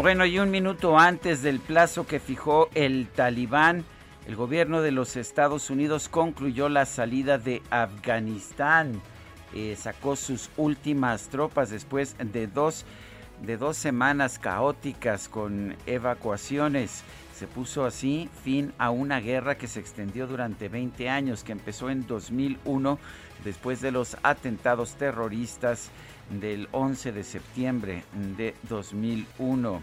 Bueno, y un minuto antes del plazo que fijó el talibán, el gobierno de los Estados Unidos concluyó la salida de Afganistán. Eh, sacó sus últimas tropas después de dos, de dos semanas caóticas con evacuaciones. Se puso así fin a una guerra que se extendió durante 20 años, que empezó en 2001 después de los atentados terroristas del 11 de septiembre de 2001.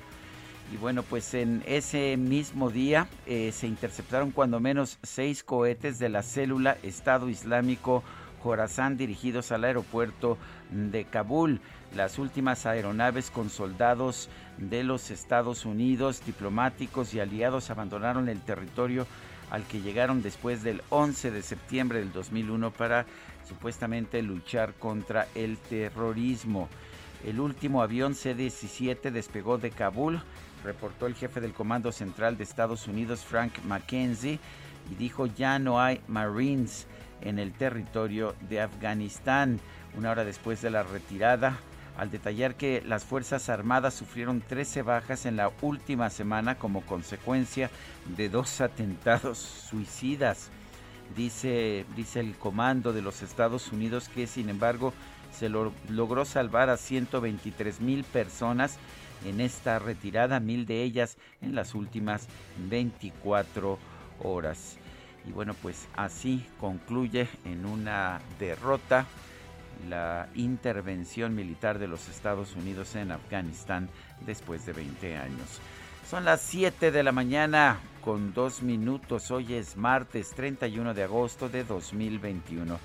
Y bueno, pues en ese mismo día eh, se interceptaron cuando menos seis cohetes de la célula Estado Islámico Jorazán dirigidos al aeropuerto de Kabul. Las últimas aeronaves con soldados de los Estados Unidos, diplomáticos y aliados abandonaron el territorio al que llegaron después del 11 de septiembre del 2001 para supuestamente luchar contra el terrorismo. El último avión C-17 despegó de Kabul, reportó el jefe del Comando Central de Estados Unidos, Frank McKenzie, y dijo ya no hay Marines en el territorio de Afganistán. Una hora después de la retirada, al detallar que las Fuerzas Armadas sufrieron 13 bajas en la última semana como consecuencia de dos atentados suicidas. Dice, dice el comando de los Estados Unidos que sin embargo se logró salvar a 123 mil personas en esta retirada, mil de ellas en las últimas 24 horas. Y bueno, pues así concluye en una derrota la intervención militar de los Estados Unidos en Afganistán después de 20 años. Son las 7 de la mañana con dos minutos. Hoy es martes 31 de agosto de 2021.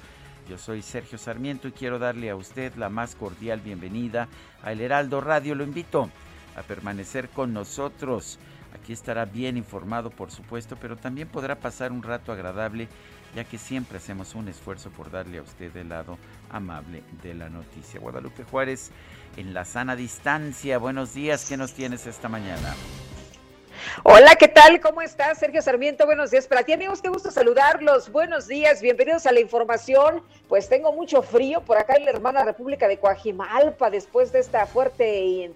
Yo soy Sergio Sarmiento y quiero darle a usted la más cordial bienvenida a El Heraldo Radio. Lo invito a permanecer con nosotros. Aquí estará bien informado, por supuesto, pero también podrá pasar un rato agradable, ya que siempre hacemos un esfuerzo por darle a usted el lado amable de la noticia. Guadalupe Juárez, en la sana distancia. Buenos días, ¿qué nos tienes esta mañana? Hola, ¿qué tal? ¿Cómo estás? Sergio Sarmiento, buenos días para ti, amigos, qué gusto saludarlos. Buenos días, bienvenidos a la información. Pues tengo mucho frío por acá en la hermana República de Coajimalpa después de esta fuerte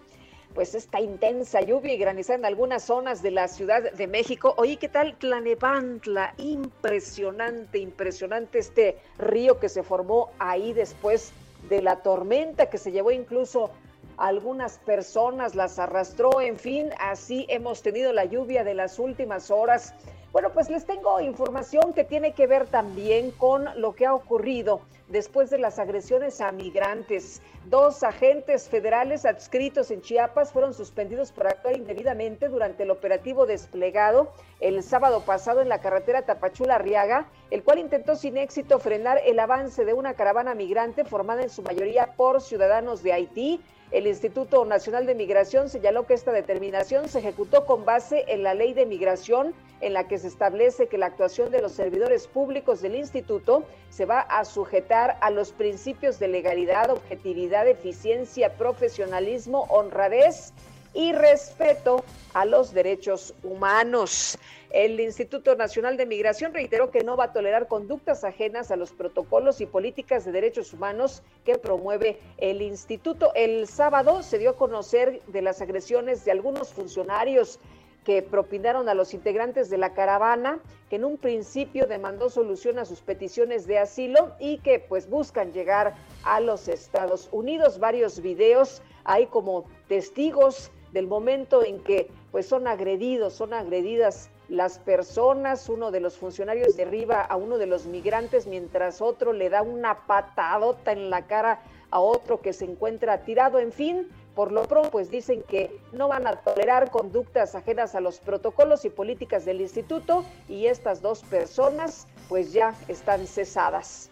pues esta intensa lluvia y granizada en algunas zonas de la Ciudad de México. Oye, ¿qué tal Tlanepantla? Impresionante, impresionante este río que se formó ahí después de la tormenta que se llevó incluso algunas personas, las arrastró, en fin, así hemos tenido la lluvia de las últimas horas. Bueno, pues les tengo información que tiene que ver también con lo que ha ocurrido después de las agresiones a migrantes. Dos agentes federales adscritos en Chiapas fueron suspendidos por actuar indebidamente durante el operativo desplegado el sábado pasado en la carretera Tapachula-Arriaga, el cual intentó sin éxito frenar el avance de una caravana migrante formada en su mayoría por ciudadanos de Haití el Instituto Nacional de Migración señaló que esta determinación se ejecutó con base en la ley de migración en la que se establece que la actuación de los servidores públicos del instituto se va a sujetar a los principios de legalidad, objetividad, eficiencia, profesionalismo, honradez y respeto a los derechos humanos. El Instituto Nacional de Migración reiteró que no va a tolerar conductas ajenas a los protocolos y políticas de derechos humanos que promueve el instituto. El sábado se dio a conocer de las agresiones de algunos funcionarios que propinaron a los integrantes de la caravana, que en un principio demandó solución a sus peticiones de asilo y que pues buscan llegar a los Estados Unidos. Varios videos hay como testigos del momento en que pues son agredidos, son agredidas las personas, uno de los funcionarios derriba a uno de los migrantes mientras otro le da una patadota en la cara a otro que se encuentra tirado, en fin, por lo pronto, pues dicen que no van a tolerar conductas ajenas a los protocolos y políticas del instituto y estas dos personas pues ya están cesadas.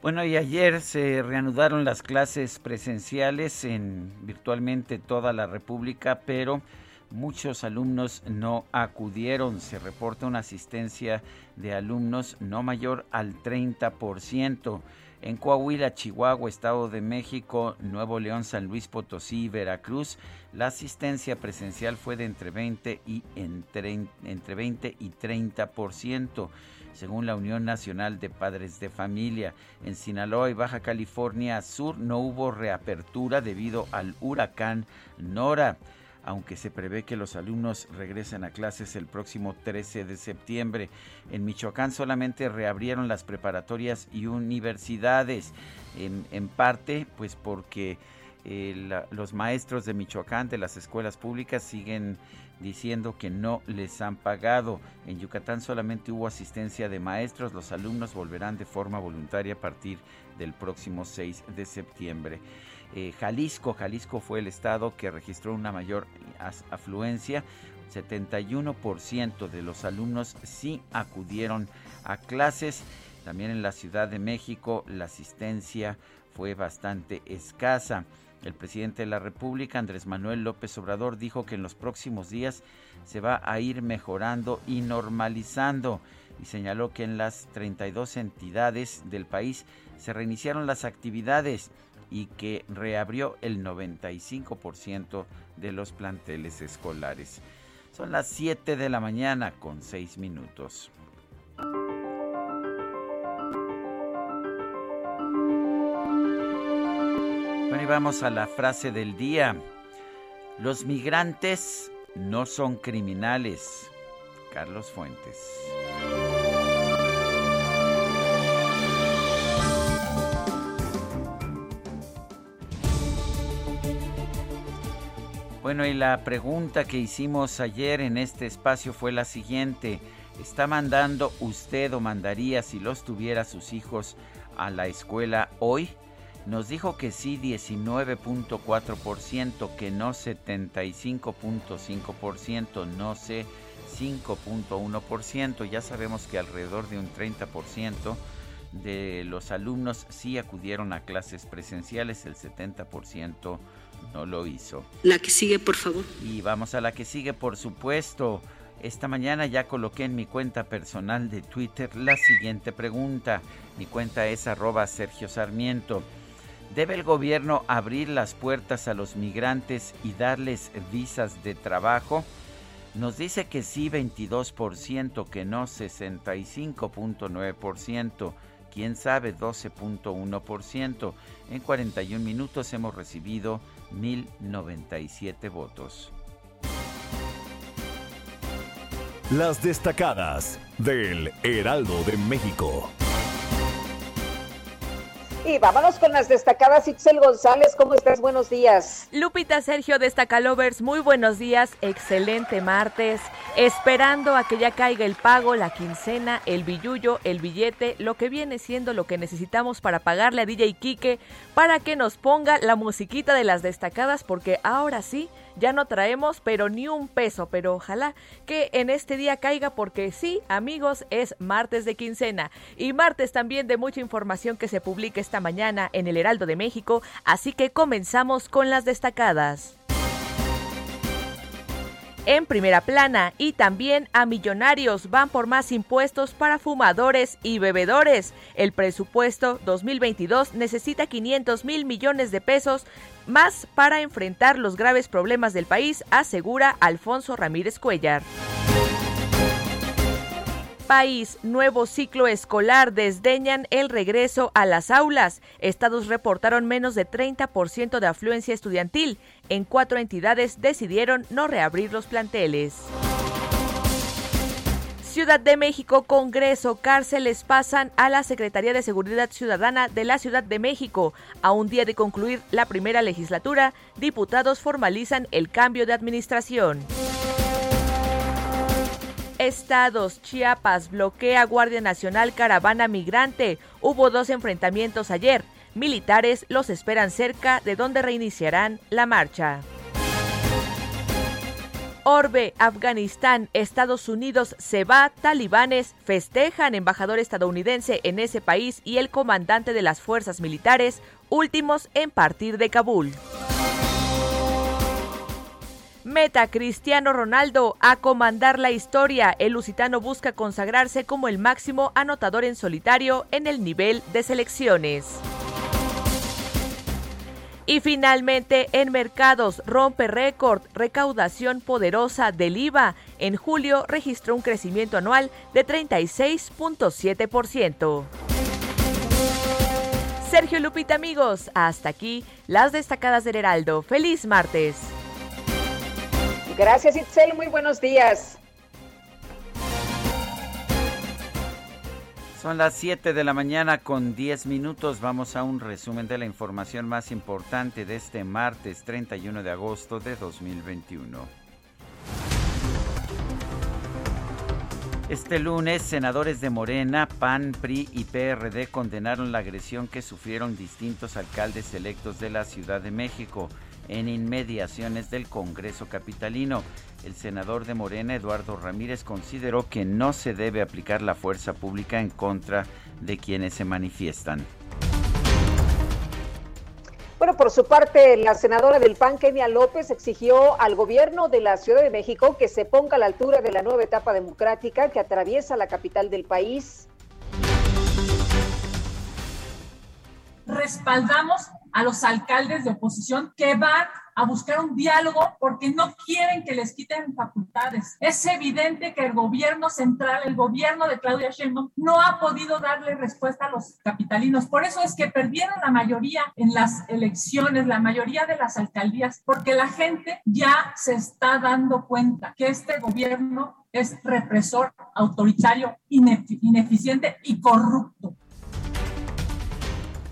Bueno, y ayer se reanudaron las clases presenciales en virtualmente toda la República, pero muchos alumnos no acudieron. Se reporta una asistencia de alumnos no mayor al 30%. En Coahuila, Chihuahua, Estado de México, Nuevo León, San Luis Potosí y Veracruz, la asistencia presencial fue de entre 20 y, entre, entre 20 y 30%, según la Unión Nacional de Padres de Familia. En Sinaloa y Baja California Sur no hubo reapertura debido al huracán Nora aunque se prevé que los alumnos regresen a clases el próximo 13 de septiembre. En Michoacán solamente reabrieron las preparatorias y universidades, en, parte pues porque eh, los maestros de Michoacán de las escuelas públicas siguen diciendo que no les han pagado. En Yucatán solamente hubo asistencia de maestros, los alumnos volverán de forma voluntaria a partir del próximo 6 de septiembre. Eh, Jalisco. Jalisco fue el estado que registró una mayor afluencia. 71% de los alumnos sí acudieron a clases. También en la Ciudad de México la asistencia fue bastante escasa. El presidente de la República, Andrés Manuel López Obrador, dijo que en los próximos días se va a ir mejorando y normalizando y señaló que en las 32 entidades del país se reiniciaron las actividades y que reabrió el 95% de los planteles escolares. Son las 7 de la mañana con 6 minutos. Bueno, y vamos a la frase del día. Los migrantes no son criminales. Carlos Fuentes. Bueno, y la pregunta que hicimos ayer en este espacio fue la siguiente. ¿Está mandando usted o mandaría si los tuviera sus hijos a la escuela hoy? Nos dijo que sí 19.4%, que no 75.5%, no sé 5.1%. Ya sabemos que alrededor de un 30% de los alumnos sí acudieron a clases presenciales, el 70% no lo hizo. La que sigue, por favor. Y vamos a la que sigue, por supuesto. Esta mañana ya coloqué en mi cuenta personal de Twitter la siguiente pregunta. Mi cuenta es arroba Sergio Sarmiento. ¿Debe el gobierno abrir las puertas a los migrantes y darles visas de trabajo? Nos dice que sí 22%, que no 65.9% quién sabe 12.1%. En 41 minutos hemos recibido 1.097 votos. Las destacadas del Heraldo de México. Y vámonos con las destacadas. Itzel González, ¿cómo estás? Buenos días. Lupita Sergio Destacalovers, muy buenos días. Excelente martes. Esperando a que ya caiga el pago, la quincena, el billullo, el billete, lo que viene siendo lo que necesitamos para pagarle a DJ Quique para que nos ponga la musiquita de las destacadas, porque ahora sí ya no traemos, pero ni un peso, pero ojalá que en este día caiga porque sí, amigos, es martes de quincena y martes también de mucha información que se publica esta mañana en el Heraldo de México, así que comenzamos con las destacadas en primera plana y también a millonarios van por más impuestos para fumadores y bebedores. El presupuesto 2022 necesita 500 mil millones de pesos más para enfrentar los graves problemas del país, asegura Alfonso Ramírez Cuellar. País, nuevo ciclo escolar desdeñan el regreso a las aulas. Estados reportaron menos de 30% de afluencia estudiantil. En cuatro entidades decidieron no reabrir los planteles. Ciudad de México, Congreso, cárceles pasan a la Secretaría de Seguridad Ciudadana de la Ciudad de México. A un día de concluir la primera legislatura, diputados formalizan el cambio de administración. Estados, Chiapas, bloquea Guardia Nacional Caravana Migrante. Hubo dos enfrentamientos ayer. Militares los esperan cerca de donde reiniciarán la marcha. Orbe, Afganistán, Estados Unidos se va, talibanes festejan embajador estadounidense en ese país y el comandante de las fuerzas militares, últimos en partir de Kabul. Meta Cristiano Ronaldo a comandar la historia. El lusitano busca consagrarse como el máximo anotador en solitario en el nivel de selecciones. Y finalmente, en mercados rompe récord, recaudación poderosa del IVA. En julio registró un crecimiento anual de 36.7%. Sergio Lupita amigos, hasta aquí las destacadas del Heraldo. Feliz martes. Gracias Itzel, muy buenos días. Son las 7 de la mañana con 10 minutos. Vamos a un resumen de la información más importante de este martes 31 de agosto de 2021. Este lunes, senadores de Morena, PAN, PRI y PRD condenaron la agresión que sufrieron distintos alcaldes electos de la Ciudad de México en inmediaciones del Congreso Capitalino. El senador de Morena, Eduardo Ramírez, consideró que no se debe aplicar la fuerza pública en contra de quienes se manifiestan. Bueno, por su parte, la senadora del PAN, Kenia López, exigió al gobierno de la Ciudad de México que se ponga a la altura de la nueva etapa democrática que atraviesa la capital del país. Respaldamos a los alcaldes de oposición que van a buscar un diálogo porque no quieren que les quiten facultades. Es evidente que el gobierno central, el gobierno de Claudia Sheinbaum, no ha podido darle respuesta a los capitalinos. Por eso es que perdieron la mayoría en las elecciones, la mayoría de las alcaldías, porque la gente ya se está dando cuenta que este gobierno es represor, autoritario, ineficiente y corrupto.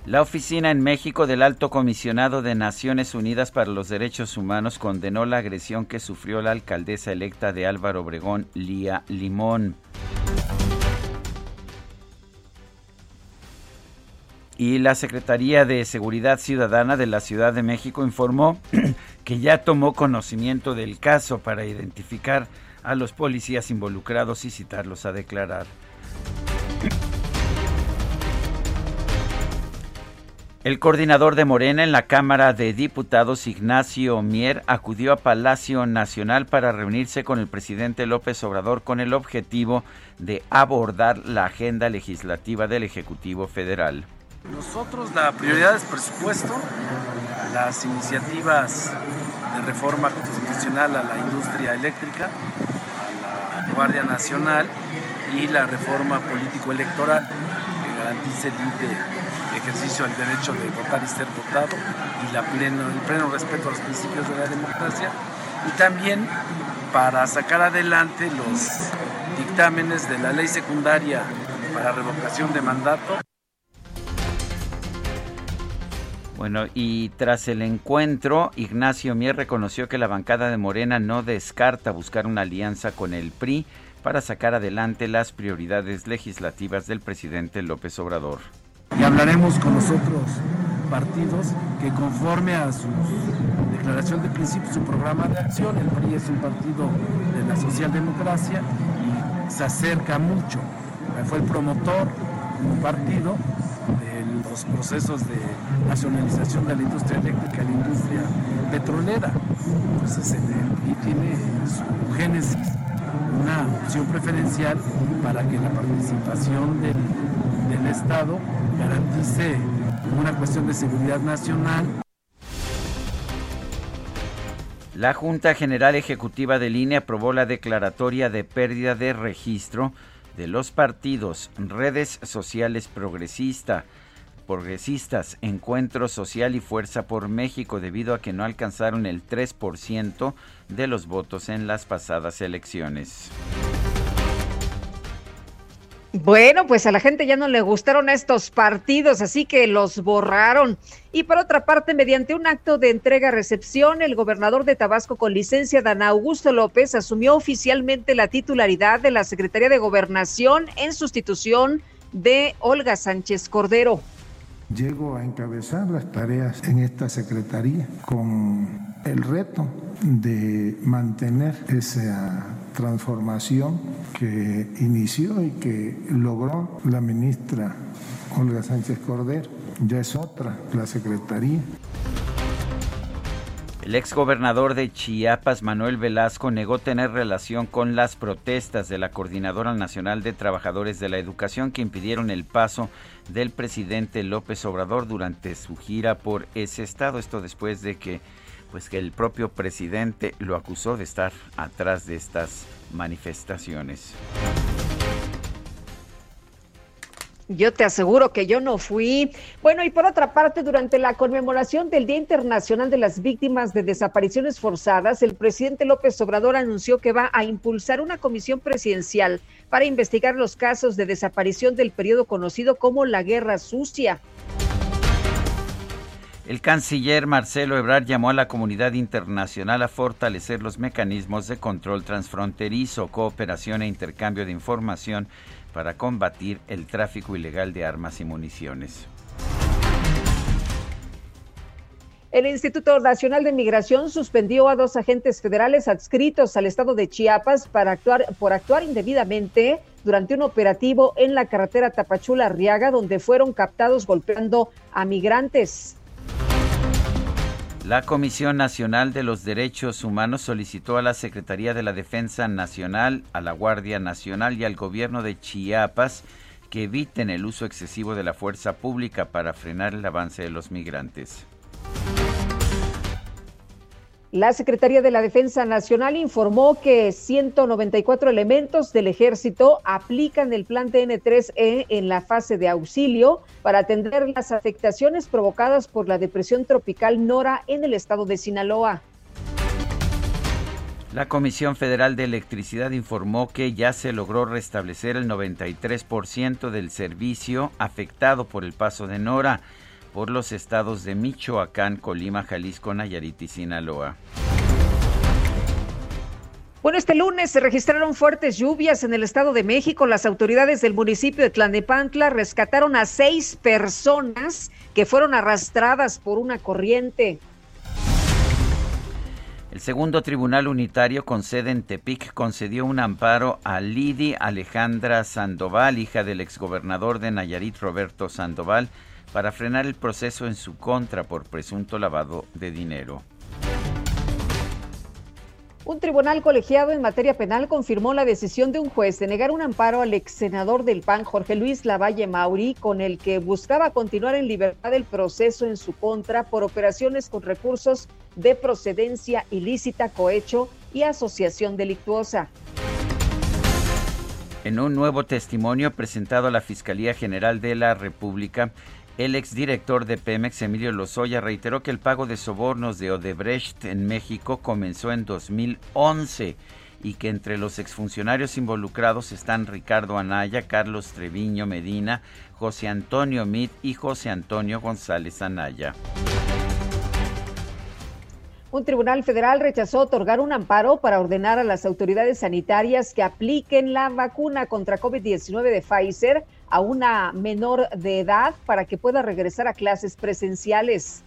La oficina en México del Alto Comisionado de Naciones Unidas para los Derechos Humanos condenó la agresión que sufrió la alcaldesa electa de Álvaro Obregón, Lía Limón. Y la Secretaría de Seguridad Ciudadana de la Ciudad de México informó que ya tomó conocimiento del caso para identificar a los policías involucrados y citarlos a declarar. El coordinador de Morena en la Cámara de Diputados, Ignacio Mier, acudió a Palacio Nacional para reunirse con el presidente López Obrador con el objetivo de abordar la agenda legislativa del Ejecutivo Federal. Nosotros la prioridad es presupuesto, las iniciativas de reforma constitucional a la industria eléctrica, a la Guardia Nacional y la reforma político-electoral garantice libre ejercicio del derecho de votar y ser votado y la pleno, el pleno respeto a los principios de la democracia y también para sacar adelante los dictámenes de la ley secundaria para revocación de mandato. Bueno, y tras el encuentro, Ignacio Mier reconoció que la bancada de Morena no descarta buscar una alianza con el PRI para sacar adelante las prioridades legislativas del presidente López Obrador y hablaremos con los otros partidos que conforme a su declaración de principio, su programa de acción, el PRI es un partido de la socialdemocracia y se acerca mucho. Fue el promotor, un partido, de los procesos de nacionalización de la industria eléctrica y la industria petrolera. Entonces PRI tiene su génesis una opción preferencial para que la participación del, del Estado garantice una cuestión de seguridad nacional. La Junta General Ejecutiva del INE aprobó la declaratoria de pérdida de registro de los partidos, redes sociales progresista, progresistas, Encuentro Social y Fuerza por México, debido a que no alcanzaron el 3% de los votos en las pasadas elecciones. Bueno, pues a la gente ya no le gustaron estos partidos, así que los borraron. Y por otra parte, mediante un acto de entrega-recepción, el gobernador de Tabasco con licencia, Dan Augusto López, asumió oficialmente la titularidad de la Secretaría de Gobernación en sustitución de Olga Sánchez Cordero. Llego a encabezar las tareas en esta Secretaría con el reto de mantener esa transformación que inició y que logró la ministra Olga Sánchez Cordero. Ya es otra la Secretaría. El exgobernador de Chiapas, Manuel Velasco, negó tener relación con las protestas de la Coordinadora Nacional de Trabajadores de la Educación que impidieron el paso del presidente López Obrador durante su gira por ese estado. Esto después de que pues que el propio presidente lo acusó de estar atrás de estas manifestaciones. Yo te aseguro que yo no fui. Bueno, y por otra parte, durante la conmemoración del Día Internacional de las Víctimas de Desapariciones Forzadas, el presidente López Obrador anunció que va a impulsar una comisión presidencial para investigar los casos de desaparición del periodo conocido como la Guerra Sucia. El canciller Marcelo Ebrard llamó a la comunidad internacional a fortalecer los mecanismos de control transfronterizo, cooperación e intercambio de información para combatir el tráfico ilegal de armas y municiones. El Instituto Nacional de Migración suspendió a dos agentes federales adscritos al estado de Chiapas para actuar por actuar indebidamente durante un operativo en la carretera Tapachula-Arriaga, donde fueron captados golpeando a migrantes. La Comisión Nacional de los Derechos Humanos solicitó a la Secretaría de la Defensa Nacional, a la Guardia Nacional y al gobierno de Chiapas que eviten el uso excesivo de la fuerza pública para frenar el avance de los migrantes. La Secretaría de la Defensa Nacional informó que 194 elementos del ejército aplican el plan TN3E en la fase de auxilio para atender las afectaciones provocadas por la depresión tropical Nora en el estado de Sinaloa. La Comisión Federal de Electricidad informó que ya se logró restablecer el 93% del servicio afectado por el paso de Nora por los estados de Michoacán, Colima, Jalisco, Nayarit y Sinaloa. Bueno, este lunes se registraron fuertes lluvias en el Estado de México. Las autoridades del municipio de Tlanepantla rescataron a seis personas que fueron arrastradas por una corriente. El segundo tribunal unitario con sede en Tepic concedió un amparo a Lidi Alejandra Sandoval, hija del exgobernador de Nayarit Roberto Sandoval, para frenar el proceso en su contra por presunto lavado de dinero. Un tribunal colegiado en materia penal confirmó la decisión de un juez de negar un amparo al ex senador del PAN, Jorge Luis Lavalle Mauri, con el que buscaba continuar en libertad el proceso en su contra por operaciones con recursos de procedencia ilícita, cohecho y asociación delictuosa. En un nuevo testimonio presentado a la Fiscalía General de la República, el exdirector de Pemex, Emilio Lozoya, reiteró que el pago de sobornos de Odebrecht en México comenzó en 2011 y que entre los exfuncionarios involucrados están Ricardo Anaya, Carlos Treviño Medina, José Antonio Mit y José Antonio González Anaya. Un tribunal federal rechazó otorgar un amparo para ordenar a las autoridades sanitarias que apliquen la vacuna contra COVID-19 de Pfizer a una menor de edad para que pueda regresar a clases presenciales.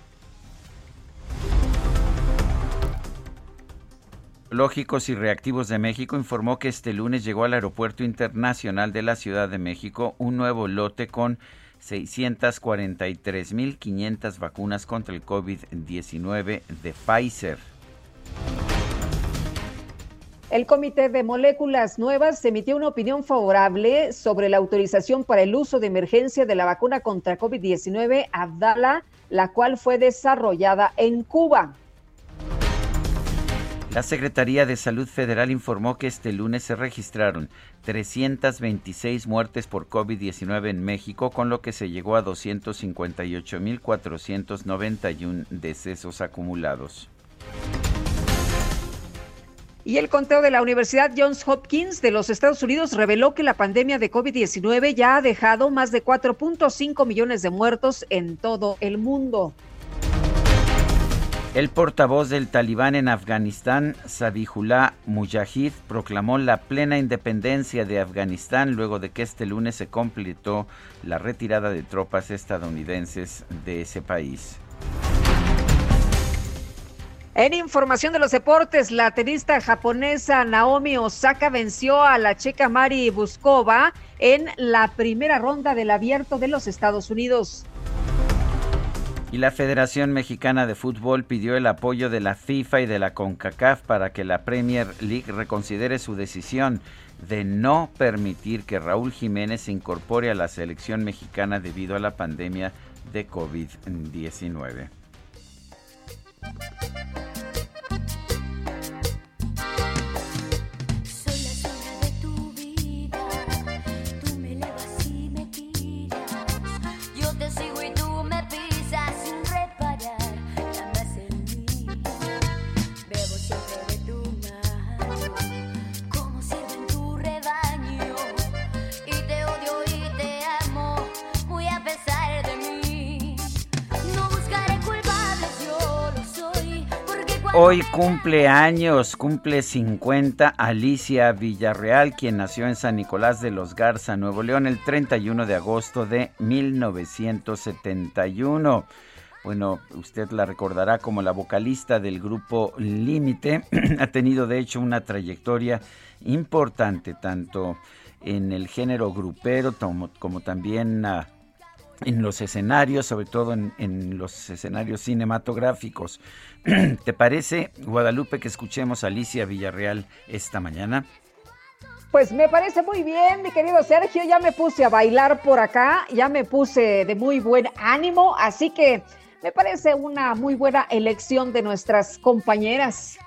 Lógicos y Reactivos de México informó que este lunes llegó al Aeropuerto Internacional de la Ciudad de México un nuevo lote con 643.500 vacunas contra el COVID-19 de Pfizer. El Comité de Moléculas Nuevas emitió una opinión favorable sobre la autorización para el uso de emergencia de la vacuna contra COVID-19 Abdala, la cual fue desarrollada en Cuba. La Secretaría de Salud Federal informó que este lunes se registraron 326 muertes por COVID-19 en México, con lo que se llegó a 258.491 decesos acumulados. Y el conteo de la Universidad Johns Hopkins de los Estados Unidos reveló que la pandemia de COVID-19 ya ha dejado más de 4.5 millones de muertos en todo el mundo. El portavoz del talibán en Afganistán, Sabihullah Mujahid, proclamó la plena independencia de Afganistán luego de que este lunes se completó la retirada de tropas estadounidenses de ese país. En información de los deportes, la tenista japonesa Naomi Osaka venció a la checa Mari Buskova en la primera ronda del abierto de los Estados Unidos. Y la Federación Mexicana de Fútbol pidió el apoyo de la FIFA y de la CONCACAF para que la Premier League reconsidere su decisión de no permitir que Raúl Jiménez se incorpore a la selección mexicana debido a la pandemia de COVID-19. Hoy cumple años, cumple 50 Alicia Villarreal, quien nació en San Nicolás de los Garza, Nuevo León, el 31 de agosto de 1971. Bueno, usted la recordará como la vocalista del grupo Límite. ha tenido de hecho una trayectoria importante tanto en el género grupero como, también uh, en los escenarios, sobre todo en, los escenarios cinematográficos. ¿Te parece, Guadalupe, que escuchemos a Alicia Villarreal esta mañana? Pues me parece muy bien, mi querido Sergio. Ya me puse a bailar por acá, ya me puse de muy buen ánimo, así que me parece una muy buena elección de nuestras compañeras.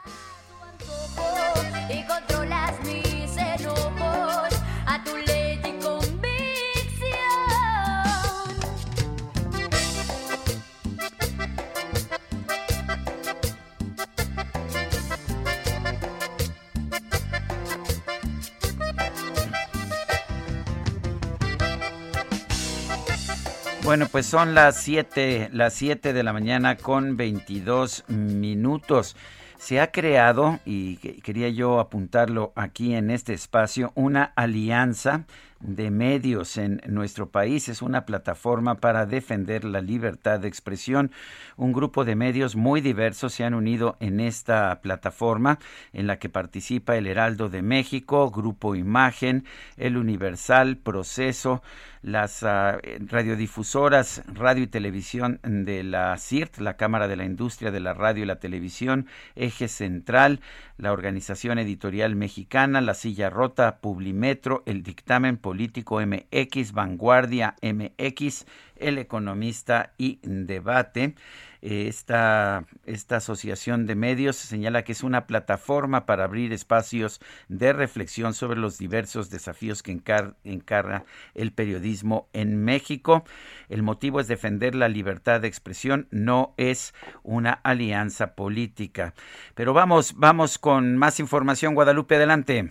Bueno, pues son las 7, las 7 de la mañana con 22 minutos. Se ha creado, y quería yo apuntarlo aquí en este espacio, una alianza de medios en nuestro país. Es una plataforma para defender la libertad de expresión. Un grupo de medios muy diversos se han unido en esta plataforma en la que participa el Heraldo de México, Grupo Imagen, El Universal, Proceso, las ah, radiodifusoras Radio y Televisión de la CIRT, la Cámara de la Industria de la Radio y la Televisión, Eje Central, la Organización Editorial Mexicana, La Silla Rota, Publimetro, El Dictamen Político MX, Vanguardia MX, El Economista y Debate. Esta, esta asociación de medios señala que es una plataforma para abrir espacios de reflexión sobre los diversos desafíos que encarga el periodismo en México. El motivo es defender la libertad de expresión, no es una alianza política. Pero vamos, vamos con más información. Guadalupe, adelante.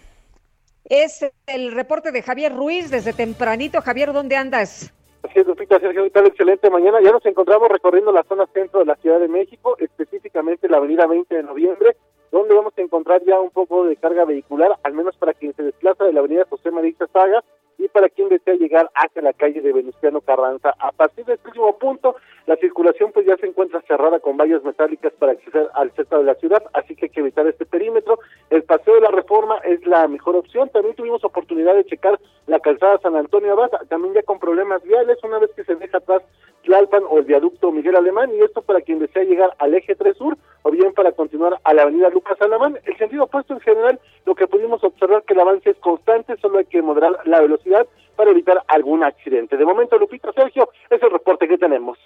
Es el reporte de Javier Ruiz desde tempranito. Javier, ¿dónde andas? Así es, Lupita, Sergio, tal excelente mañana. Ya nos encontramos recorriendo la zona centro de la Ciudad de México, específicamente la avenida 20 de noviembre, donde vamos a encontrar ya un poco de carga vehicular, al menos para quien se desplaza de la avenida José María Saga y para quien desea llegar hacia la calle de Venustiano Carranza. A partir del próximo punto, la circulación pues ya se encuentra cerrada con vallas metálicas para acceder al centro de la ciudad, así que hay que evitar este perímetro. El paseo de la reforma es la mejor opción. También tuvimos oportunidad de checar la calzada San Antonio Abad, también ya con problemas viales, una vez que se deja atrás Tlalpan o el viaducto Miguel Alemán, y esto para quien desea llegar al eje 3 sur o bien para continuar a la avenida Lucas Alamán. El sentido opuesto en general, lo que pudimos observar que el avance es constante, solo hay que moderar la velocidad para evitar algún accidente. De momento, Lupita Sergio, es el reporte que tenemos.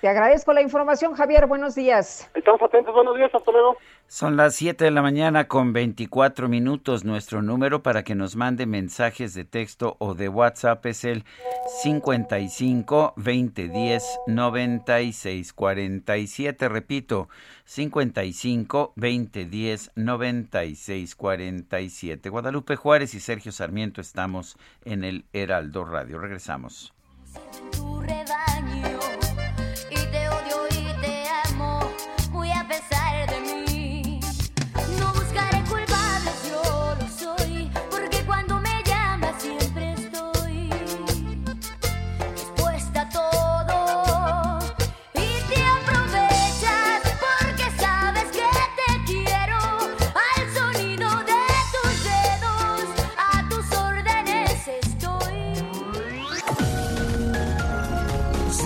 Te agradezco la información, Javier. Buenos días. Estamos atentos. Buenos días. Hasta luego. Son las 7 de la mañana con 24 minutos. Nuestro número para que nos mande mensajes de texto o de WhatsApp es el 55 2010 96 47. Repito, 55 2010 96 47. Guadalupe Juárez y Sergio Sarmiento estamos en el Heraldo Radio. Regresamos.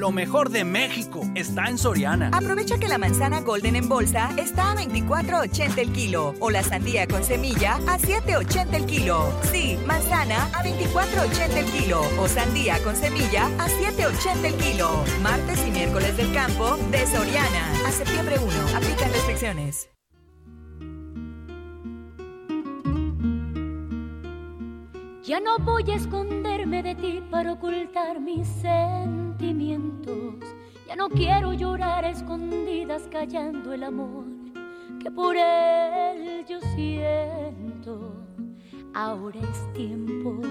Lo mejor de México está en Soriana. Aprovecha que la manzana Golden en bolsa está a 24.80 el kilo o la sandía con semilla a 7.80 el kilo. Sí, manzana a 24.80 el kilo o sandía con semilla a 7.80 el kilo. Martes y miércoles del campo de Soriana. A septiembre 1. Aplican restricciones. Ya no voy a esconderme de ti para ocultar mis Ya no quiero llorar escondidas callando el amor que por él yo siento. Ahora es tiempo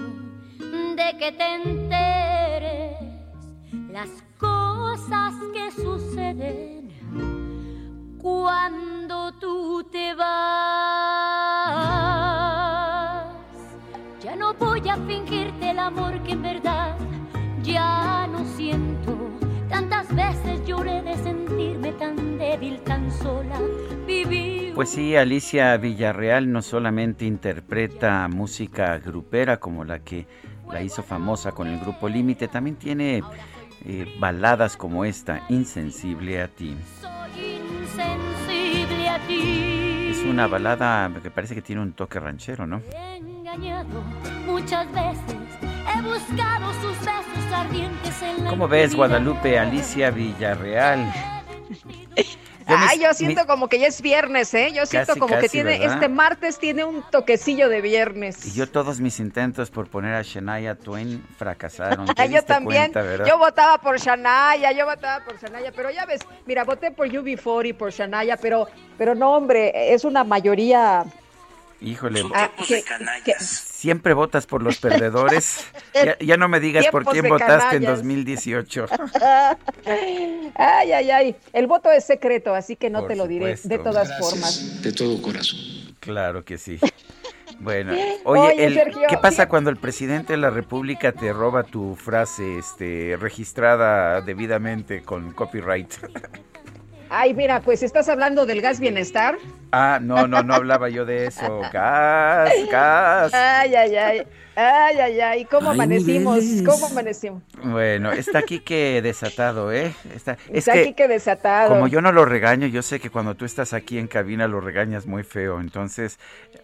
de que te enteres las cosas que suceden cuando tú te vas. Ya no voy a fingirte el amor que en verdad ya no siento. Tantas veces lloré de sentirme tan débil, tan sola. Viví. Pues sí, Alicia Villarreal no solamente interpreta música grupera como la que la hizo famosa con el grupo Límite, también tiene eh, baladas como esta, Insensible a ti. Soy insensible a ti. Es una balada que parece que tiene un toque ranchero, ¿no? Engañado muchas veces. He buscado sus besos ardientes en la ¿Cómo ves. Guadalupe Alicia Villarreal? Ay, yo siento mi- como que ya es viernes, ¿eh? Yo siento Casi, como que tiene, ¿verdad? este martes tiene un toquecillo de viernes. Y yo todos mis intentos por poner a Shania Twain fracasaron. ¿Te Ah, yo también, cuenta, yo votaba por Shanaya, yo votaba por Shanaya, pero ya ves, mira, voté por UB40 por Shanaya, pero, pero no, hombre, es una mayoría Híjole, ah, que- que- siempre votas por los perdedores. ya, ya no me digas por quién votaste en canallas. 2018. ay, ay, ay, el voto es secreto, así que no Por te lo diré de todas formas. De todo corazón. Claro que sí. Bueno, oye, Oye, el- Sergio, ¿qué pasa cuando el presidente de la República te roba tu frase este, registrada debidamente con copyright? Ay, mira, pues estás hablando del gas bienestar. Ah, no, no, no hablaba yo de eso. Gas, gas. Ay, ay, ay, ay, ay, ay, ¿cómo amanecimos? niveles. ¿Cómo amanecimos? Bueno, está aquí que desatado, ¿eh? Está, es Está que aquí que desatado. como yo no lo regaño, yo sé que cuando tú estás aquí en cabina lo regañas muy feo. Entonces,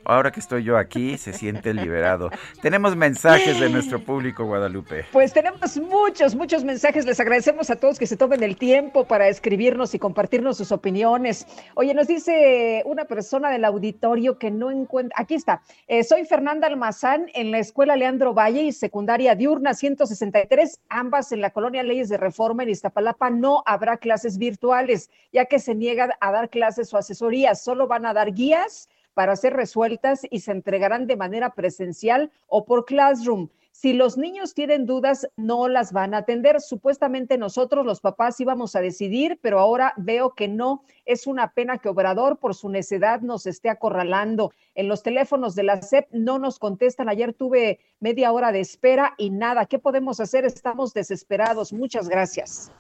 ahora que estoy yo aquí, se siente liberado. Tenemos mensajes de nuestro público, Guadalupe. Pues tenemos muchos, muchos mensajes. Les agradecemos a todos que se tomen el tiempo para escribirnos y compartirnos sus opiniones. Oye, nos dice una persona del auditorio que no encuentra. Aquí está. Eh, soy Fernanda Almazán en la escuela Leandro Valle y secundaria diurna 163, ambas en la colonia Leyes de Reforma en Iztapalapa. No habrá clases virtuales, ya que se niega a dar clases o asesorías. Solo van a dar guías para ser resueltas y se entregarán de manera presencial o por Classroom. Si los niños tienen dudas, no las van a atender. Supuestamente nosotros, los papás, íbamos a decidir, pero ahora veo que no. Es una pena que Obrador, por su necedad, nos esté acorralando. En los teléfonos de la SEP no nos contestan. Ayer tuve media hora de espera y nada. ¿Qué podemos hacer? Estamos desesperados. Muchas gracias.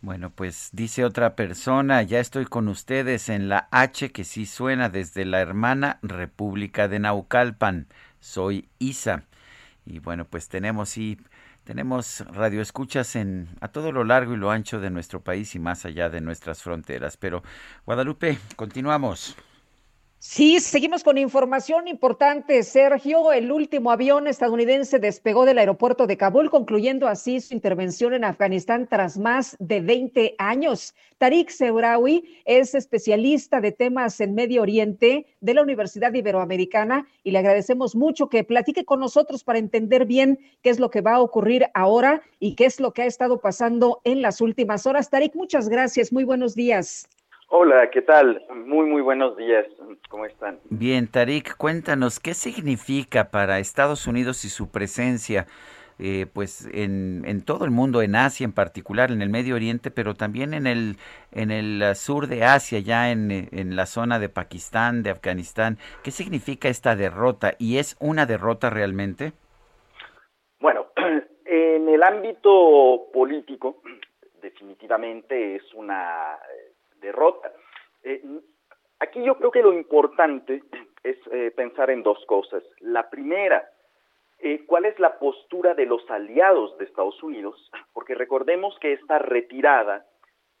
Bueno, pues dice otra persona, ya estoy con ustedes en la H que sí suena desde la hermana República de Naucalpan. Soy Isa. Y bueno, pues tenemos sí tenemos radioescuchas en a todo lo largo y lo ancho de nuestro país y más allá de nuestras fronteras, pero Guadalupe, continuamos. Sí, seguimos con información importante. Sergio, el último avión estadounidense despegó del aeropuerto de Kabul, concluyendo así su intervención en Afganistán tras más de 20 años. Tariq Seurawi es especialista de temas en Medio Oriente de la Universidad Iberoamericana y le agradecemos mucho que platique con nosotros para entender bien qué es lo que va a ocurrir ahora y qué es lo que ha estado pasando en las últimas horas. Tariq, muchas gracias. Muy buenos días. Hola, ¿qué tal? Muy, muy buenos días. ¿Cómo están? Bien, Tarik, cuéntanos, ¿qué significa para Estados Unidos y su presencia eh, pues en, en, todo el mundo, en Asia en particular, en el Medio Oriente, pero también en el, en el sur de Asia, ya en, en la zona de Pakistán, de Afganistán? ¿Qué significa esta derrota? ¿Y es una derrota realmente? Bueno, en el ámbito político, definitivamente es una derrota. Eh, aquí yo creo que lo importante es eh, pensar en dos cosas. La primera, eh, ¿cuál es la postura de los aliados de Estados Unidos? Porque recordemos que esta retirada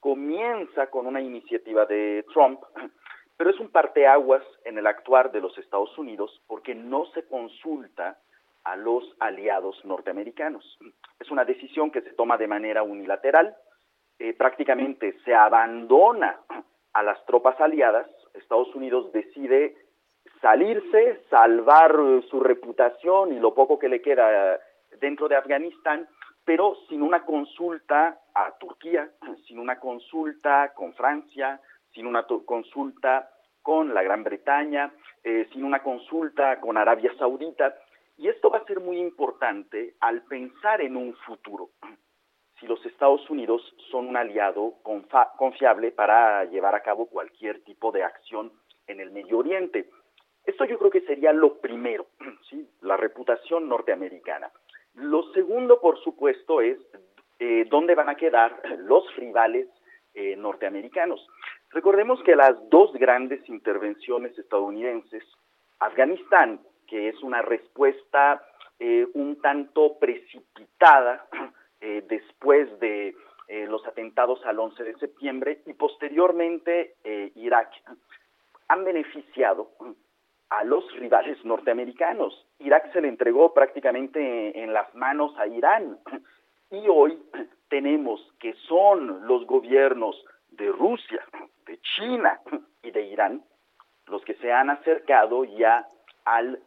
comienza con una iniciativa de Trump, pero es un parteaguas en el actuar de los Estados Unidos porque no se consulta a los aliados norteamericanos. Es una decisión que se toma de manera unilateral, eh, prácticamente se abandona a las tropas aliadas, Estados Unidos decide salirse, salvar su reputación y lo poco que le queda dentro de Afganistán, pero sin una consulta a Turquía, sin una consulta con Francia, sin una consulta con la Gran Bretaña, eh, sin una consulta con Arabia Saudita. Y esto va a ser muy importante al pensar en un futuro si los Estados Unidos son un aliado confiable para llevar a cabo cualquier tipo de acción en el Medio Oriente. Esto yo creo que sería lo primero, la reputación norteamericana. Lo segundo, por supuesto, es eh, dónde van a quedar los rivales eh, norteamericanos. Recordemos que las dos grandes intervenciones estadounidenses, Afganistán, que es una respuesta eh, un tanto precipitada eh, después de eh, los atentados al 11 de septiembre y posteriormente eh, Irak han beneficiado a los rivales norteamericanos. Irak se le entregó prácticamente en las manos a Irán y hoy tenemos que son los gobiernos de Rusia, de China y de Irán los que se han acercado ya al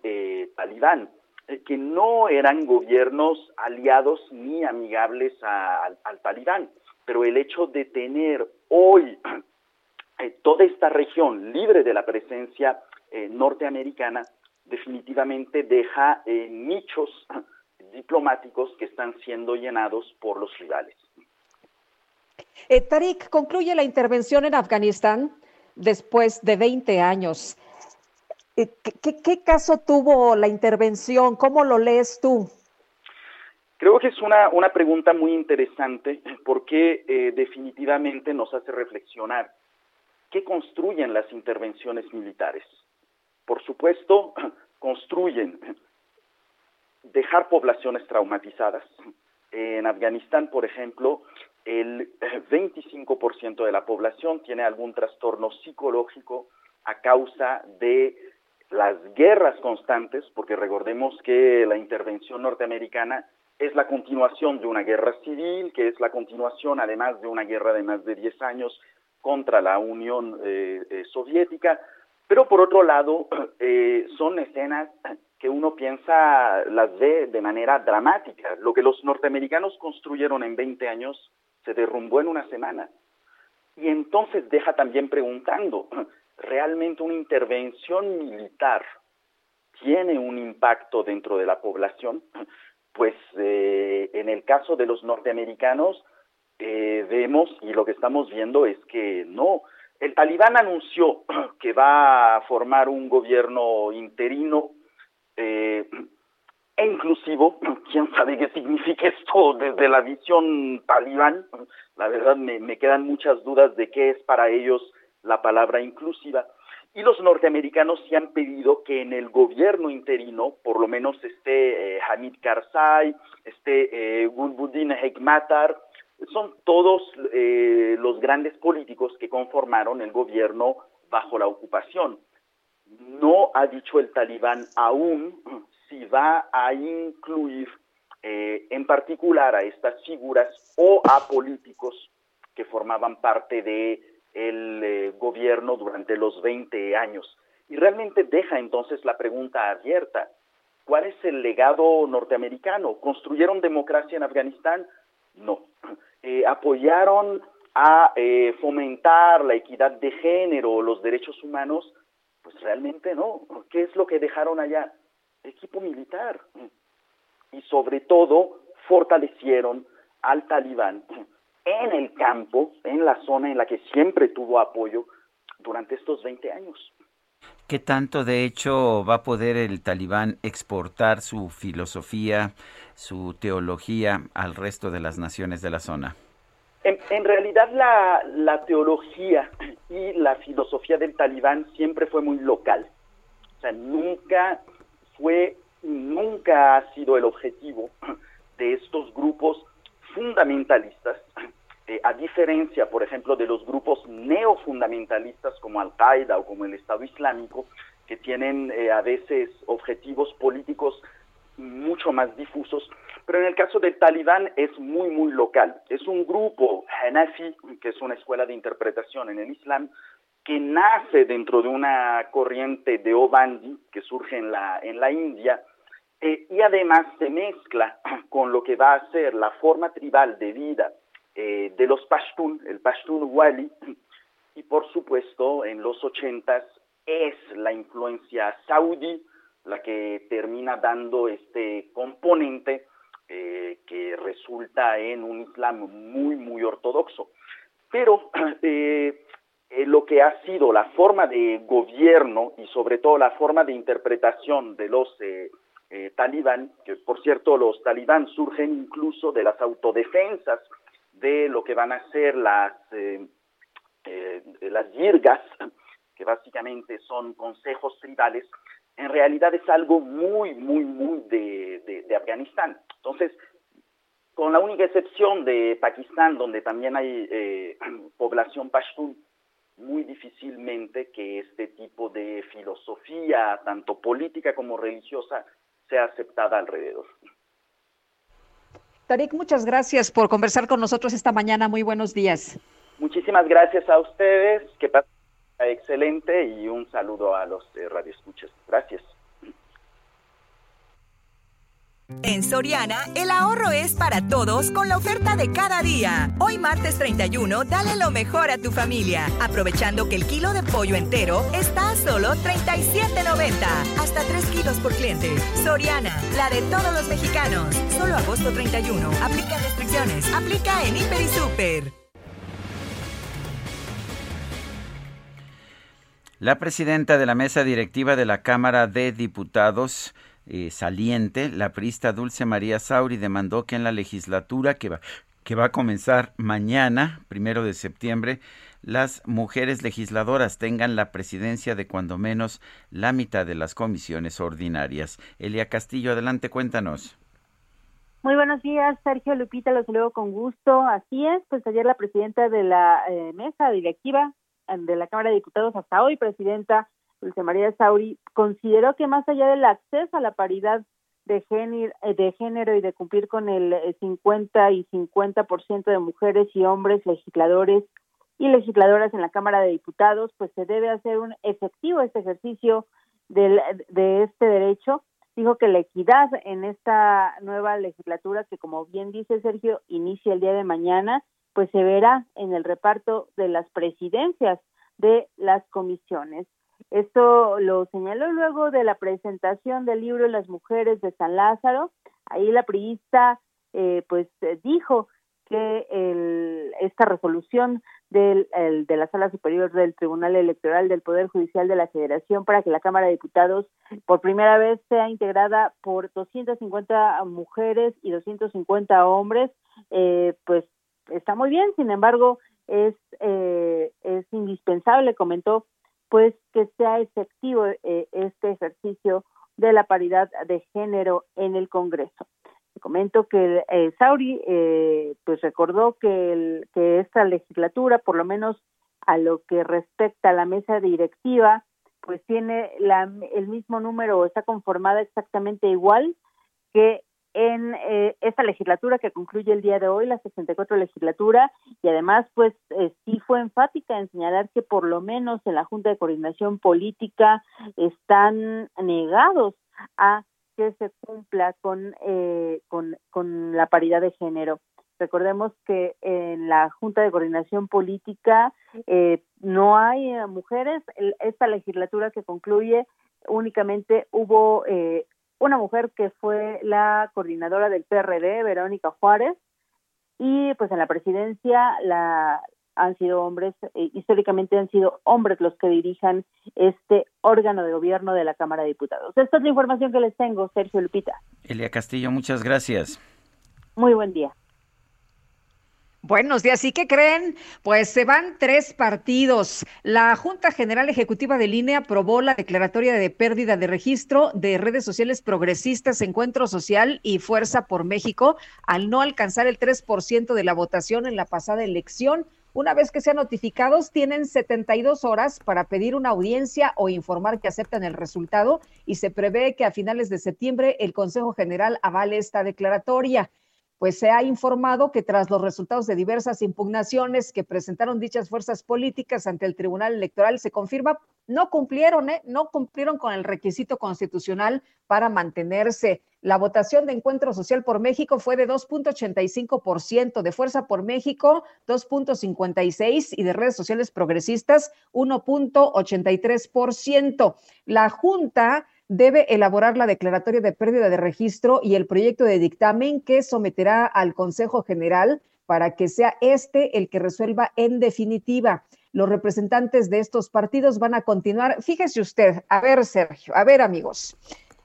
talibán. Eh, que no eran gobiernos aliados ni amigables al talibán, pero el hecho de tener hoy eh, toda esta región libre de la presencia eh, norteamericana definitivamente deja nichos diplomáticos que están siendo llenados por los rivales. Tarik, concluye la intervención en Afganistán después de 20 años. Eh, ¿Qué, caso tuvo la intervención? ¿Cómo lo lees tú? Creo que es una, una pregunta muy interesante porque eh, definitivamente nos hace reflexionar qué construyen las intervenciones militares. Por supuesto, construyen dejar poblaciones traumatizadas. En Afganistán, por ejemplo, el 25% de la población tiene algún trastorno psicológico a causa de las guerras constantes, porque recordemos que la intervención norteamericana es la continuación de una guerra civil, que es la continuación además de una guerra de más de 10 años contra la Unión eh, eh, Soviética, pero por otro lado eh, son escenas que uno piensa, las ve de manera dramática. Lo que los norteamericanos construyeron en 20 años se derrumbó en una semana. Y entonces deja también preguntando, realmente una intervención militar tiene un impacto dentro de la población, pues eh, en el caso de los norteamericanos eh, vemos y lo que estamos viendo es que no. El talibán anunció que va a formar un gobierno interino eh, e inclusivo, quién sabe qué significa esto desde la visión talibán, la verdad me, me quedan muchas dudas de qué es para ellos la palabra inclusiva. Y los norteamericanos sí han pedido que en el gobierno interino, por lo menos esté eh, Hamid Karzai, esté eh, Gulbuddin Hekmatar, son todos eh, los grandes políticos que conformaron el gobierno bajo la ocupación. No ha dicho el talibán aún si va a incluir en particular a estas figuras o a políticos que formaban parte de el eh, gobierno durante los 20 años. Y realmente deja entonces la pregunta abierta. ¿Cuál es el legado norteamericano? ¿Construyeron democracia en Afganistán? No. Eh, ¿Apoyaron a eh, fomentar la equidad de género los derechos humanos? Pues realmente no. ¿Qué es lo que dejaron allá? Equipo militar. Y sobre todo fortalecieron al talibán en el campo, en la zona en la que siempre tuvo apoyo durante estos 20 años. ¿Qué tanto, de hecho, va a poder el talibán exportar su filosofía, su teología al resto de las naciones de la zona? En, realidad la, la, teología y la filosofía del talibán siempre fue muy local. O sea, nunca fue, nunca ha sido el objetivo de estos grupos fundamentalistas, eh, a diferencia, por ejemplo, de los grupos neofundamentalistas como Al-Qaeda o como el Estado Islámico, que tienen eh, a veces objetivos políticos mucho más difusos, pero en el caso del talibán es muy, muy local. Es un grupo Hanafi, que es una escuela de interpretación en el Islam, que nace dentro de una corriente de Obandi que surge en la, en la India, eh, y además se mezcla con lo que va a ser la forma tribal de vida eh, de los Pashtun, el Pashtun Wali, y por supuesto en los ochentas es la influencia saudí la que termina dando este componente eh, que resulta en un Islam muy, muy ortodoxo. Pero lo que ha sido la forma de gobierno y sobre todo la forma de interpretación de los eh, talibán, que por cierto los talibán surgen incluso de las autodefensas de lo que van a ser las, eh, eh, las yirgas, que básicamente son consejos tribales, en realidad es algo muy, muy, muy de, de, Afganistán. Entonces, con la única excepción de Pakistán, donde también hay eh, población pashtun, muy difícilmente que este tipo de filosofía, tanto política como religiosa, sea aceptada alrededor. Tarik, muchas gracias por conversar con nosotros esta mañana. Muy buenos días. Muchísimas gracias a ustedes. Que pasen excelente y un saludo a los eh, radioescuchas. Gracias. En Soriana, el ahorro es para todos con la oferta de cada día. Hoy martes 31, dale lo mejor a tu familia, aprovechando que el kilo de pollo entero está a solo 37.90, hasta 3 kilos por cliente. Soriana, la de todos los mexicanos. Solo agosto 31. Aplica restricciones. Aplica en Hiper y Super. La presidenta de la mesa directiva de la Cámara de Diputados, eh, saliente, la priista Dulce María Sauri demandó que en la legislatura que va, que va a comenzar mañana, primero de septiembre, las mujeres legisladoras tengan la presidencia de cuando menos la mitad de las comisiones ordinarias. Elia Castillo, adelante, cuéntanos. Muy buenos días, Sergio Lupita, los saludo con gusto. Así es, pues ayer la presidenta de la eh, mesa directiva de la Cámara de Diputados hasta hoy, presidenta Dulce María Sauri, consideró que más allá del acceso a la paridad de género, eh, de género y de cumplir con el 50 eh, y 50% de mujeres y hombres legisladores y legisladoras en la Cámara de Diputados, pues se debe hacer un efectivo este ejercicio del, de este derecho. Dijo que la equidad en esta nueva legislatura, que como bien dice Sergio, inicia el día de mañana, pues se verá en el reparto de las presidencias de las comisiones. Esto lo señaló luego de la presentación del libro Las mujeres de San Lázaro. Ahí la priista eh, pues dijo que el, esta resolución del, de la Sala Superior del Tribunal Electoral del Poder Judicial de la Federación para que la Cámara de Diputados por primera vez sea integrada por 250 mujeres y 250 hombres, eh, pues está muy bien, sin embargo, es, eh, es indispensable, comentó, pues que sea efectivo eh, este ejercicio de la paridad de género en el Congreso. Comento que eh, Sauri eh, pues recordó que, el, que esta legislatura, por lo menos a lo que respecta a la mesa directiva, pues tiene la, el mismo número, está conformada exactamente igual que en eh, esta legislatura que concluye el día de hoy, la 64 legislatura, y además, pues eh, sí fue enfática en señalar que por lo menos en la Junta de Coordinación Política están negados a que se cumpla con, eh, con, con la paridad de género. Recordemos que en la Junta de Coordinación Política eh, no hay eh, mujeres. esta legislatura que concluye únicamente hubo eh, una mujer que fue la coordinadora del PRD, Verónica Juárez, y pues en la presidencia la, han sido hombres, eh, históricamente han sido hombres los que dirijan este órgano de gobierno de la Cámara de Diputados. Esta es la información que les tengo, Sergio Lupita. Elia Castillo, muchas gracias. Muy buen día. Buenos días. ¿Y qué creen? Pues se van tres partidos. La Junta General Ejecutiva de Línea aprobó la declaratoria de pérdida de registro de redes sociales progresistas, Encuentro Social y Fuerza por México al no alcanzar el 3% de la votación en la pasada elección. Una vez que sean notificados, tienen 72 horas para pedir una audiencia o informar que aceptan el resultado y se prevé que a finales de septiembre el Consejo General avale esta declaratoria pues se ha informado que tras los resultados de diversas impugnaciones que presentaron dichas fuerzas políticas ante el Tribunal Electoral, se confirma, no cumplieron, ¿eh? no cumplieron con el requisito constitucional para mantenerse. La votación de Encuentro Social por México fue de 2.85%, de Fuerza por México 2.56% y de redes sociales progresistas 1.83%. La Junta debe elaborar la declaratoria de pérdida de registro y el proyecto de dictamen que someterá al Consejo General para que sea este el que resuelva en definitiva. Los representantes de estos partidos van a continuar, fíjese usted, a ver Sergio, a ver amigos,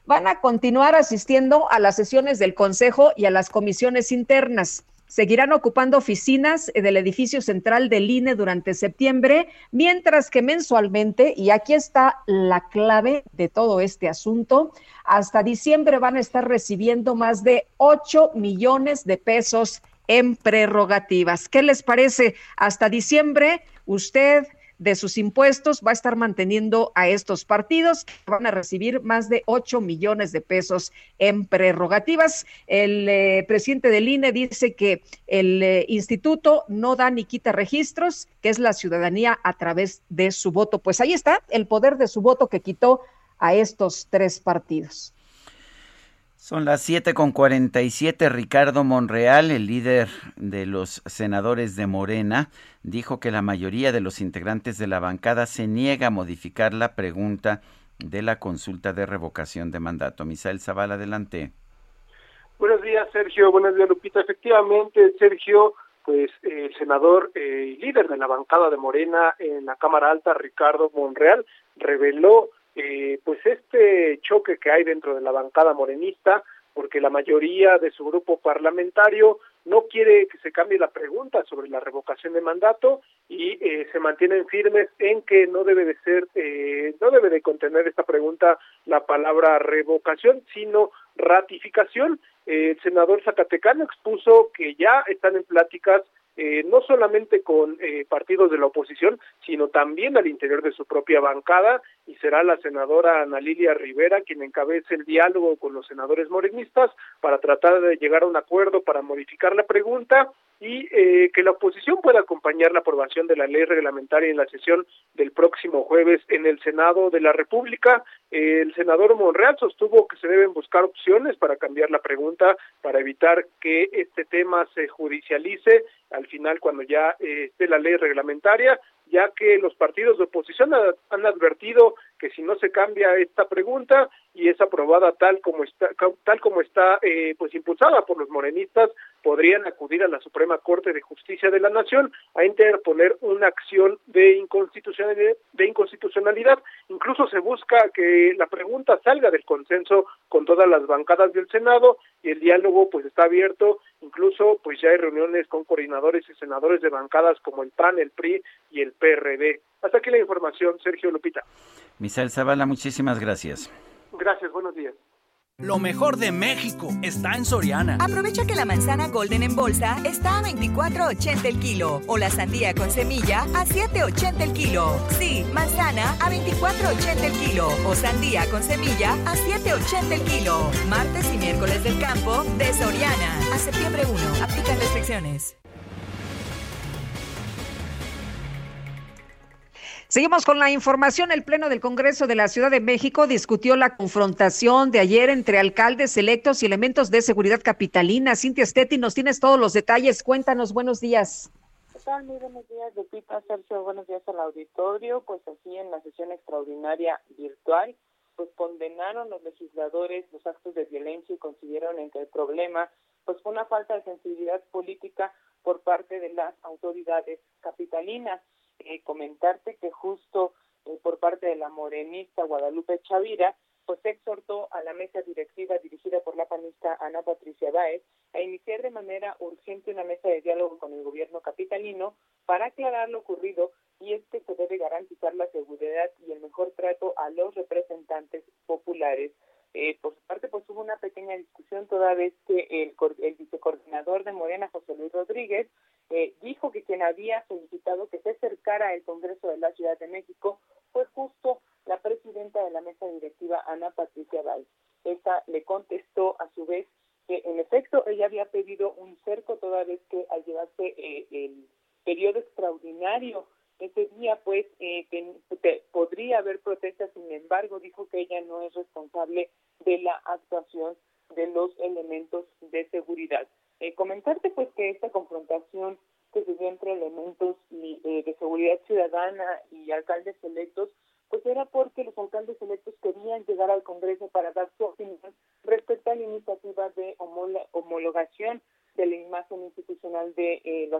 van a continuar asistiendo a las sesiones del Consejo y a las comisiones internas seguirán ocupando oficinas del edificio central del INE durante septiembre, mientras que mensualmente, y aquí está la clave de todo este asunto, hasta diciembre van a estar recibiendo más de 8 millones de pesos en prerrogativas. ¿Qué les parece? Hasta diciembre, usted de sus impuestos va a estar manteniendo a estos partidos que van a recibir más de 8 millones de pesos en prerrogativas. El eh, presidente del INE dice que el eh, instituto no da ni quita registros, que es la ciudadanía a través de su voto. Pues ahí está el poder de su voto que quitó a estos tres partidos. Son las siete con siete. Ricardo Monreal, el líder de los senadores de Morena, dijo que la mayoría de los integrantes de la bancada se niega a modificar la pregunta de la consulta de revocación de mandato. Misael Zavala, adelante. Buenos días, Sergio. Buenos días, Lupita. Efectivamente, Sergio, pues el senador y líder de la bancada de Morena en la Cámara Alta, Ricardo Monreal, reveló eh, pues este choque que hay dentro de la bancada morenista, porque la mayoría de su grupo parlamentario no quiere que se cambie la pregunta sobre la revocación de mandato y eh, se mantienen firmes en que no debe de ser, eh, no debe de contener esta pregunta la palabra revocación, sino ratificación. el senador Zacatecano expuso que ya están en pláticas eh, no solamente con eh, partidos de la oposición, sino también al interior de su propia bancada, y será la senadora Ana Lilia Rivera quien encabece el diálogo con los senadores morenistas para tratar de llegar a un acuerdo para modificar la pregunta y eh, que la oposición pueda acompañar la aprobación de la ley reglamentaria en la sesión del próximo jueves en el Senado de la República. el senador Monreal sostuvo que se deben buscar opciones para cambiar la pregunta, para evitar que este tema se judicialice al final cuando ya eh, esté la ley reglamentaria, ya que los partidos de oposición han advertido que si no se cambia esta pregunta y es aprobada tal como está tal como está eh, pues impulsada por los morenistas podrían acudir a la Suprema Corte de Justicia de la Nación a interponer una acción de inconstitucionalidad, de inconstitucionalidad. Incluso se busca que la pregunta salga del consenso con todas las bancadas del Senado y el diálogo pues está abierto. Incluso pues ya hay reuniones con coordinadores y senadores de bancadas como el PAN, el PRI y el PRD. Hasta aquí la información, Sergio Lupita. Misael Zavala, muchísimas gracias. Gracias, buenos días. Lo mejor de México está en Soriana. Aprovecha que la manzana Golden en bolsa está a 24.80 el kilo o la sandía con semilla a 7.80 el kilo. Sí, manzana a 24.80 el kilo o sandía con semilla a 7.80 el kilo. Martes y miércoles del campo de Soriana. A septiembre 1. Aplican restricciones. Seguimos con la información. El Pleno del Congreso de la Ciudad de México discutió la confrontación de ayer entre alcaldes electos y elementos de seguridad capitalina. Cintia Stetti, nos tienes todos los detalles. Cuéntanos, buenos días. ¿Qué tal? Muy buenos días, Lupita, Sergio. Buenos días al auditorio. Pues así en la sesión extraordinaria virtual, pues condenaron los legisladores los actos de violencia y consideraron que el problema pues fue una falta de sensibilidad política por parte de las autoridades capitalinas eh, comentarte que justo eh, por parte de la morenista Guadalupe Chavira, pues exhortó a la mesa directiva dirigida por la panista Ana Patricia Báez a iniciar de manera urgente una mesa de diálogo con el gobierno capitalino para aclarar lo ocurrido y es que se debe garantizar la seguridad y el mejor trato a los representantes populares. Eh, por su parte, pues hubo una pequeña discusión toda vez que el, el vicecoordinador de Morena, José Luis Rodríguez, eh, dijo que quien había solicitado que se acercara al Congreso de la Ciudad de México fue justo la presidenta de la mesa directiva, Ana Patricia Valls. Esta le contestó a su vez que en efecto ella había pedido un cerco toda vez que al llevarse eh, el periodo extraordinario ese día pues eh, que podría haber protestas, sin embargo dijo que ella no es responsable de la actuación de los elementos de seguridad. Eh, comentarte pues que esta confrontación que se dio entre elementos eh, de seguridad ciudadana y alcaldes electos, pues era porque los alcaldes electos querían llegar al Congreso para dar su opinión respecto a la iniciativa de homologación de la imagen institucional de, eh,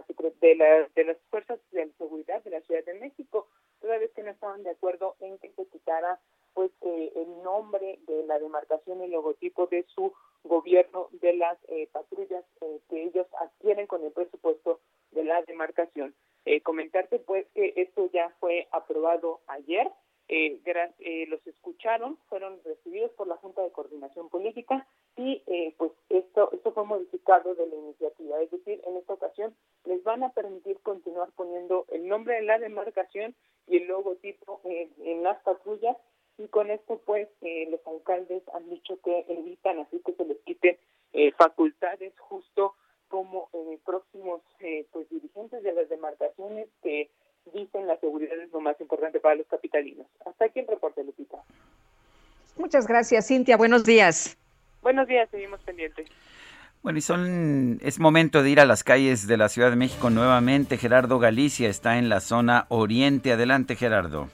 de, la, de las fuerzas de seguridad de la Ciudad de México, toda vez que no estaban de acuerdo en que se quitara pues eh, el nombre de la demarcación y logotipo de su gobierno de las eh, patrullas eh, que ellos adquieren con el presupuesto de la demarcación. comentarte pues que esto ya fue aprobado ayer, los escucharon, fueron recibidos por la Junta de Coordinación Política y pues esto, esto fue modificado de la iniciativa, es decir, en esta ocasión les van a permitir continuar poniendo el nombre de la demarcación y el logotipo en las patrullas y con esto pues eh, los alcaldes han dicho que evitan así que se les quiten eh, facultades justo como eh, próximos pues dirigentes de las demarcaciones que dicen la seguridad es lo más importante para los capitalinos. Hasta aquí el reporte, Lupita. Muchas gracias, Cintia. Buenos días. Buenos días, seguimos pendientes. Bueno, y son, es momento de ir a las calles de la Ciudad de México nuevamente. Gerardo Galicia está en la zona oriente. Adelante, Gerardo.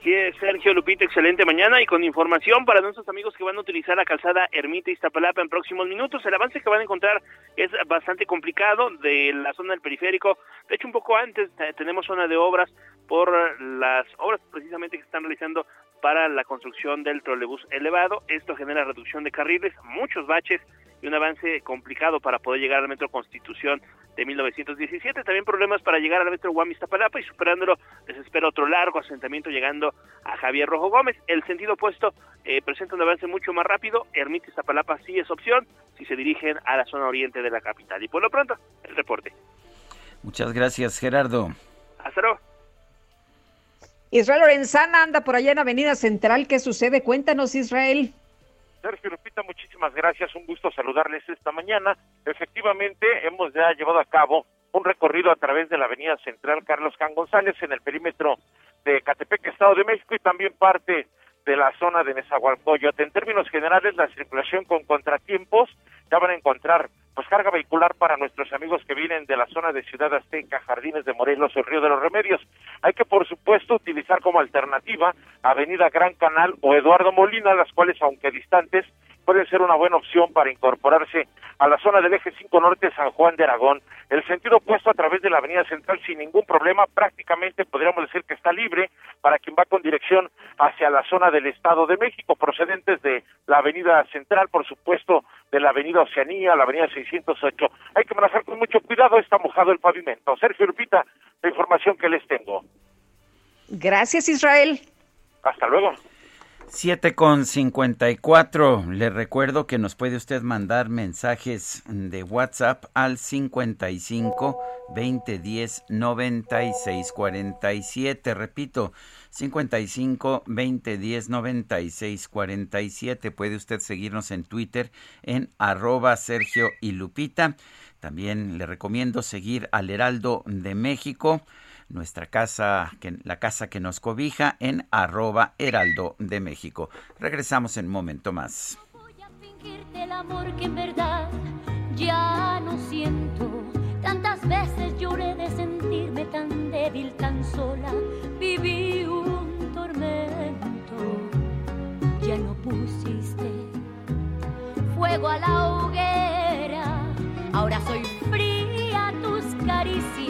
Así Sergio Lupita, excelente mañana y con información para nuestros amigos que van a utilizar la calzada Ermita Iztapalapa en próximos minutos. El avance que van a encontrar es bastante complicado de la zona del periférico. De hecho, un poco antes eh, tenemos zona de obras por las obras precisamente que están realizando para la construcción del trolebús elevado. Esto genera reducción de carriles, muchos baches y un avance complicado para poder llegar al Metro Constitución de 1917. También problemas para llegar al Metro Guamis Tapalapa y superándolo les espera otro largo asentamiento llegando a Javier Rojo Gómez. El sentido opuesto eh, presenta un avance mucho más rápido. Ermita Zapalapa sí es opción si se dirigen a la zona oriente de la capital. Y por lo pronto, el reporte. Muchas gracias, Gerardo. Hasta luego. Israel Lorenzana anda por allá en Avenida Central. ¿Qué sucede? Cuéntanos, Israel. Sergio Lupita, muchísimas gracias. Un gusto saludarles esta mañana. Efectivamente, hemos ya llevado a cabo un recorrido a través de la Avenida Central Carlos Can González en el perímetro de Catepec, Estado de México, y también parte de la zona de Nezahualcóyotl. En términos generales, la circulación con contratiempos ya van a encontrar pues carga vehicular para nuestros amigos que vienen de la zona de Ciudad Azteca, Jardines de Morelos o Río de los Remedios. Hay que, por supuesto, utilizar como alternativa Avenida Gran Canal o Eduardo Molina, las cuales, aunque distantes, pueden ser una buena opción para incorporarse a la zona del eje 5 norte San Juan de Aragón. El sentido opuesto a través de la avenida central sin ningún problema, prácticamente podríamos decir que está libre para quien va con dirección hacia la zona del Estado de México, procedentes de la avenida central, por supuesto, de la avenida Oceanía, la avenida 608. Hay que manejar con mucho cuidado, está mojado el pavimento. Sergio Lupita, la información que les tengo. Gracias, Israel. Hasta luego. 7 con 54. Le recuerdo que nos puede usted mandar mensajes de WhatsApp al 55 2010 96 47. Repito, 55 2010 96 47. Puede usted seguirnos en Twitter en arroba Sergio y Lupita. También le recomiendo seguir al Heraldo de México nuestra casa, la casa que nos cobija en arroba heraldo de México. Regresamos en un momento más. Voy a fingirte el amor que en verdad ya no siento. Tantas veces lloré de sentirme tan débil, tan sola. Viví un tormento. Ya no pusiste fuego a la hoguera. Ahora soy fría tus caricias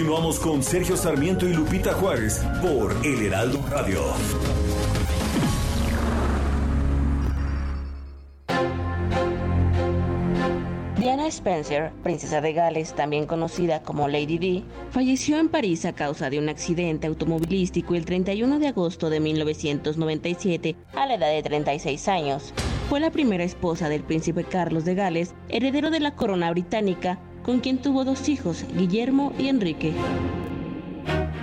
Continuamos con Sergio Sarmiento y Lupita Juárez por El Heraldo Radio. Diana Spencer, princesa de Gales, también conocida como Lady Di, falleció en París a causa de un accidente automovilístico el 31 de agosto de 1997 a la edad de 36 años. Fue la primera esposa del príncipe Carlos de Gales, heredero de la corona británica, con quien tuvo dos hijos, Guillermo y Enrique.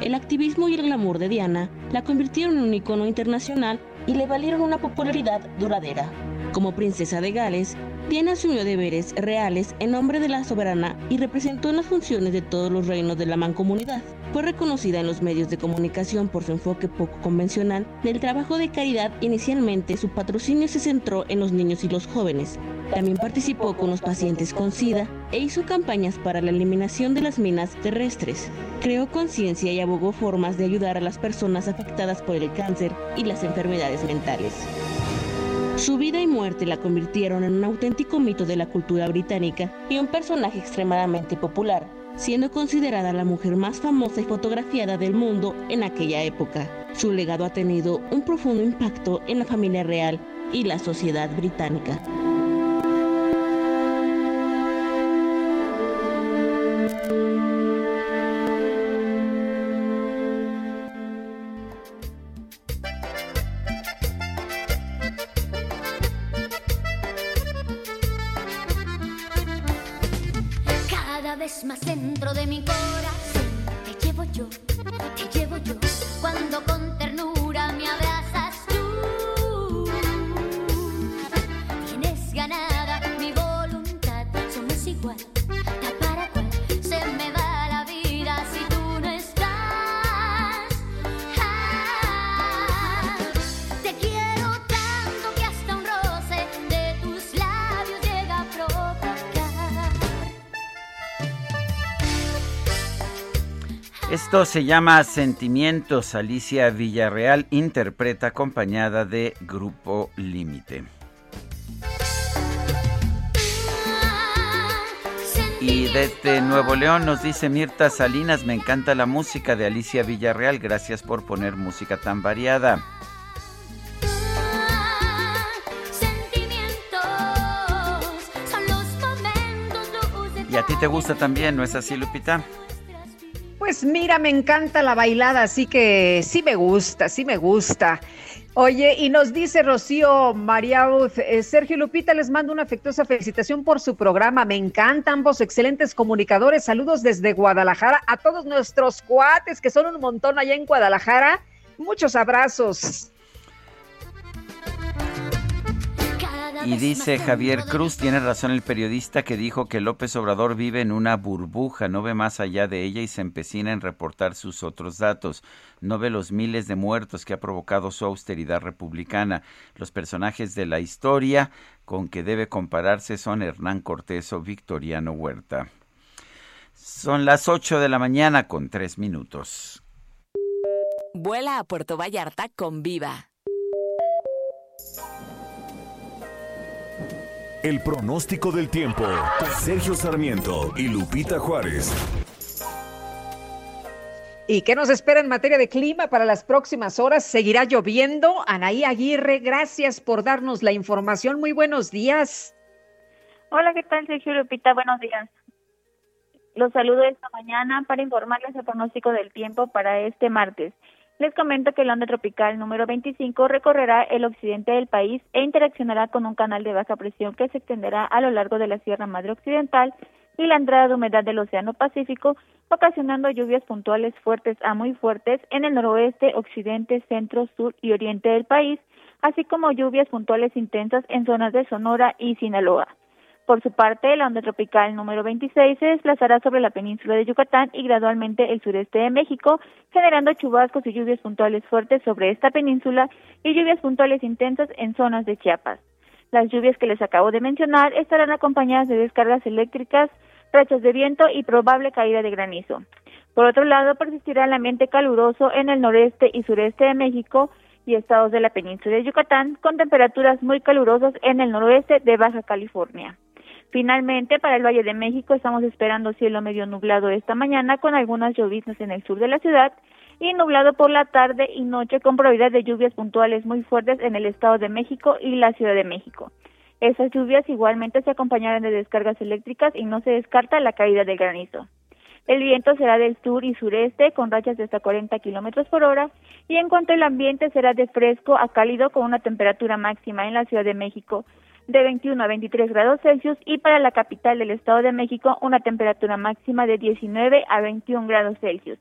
El activismo y el glamour de Diana la convirtieron en un icono internacional y le valieron una popularidad duradera. Como princesa de Gales, Diana asumió deberes reales en nombre de la soberana y representó en las funciones de todos los reinos de la mancomunidad. Fue reconocida en los medios de comunicación por su enfoque poco convencional del trabajo de caridad. Inicialmente, su patrocinio se centró en los niños y los jóvenes. También participó con los pacientes con SIDA e hizo campañas para la eliminación de las minas terrestres. Creó conciencia y abogó formas de ayudar a las personas afectadas por el cáncer y las enfermedades mentales. Su vida y muerte la convirtieron en un auténtico mito de la cultura británica y un personaje extremadamente popular, siendo considerada la mujer más famosa y fotografiada del mundo en aquella época. Su legado ha tenido un profundo impacto en la familia real y la sociedad británica. Mi corazón Esto se llama Sentimientos. Alicia Villarreal interpreta acompañada de Grupo Límite. Y desde Nuevo León nos dice Mirta Salinas, me encanta la música de Alicia Villarreal, gracias por poner música tan variada. Y a ti te gusta también, ¿no es así, Lupita? Pues mira, me encanta la bailada, así que sí me gusta, sí me gusta. Oye, y nos dice Rocío María eh, Sergio Lupita les mando una afectuosa felicitación por su programa. Me encantan ambos excelentes comunicadores. Saludos desde Guadalajara a todos nuestros cuates, que son un montón allá en Guadalajara. Muchos abrazos. Y dice Javier Cruz, tiene razón el periodista que dijo que López Obrador vive en una burbuja, no ve más allá de ella y se empecina en reportar sus otros datos. No ve los miles de muertos que ha provocado su austeridad republicana. Los personajes de la historia con que debe compararse son Hernán Cortés o Victoriano Huerta. Son las 8 de la mañana con 3 minutos. Vuela a Puerto Vallarta con Viva. El pronóstico del tiempo. Sergio Sarmiento y Lupita Juárez. ¿Y qué nos espera en materia de clima para las próximas horas? ¿Seguirá lloviendo? Anaí Aguirre, gracias por darnos la información. Muy buenos días. Hola, ¿qué tal, Sergio Lupita? Buenos días. Los saludo esta mañana para informarles el pronóstico del tiempo para este martes. Les comento que el onda tropical número 25 recorrerá el occidente del país e interaccionará con un canal de baja presión que se extenderá a lo largo de la Sierra Madre Occidental y la entrada de humedad del Océano Pacífico, ocasionando lluvias puntuales fuertes a muy fuertes en el noroeste, occidente, centro, sur y oriente del país, así como lluvias puntuales intensas en zonas de Sonora y Sinaloa. Por su parte, la onda tropical número 26 se desplazará sobre la península de Yucatán y gradualmente el sureste de México, generando chubascos y lluvias puntuales fuertes sobre esta península y lluvias puntuales intensas en zonas de Chiapas. Las lluvias que les acabo de mencionar estarán acompañadas de descargas eléctricas, rachas de viento y probable caída de granizo. Por otro lado, persistirá el ambiente caluroso en el noreste y sureste de México y estados de la península de Yucatán, con temperaturas muy calurosas en el noroeste de Baja California. Finalmente, para el Valle de México estamos esperando cielo medio nublado esta mañana con algunas lloviznas en el sur de la ciudad y nublado por la tarde y noche con probabilidad de lluvias puntuales muy fuertes en el Estado de México y la Ciudad de México. Esas lluvias igualmente se acompañarán de descargas eléctricas y no se descarta la caída del granizo. El viento será del sur y sureste con rachas de hasta 40 kilómetros por hora y en cuanto al ambiente será de fresco a cálido con una temperatura máxima en la Ciudad de México de 21 a 23 grados Celsius y para la capital del Estado de México una temperatura máxima de 19 a 21 grados Celsius.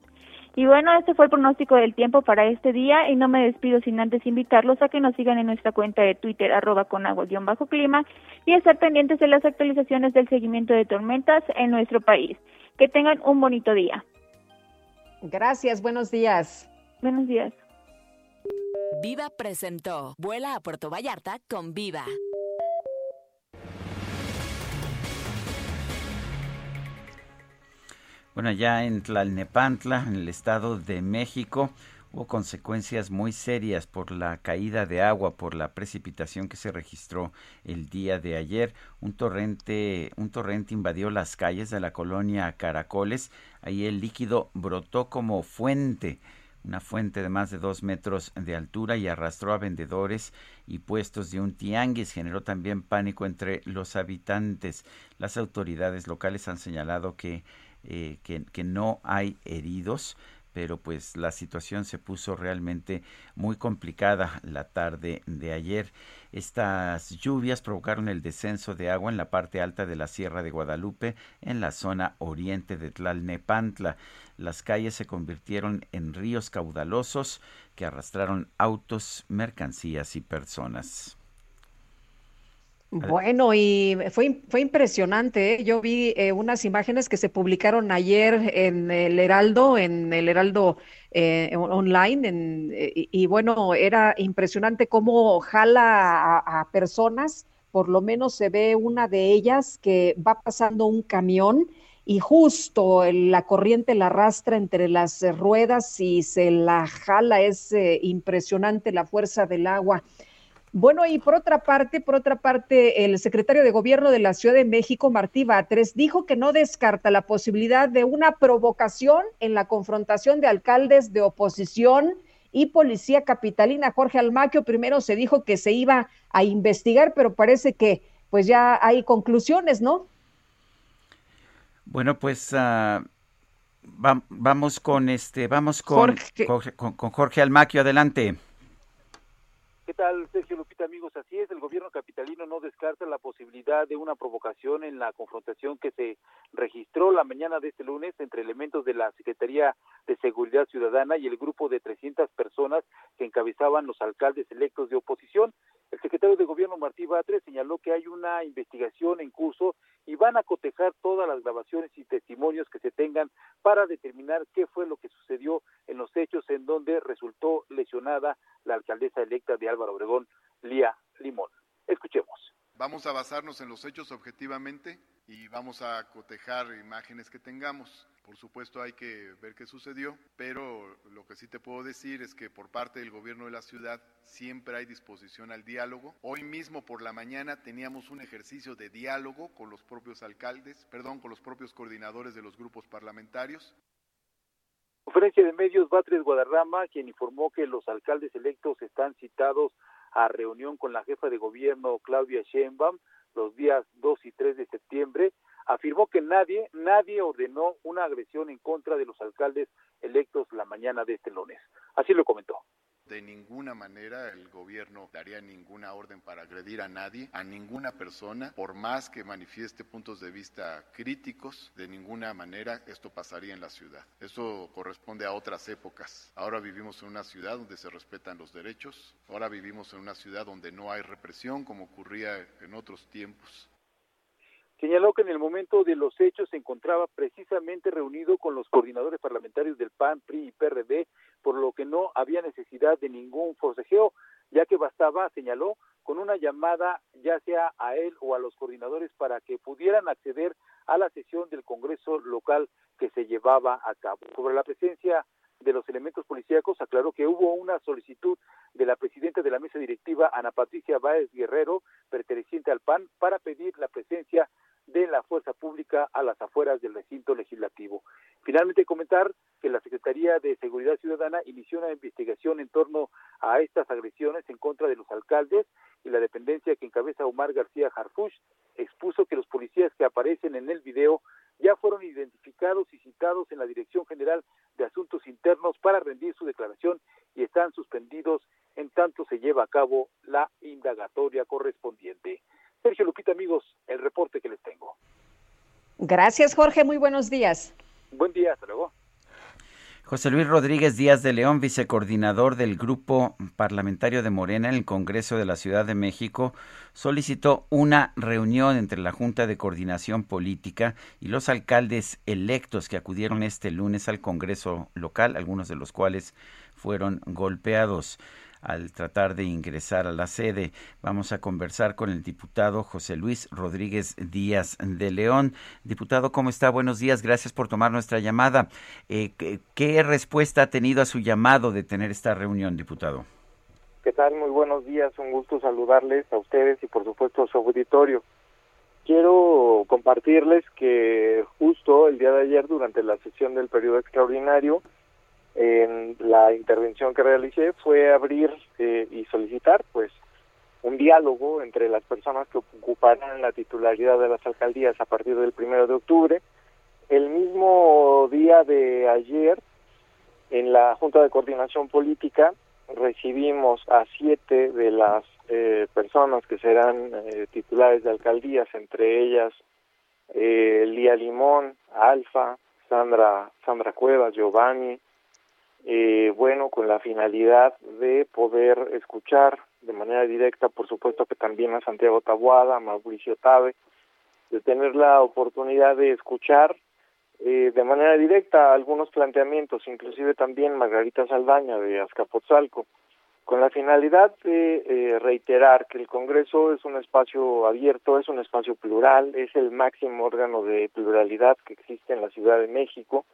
Y bueno, este fue el pronóstico del tiempo para este día y no me despido sin antes invitarlos a que nos sigan en nuestra cuenta de Twitter arroba con agua-bajo clima y estar pendientes de las actualizaciones del seguimiento de tormentas en nuestro país. Que tengan un bonito día. Gracias, buenos días. Buenos días. Viva presentó Vuela a Puerto Vallarta con Viva. Bueno, ya en Tlalnepantla, en el Estado de México, hubo consecuencias muy serias por la caída de agua, por la precipitación que se registró el día de ayer. Un torrente, un torrente invadió las calles de la colonia Caracoles. Ahí el líquido brotó como fuente una fuente de más de dos metros de altura y arrastró a vendedores y puestos de un tianguis. Generó también pánico entre los habitantes. Las autoridades locales han señalado que eh, que, no hay heridos, pero pues la situación se puso realmente muy complicada la tarde de ayer. Estas lluvias provocaron el descenso de agua en la parte alta de la Sierra de Guadalupe, en la zona oriente de Tlalnepantla. Las calles se convirtieron en ríos caudalosos que arrastraron autos, mercancías y personas. Bueno, y fue, fue impresionante. ¿eh? Yo vi eh, unas imágenes que se publicaron ayer en el Heraldo, en el Heraldo eh, online, y, bueno, era impresionante cómo jala a, personas. Por lo menos se ve una de ellas que va pasando un camión y justo la corriente la arrastra entre las ruedas y se la jala. Es impresionante la fuerza del agua. Bueno, y por otra parte, por otra parte, el secretario de Gobierno de la Ciudad de México, Martí Batres, dijo que no descarta la posibilidad de una provocación en la confrontación de alcaldes de oposición y policía capitalina. Jorge Almaquio primero se dijo que se iba a investigar, pero parece que pues ya hay conclusiones, ¿no? Bueno, pues uh, vamos con este, vamos con Jorge, con, con Jorge Almaquio, adelante. ¿Qué tal, Sergio Lupita, amigos? Así es, el gobierno capitalino no descarta la posibilidad de una provocación en la confrontación que se registró la mañana de este lunes entre elementos de la Secretaría de Seguridad Ciudadana y el grupo de 300 personas que encabezaban los alcaldes electos de oposición. El secretario de Gobierno Martí Batres señaló que hay una investigación en curso y van a cotejar todas las grabaciones y testimonios que se tengan para determinar qué fue lo que sucedió en los hechos en donde resultó lesionada la alcaldesa electa de Álvaro Obregón, Lía Limón. Escuchemos. Vamos a basarnos en los hechos objetivamente y vamos a cotejar imágenes que tengamos. Por supuesto hay que ver qué sucedió, pero lo que sí te puedo decir es que por parte del gobierno de la ciudad siempre hay disposición al diálogo. Hoy mismo por la mañana teníamos un ejercicio de diálogo con los propios alcaldes, perdón, con los propios coordinadores de los grupos parlamentarios. Conferencia de medios Batres Guadarrama, quien informó que los alcaldes electos están citados a reunión con la jefa de gobierno Claudia Sheinbaum los días 2 y 3 de septiembre, afirmó que nadie, nadie ordenó una agresión en contra de los alcaldes electos la mañana de este lunes. Así lo comentó. De ninguna manera el gobierno daría ninguna orden para agredir a nadie, a ninguna persona, por más que manifieste puntos de vista críticos, de ninguna manera esto pasaría en la ciudad. Eso corresponde a otras épocas. Ahora vivimos en una ciudad donde se respetan los derechos, ahora vivimos en una ciudad donde no hay represión como ocurría en otros tiempos. Señaló que en el momento de los hechos se encontraba precisamente reunido con los coordinadores parlamentarios del PAN, PRI y PRD, por lo que no había necesidad de ningún forcejeo, ya que bastaba, señaló, con una llamada ya sea a él o a los coordinadores para que pudieran acceder a la sesión del Congreso local que se llevaba a cabo. Sobre la presencia de los elementos policíacos, aclaró que hubo una solicitud de la presidenta de la mesa directiva, Ana Patricia Báez Guerrero, perteneciente al PAN, para pedir la presencia de la fuerza pública a las afueras del recinto legislativo. Finalmente comentar que la Secretaría de Seguridad Ciudadana inició una investigación en torno a estas agresiones en contra de los alcaldes y la dependencia que encabeza Omar García Harfush expuso que los policías que aparecen en el video ya fueron identificados y citados en la Dirección General de Asuntos Internos para rendir su declaración y están suspendidos en tanto se lleva a cabo la indagatoria correspondiente. Sergio Lupita, amigos, el reporte que les tengo. Gracias, Jorge. Muy buenos días. Buen día, hasta luego. José Luis Rodríguez Díaz de León, vicecoordinador del Grupo Parlamentario de Morena en el Congreso de la Ciudad de México, solicitó una reunión entre la Junta de Coordinación Política y los alcaldes electos que acudieron este lunes al Congreso local, algunos de los cuales fueron golpeados al tratar de ingresar a la sede. Vamos a conversar con el diputado José Luis Rodríguez Díaz de León. Diputado, ¿cómo está? Buenos días, gracias por tomar nuestra llamada. Eh, ¿qué, respuesta ha tenido a su llamado de tener esta reunión, diputado? ¿Qué tal? Muy buenos días, un gusto saludarles a ustedes y por supuesto a su auditorio. Quiero compartirles que justo el día de ayer, durante la sesión del periodo extraordinario, en la intervención que realicé fue abrir eh, y solicitar pues un diálogo entre las personas que ocuparán la titularidad de las alcaldías a partir del primero de octubre. El mismo día de ayer, en la Junta de Coordinación Política, recibimos a siete de las eh, personas que serán eh, titulares de alcaldías, entre ellas eh, Lía Limón, Alfa, Sandra, Sandra Cuevas, Giovanni, eh, bueno, con la finalidad de poder escuchar de manera directa, por supuesto que también a Santiago Tabuada, a Mauricio Tabe, de tener la oportunidad de escuchar eh, de manera directa algunos planteamientos, inclusive también Margarita Saldaña de Azcapotzalco, con la finalidad de eh, reiterar que el Congreso es un espacio abierto, es un espacio plural, es el máximo órgano de pluralidad que existe en la Ciudad de México,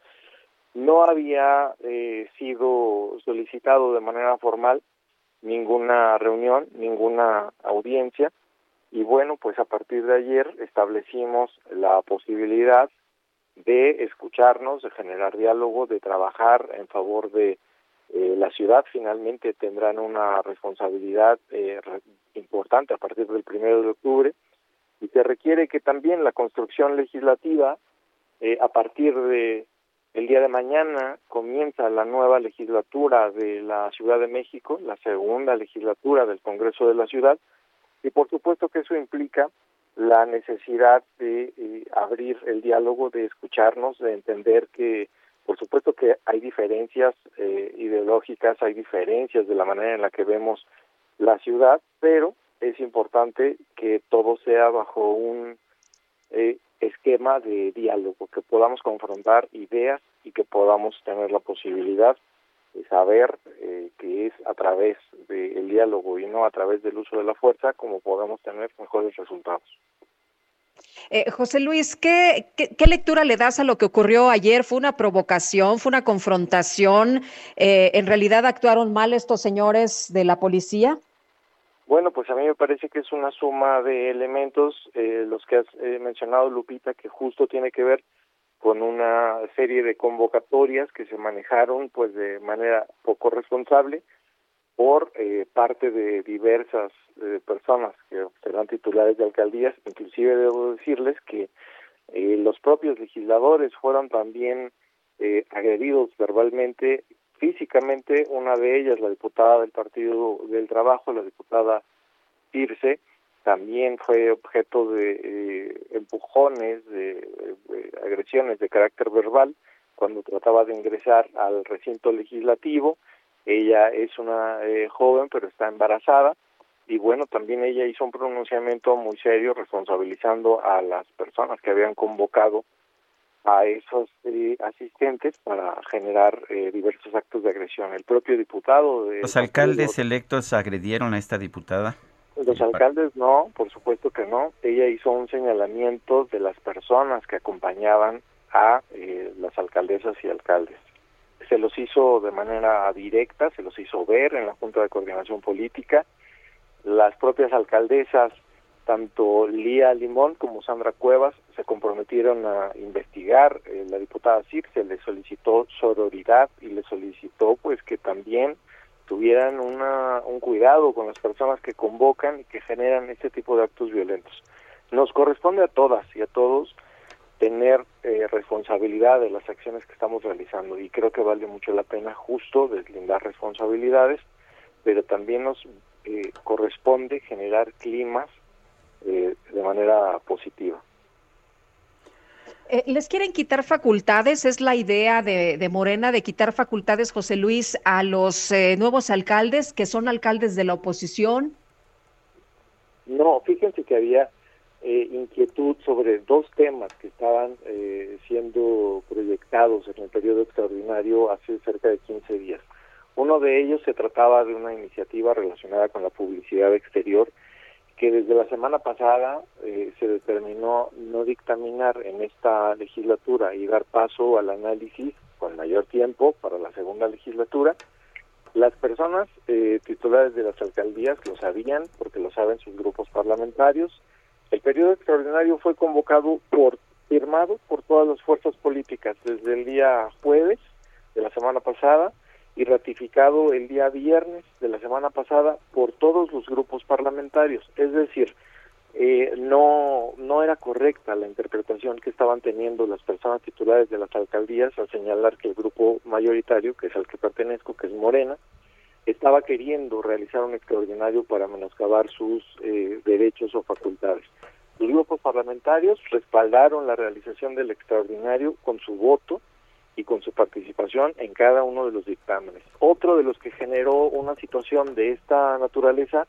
no había eh, sido solicitado de manera formal ninguna reunión, ninguna audiencia y bueno, pues a partir de ayer establecimos la posibilidad de escucharnos, de generar diálogo, de trabajar en favor de eh, la ciudad. Finalmente tendrán una responsabilidad eh, importante a partir del primero de octubre y se requiere que también la construcción legislativa, a partir de El día de mañana comienza la nueva legislatura de la Ciudad de México, la segunda legislatura del Congreso de la Ciudad, y por supuesto que eso implica la necesidad de eh, abrir el diálogo, de escucharnos, de entender que por supuesto que hay diferencias eh, ideológicas, hay diferencias de la manera en la que vemos la ciudad, pero es importante que todo sea bajo un eh, esquema de diálogo, que podamos confrontar ideas y que podamos tener la posibilidad de saber eh, que es a través del diálogo y no a través del uso de la fuerza como podamos tener mejores resultados. Eh, José Luis, ¿qué, ¿qué, lectura le das a lo que ocurrió ayer? ¿Fue una provocación? ¿Fue una confrontación? Eh, ¿En realidad actuaron mal estos señores de la policía? Bueno, pues a mí me parece que es una suma de elementos, eh, los que has mencionado, Lupita, que justo tiene que ver con una serie de convocatorias que se manejaron pues de manera poco responsable por eh, parte de diversas eh, personas que serán titulares de alcaldías. Inclusive debo decirles que eh, los propios legisladores fueron también agredidos verbalmente, físicamente. Una de ellas, la diputada del Partido del Trabajo, la diputada Pirce, también fue objeto de empujones, de agresiones de carácter verbal cuando trataba de ingresar al recinto legislativo ella es una eh, joven, pero está embarazada. Y bueno, también ella hizo un pronunciamiento muy serio responsabilizando a las personas que habían convocado a esos eh, asistentes para generar eh, diversos actos de agresión. El propio diputado... De ¿Los alcaldes electos agredieron a esta diputada? Los alcaldes no, por supuesto que no. Ella hizo un señalamiento de las personas que acompañaban a las alcaldesas y alcaldes se los hizo de manera directa, se los hizo ver en la Junta de Coordinación Política. Las propias alcaldesas, tanto Lía Limón como Sandra Cuevas, se comprometieron a investigar. Eh, la diputada se le solicitó sororidad y le solicitó pues que también tuvieran una, un cuidado con las personas que convocan y que generan este tipo de actos violentos. Nos corresponde a todas y a todos tener eh, responsabilidad de las acciones que estamos realizando y creo que vale mucho la pena justo deslindar responsabilidades, pero también nos eh, corresponde generar climas eh, de manera positiva. ¿Les quieren quitar facultades? ¿Es la idea de, de Morena de quitar facultades, José Luis, a los nuevos alcaldes que son alcaldes de la oposición? No, fíjense que había eh, inquietud sobre dos temas que estaban eh, siendo proyectados en el periodo extraordinario hace cerca de 15 días. Uno de ellos se trataba de una iniciativa relacionada con la publicidad exterior que desde la semana pasada eh, se determinó no dictaminar en esta legislatura y dar paso al análisis con mayor tiempo para la segunda legislatura. Las personas titulares de las alcaldías lo sabían porque lo saben sus grupos parlamentarios, el periodo extraordinario fue convocado por, firmado por todas las fuerzas políticas desde el día jueves de la semana pasada y ratificado el día viernes de la semana pasada por todos los grupos parlamentarios. Es decir, eh, no, no era correcta la interpretación que estaban teniendo las personas titulares de las alcaldías al señalar que el grupo mayoritario, que es al que pertenezco, que es Morena, estaba queriendo realizar un extraordinario para menoscabar sus eh, derechos o facultades. Los grupos parlamentarios respaldaron la realización del extraordinario con su voto y con su participación en cada uno de los dictámenes. Otro de los que generó una situación de esta naturaleza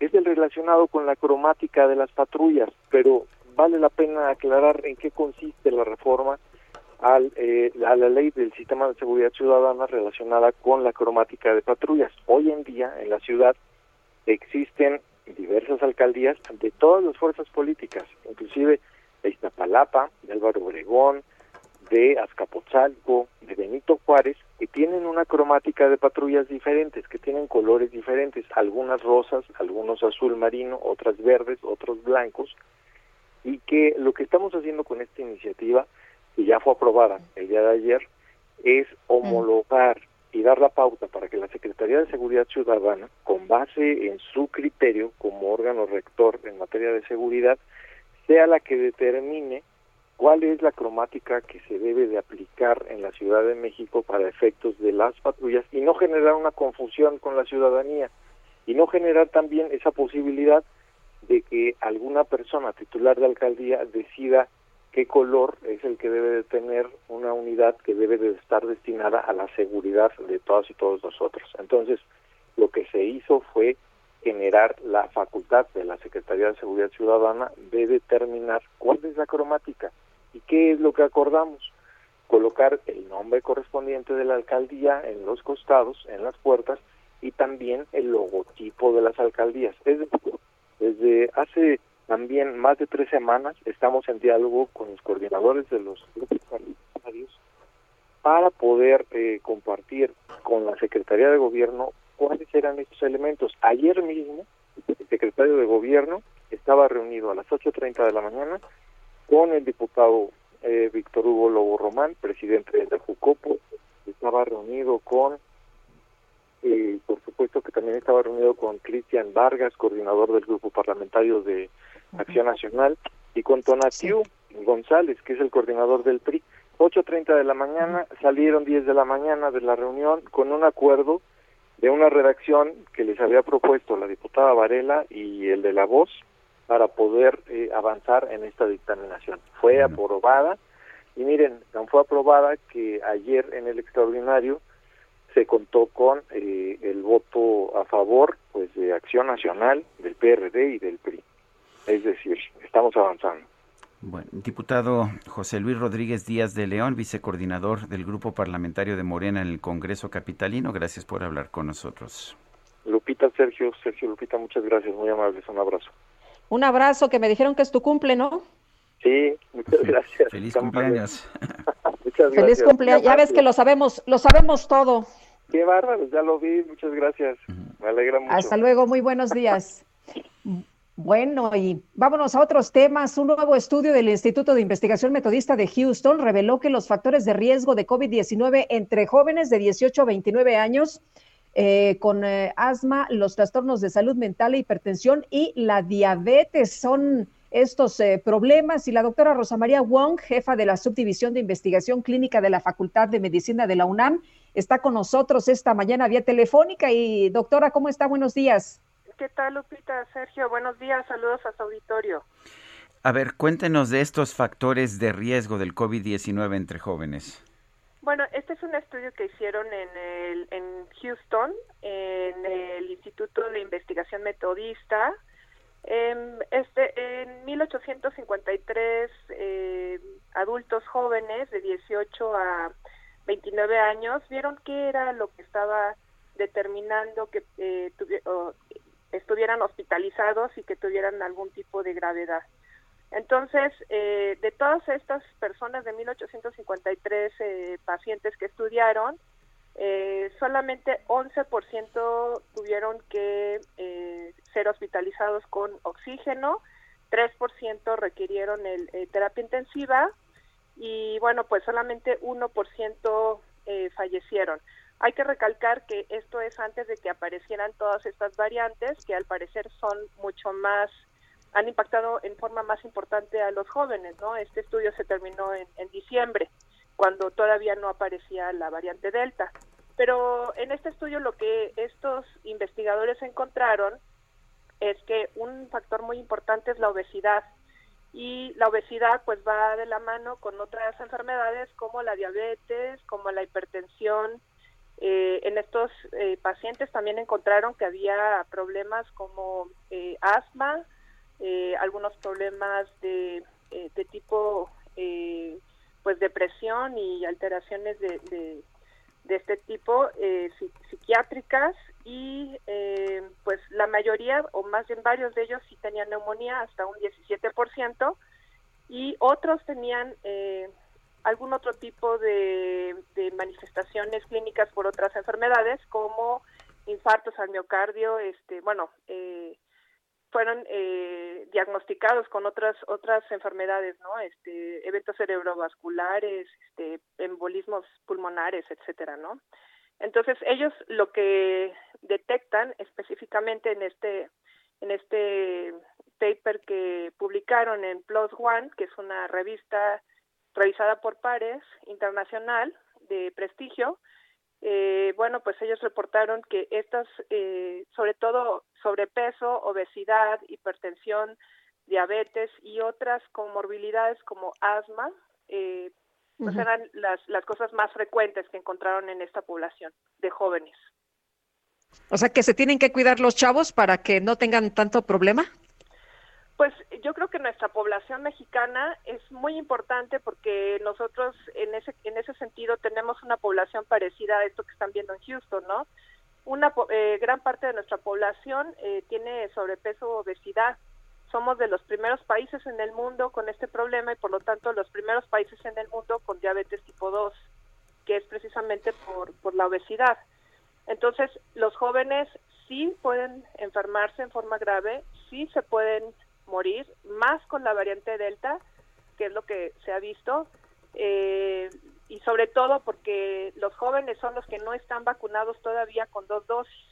es el relacionado con la cromática de las patrullas, pero vale la pena aclarar en qué consiste la reforma al, eh, a la ley del sistema de seguridad ciudadana relacionada con la cromática de patrullas. Hoy en día en la ciudad existen diversas alcaldías de todas las fuerzas políticas, inclusive de Iztapalapa, de Álvaro Obregón, de Azcapotzalco, de Benito Juárez, que tienen una cromática de patrullas diferentes, que tienen colores diferentes, algunas rosas, algunos azul marino, otras verdes, otros blancos, y que lo que estamos haciendo con esta iniciativa, que ya fue aprobada el día de ayer, es homologar y dar la pauta para que la Secretaría de Seguridad Ciudadana, con base en su criterio como órgano rector en materia de seguridad, sea la que determine cuál es la cromática que se debe de aplicar en la Ciudad de México para efectos de las patrullas y no generar una confusión con la ciudadanía y no generar también esa posibilidad de que alguna persona titular de alcaldía decida qué color es el que debe de tener una unidad que debe de estar destinada a la seguridad de todas y todos nosotros. Entonces, lo que se hizo fue generar la facultad de la Secretaría de Seguridad Ciudadana de determinar cuál es la cromática y qué es lo que acordamos. Colocar el nombre correspondiente de la alcaldía en los costados, en las puertas, y también el logotipo de las alcaldías. Es desde hace también más de tres semanas estamos en diálogo con los coordinadores de los grupos parlamentarios para poder eh, compartir con la Secretaría de Gobierno cuáles eran estos elementos. Ayer mismo el secretario de Gobierno estaba reunido a las 8.30 de la mañana con el diputado eh, Víctor Hugo Lobo Román, presidente de Jucopo, estaba reunido con y por supuesto que también estaba reunido con Cristian Vargas, coordinador del grupo parlamentario de Acción Nacional, y con Tonatiu González, que es el coordinador del PRI. 8.30 de la mañana, salieron 10 de la mañana de la reunión con un acuerdo de una redacción que les había propuesto la diputada Varela y el de la voz para poder eh, avanzar en esta dictaminación. Fue aprobada y miren, fue aprobada que ayer en el extraordinario se contó con eh, el voto a favor pues de Acción Nacional, del PRD y del PRI. Es decir, estamos avanzando. Bueno, diputado José Luis Rodríguez Díaz de León, vicecoordinador del Grupo Parlamentario de Morena en el Congreso Capitalino, gracias por hablar con nosotros. Lupita, Sergio, Sergio, Lupita, muchas gracias, muy amables, un abrazo. Un abrazo, que me dijeron que es tu cumple, ¿no? Sí, muchas gracias. Feliz cumpleaños. muchas gracias. Feliz cumpleaños, ya ves que lo sabemos, lo sabemos todo. Qué bárbaro, ya lo vi, muchas gracias. Me alegra mucho. Hasta luego, muy buenos días. Bueno, y vámonos a otros temas. Un nuevo estudio del Instituto de Investigación Metodista de Houston reveló que los factores de riesgo de COVID-19 entre jóvenes de 18 a 29 años eh, con eh, asma, los trastornos de salud mental e hipertensión y la diabetes son estos eh, problemas. Y la doctora Rosa María Wong, jefa de la Subdivisión de Investigación Clínica de la Facultad de Medicina de la UNAM, está con nosotros esta mañana vía telefónica. Y doctora, ¿cómo está? Buenos días. ¿Qué tal, Lupita? Sergio, buenos días. Saludos a su auditorio. A ver, cuéntenos de estos factores de riesgo del COVID-19 entre jóvenes. Bueno, este es un estudio que hicieron en, el, en Houston, en el Instituto de Investigación Metodista. este, en 1853 eh, adultos jóvenes de 18 a 29 años vieron qué era lo que estaba determinando que eh, estuvieran hospitalizados y que tuvieran algún tipo de gravedad. Entonces, eh, de todas estas personas de 1853 eh, pacientes que estudiaron, eh, solamente 11% tuvieron que eh, ser hospitalizados con oxígeno, 3% requirieron el, terapia intensiva y bueno, pues solamente 1% fallecieron. Hay que recalcar que esto es antes de que aparecieran todas estas variantes, que al parecer son mucho más, han impactado en forma más importante a los jóvenes, ¿no? Este estudio se terminó en, diciembre, cuando todavía no aparecía la variante Delta. Pero en este estudio lo que estos investigadores encontraron es que un factor muy importante es la obesidad y la obesidad pues va de la mano con otras enfermedades como la diabetes, como la hipertensión, eh, en estos eh, pacientes también encontraron que había problemas como eh, asma, algunos problemas de, de tipo pues depresión y alteraciones de, de, este tipo psiquiátricas y pues la mayoría o más bien varios de ellos sí tenían neumonía hasta un 17% y otros tenían algún otro tipo de, manifestaciones clínicas por otras enfermedades como infartos al miocardio, este, bueno, eh, fueron eh, diagnosticados con otras otras enfermedades, ¿no? Este, eventos cerebrovasculares, este, embolismos pulmonares, etcétera, ¿no? Entonces ellos lo que detectan específicamente en este en este paper que publicaron en PLOS ONE, que es una revista realizada por pares internacional de prestigio, eh, bueno, pues ellos reportaron que estas, eh, sobre todo sobrepeso, obesidad, hipertensión, diabetes y otras comorbilidades como asma, eh, pues eran las, las cosas más frecuentes que encontraron en esta población de jóvenes. O sea, que se tienen que cuidar los chavos para que no tengan tanto problema. Pues yo creo que nuestra población mexicana es muy importante porque nosotros en ese en ese sentido tenemos una población parecida a esto que están viendo en Houston, ¿no? Una eh, gran parte de nuestra población eh, tiene sobrepeso o obesidad. Somos de los primeros países en el mundo con este problema y por lo tanto los primeros países en el mundo con diabetes tipo 2, que es precisamente por, por la obesidad. Entonces, los jóvenes sí pueden enfermarse en forma grave, sí se pueden morir, más con la variante Delta, que es lo que se ha visto, eh, y sobre todo porque los jóvenes son los que no están vacunados todavía con dos dosis.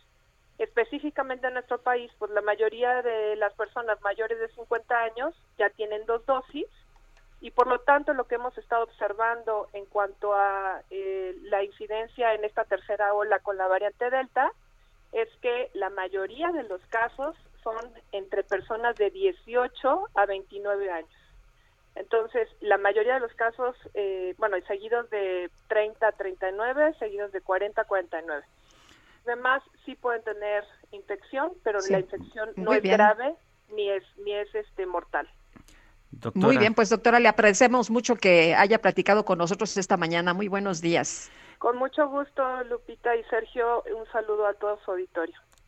Específicamente en nuestro país, pues la mayoría de las personas mayores de 50 años ya tienen dos dosis y por lo tanto lo que hemos estado observando en cuanto a eh, la incidencia en esta tercera ola con la variante Delta es que la mayoría de los casos son entre personas de 18 a 29 años. Entonces, la mayoría de los casos, eh, bueno, seguidos de 30 a 39, seguidos de 40 a 49. Además, sí pueden tener infección, pero la infección no es grave ni es ni es este mortal. Muy bien, pues doctora, le agradecemos mucho que haya platicado con nosotros esta mañana. Muy buenos días. Con mucho gusto, Lupita y Sergio, un saludo a todo su auditorio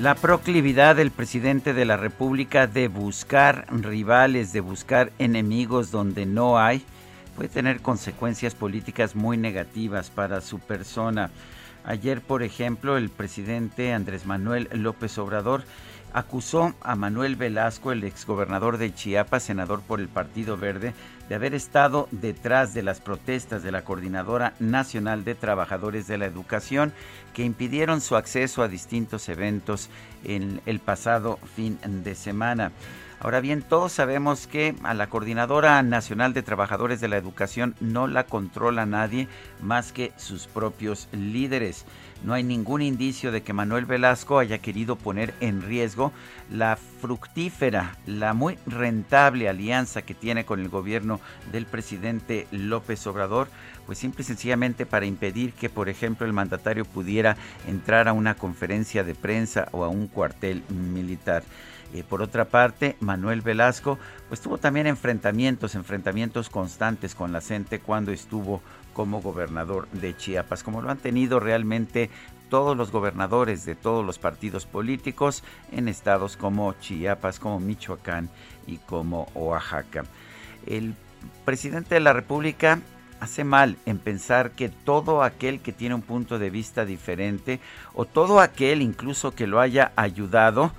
La proclividad del presidente de la República de buscar rivales, de buscar enemigos donde no hay, puede tener consecuencias políticas muy negativas para su persona. Ayer, por ejemplo, el presidente Andrés Manuel López Obrador acusó a Manuel Velasco, el exgobernador de Chiapas, senador por el Partido Verde, de haber estado detrás de las protestas de la Coordinadora Nacional de Trabajadores de la Educación que impidieron su acceso a distintos eventos en el pasado fin de semana. Ahora bien, todos sabemos que a la Coordinadora Nacional de Trabajadores de la Educación no la controla nadie más que sus propios líderes. No hay ningún indicio de que Manuel Velasco haya querido poner en riesgo la fructífera, la muy rentable alianza que tiene con el gobierno del presidente López Obrador, pues simple y sencillamente para impedir que, por ejemplo, el mandatario pudiera entrar a una conferencia de prensa o a un cuartel militar. Por otra parte, Manuel Velasco, pues tuvo también enfrentamientos, enfrentamientos constantes con la gente cuando estuvo como gobernador de Chiapas, como lo han tenido realmente todos los gobernadores de todos los partidos políticos en estados como Chiapas, como Michoacán y como Oaxaca. El presidente de la República hace mal en pensar que todo aquel que tiene un punto de vista diferente o todo aquel incluso que lo haya ayudado,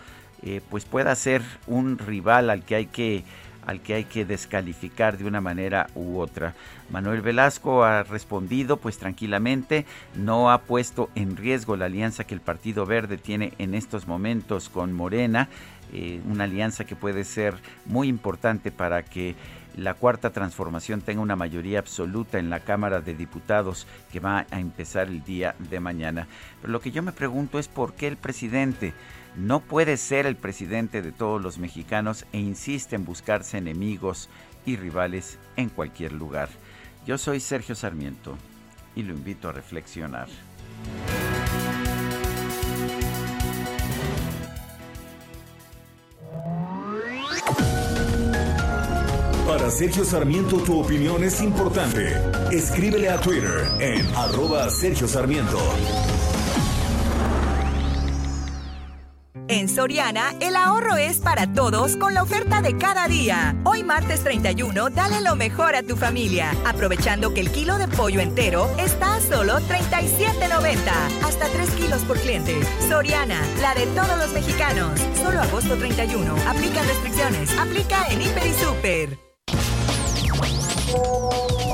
eh, pues pueda ser un rival al que hay que al que hay que descalificar de una manera u otra. Manuel Velasco ha respondido pues tranquilamente, no ha puesto en riesgo la alianza que el Partido Verde tiene en estos momentos con Morena, eh, una alianza que puede ser muy importante para que la cuarta transformación tenga una mayoría absoluta en la Cámara de Diputados que va a empezar el día de mañana. Pero lo que yo me pregunto es por qué el presidente no puede ser el presidente de todos los mexicanos e insiste en buscarse enemigos y rivales en cualquier lugar. Yo soy Sergio Sarmiento y lo invito a reflexionar. Para Sergio Sarmiento tu opinión es importante. Escríbele a Twitter en arroba Sergio Sarmiento. En Soriana, el ahorro es para todos con la oferta de cada día. Hoy martes 31, dale lo mejor a tu familia, aprovechando que el kilo de pollo entero está a solo 37.90, hasta 3 kilos por cliente. Soriana, la de todos los mexicanos. Solo agosto 31. Aplica restricciones. Aplica en Hiper y Super.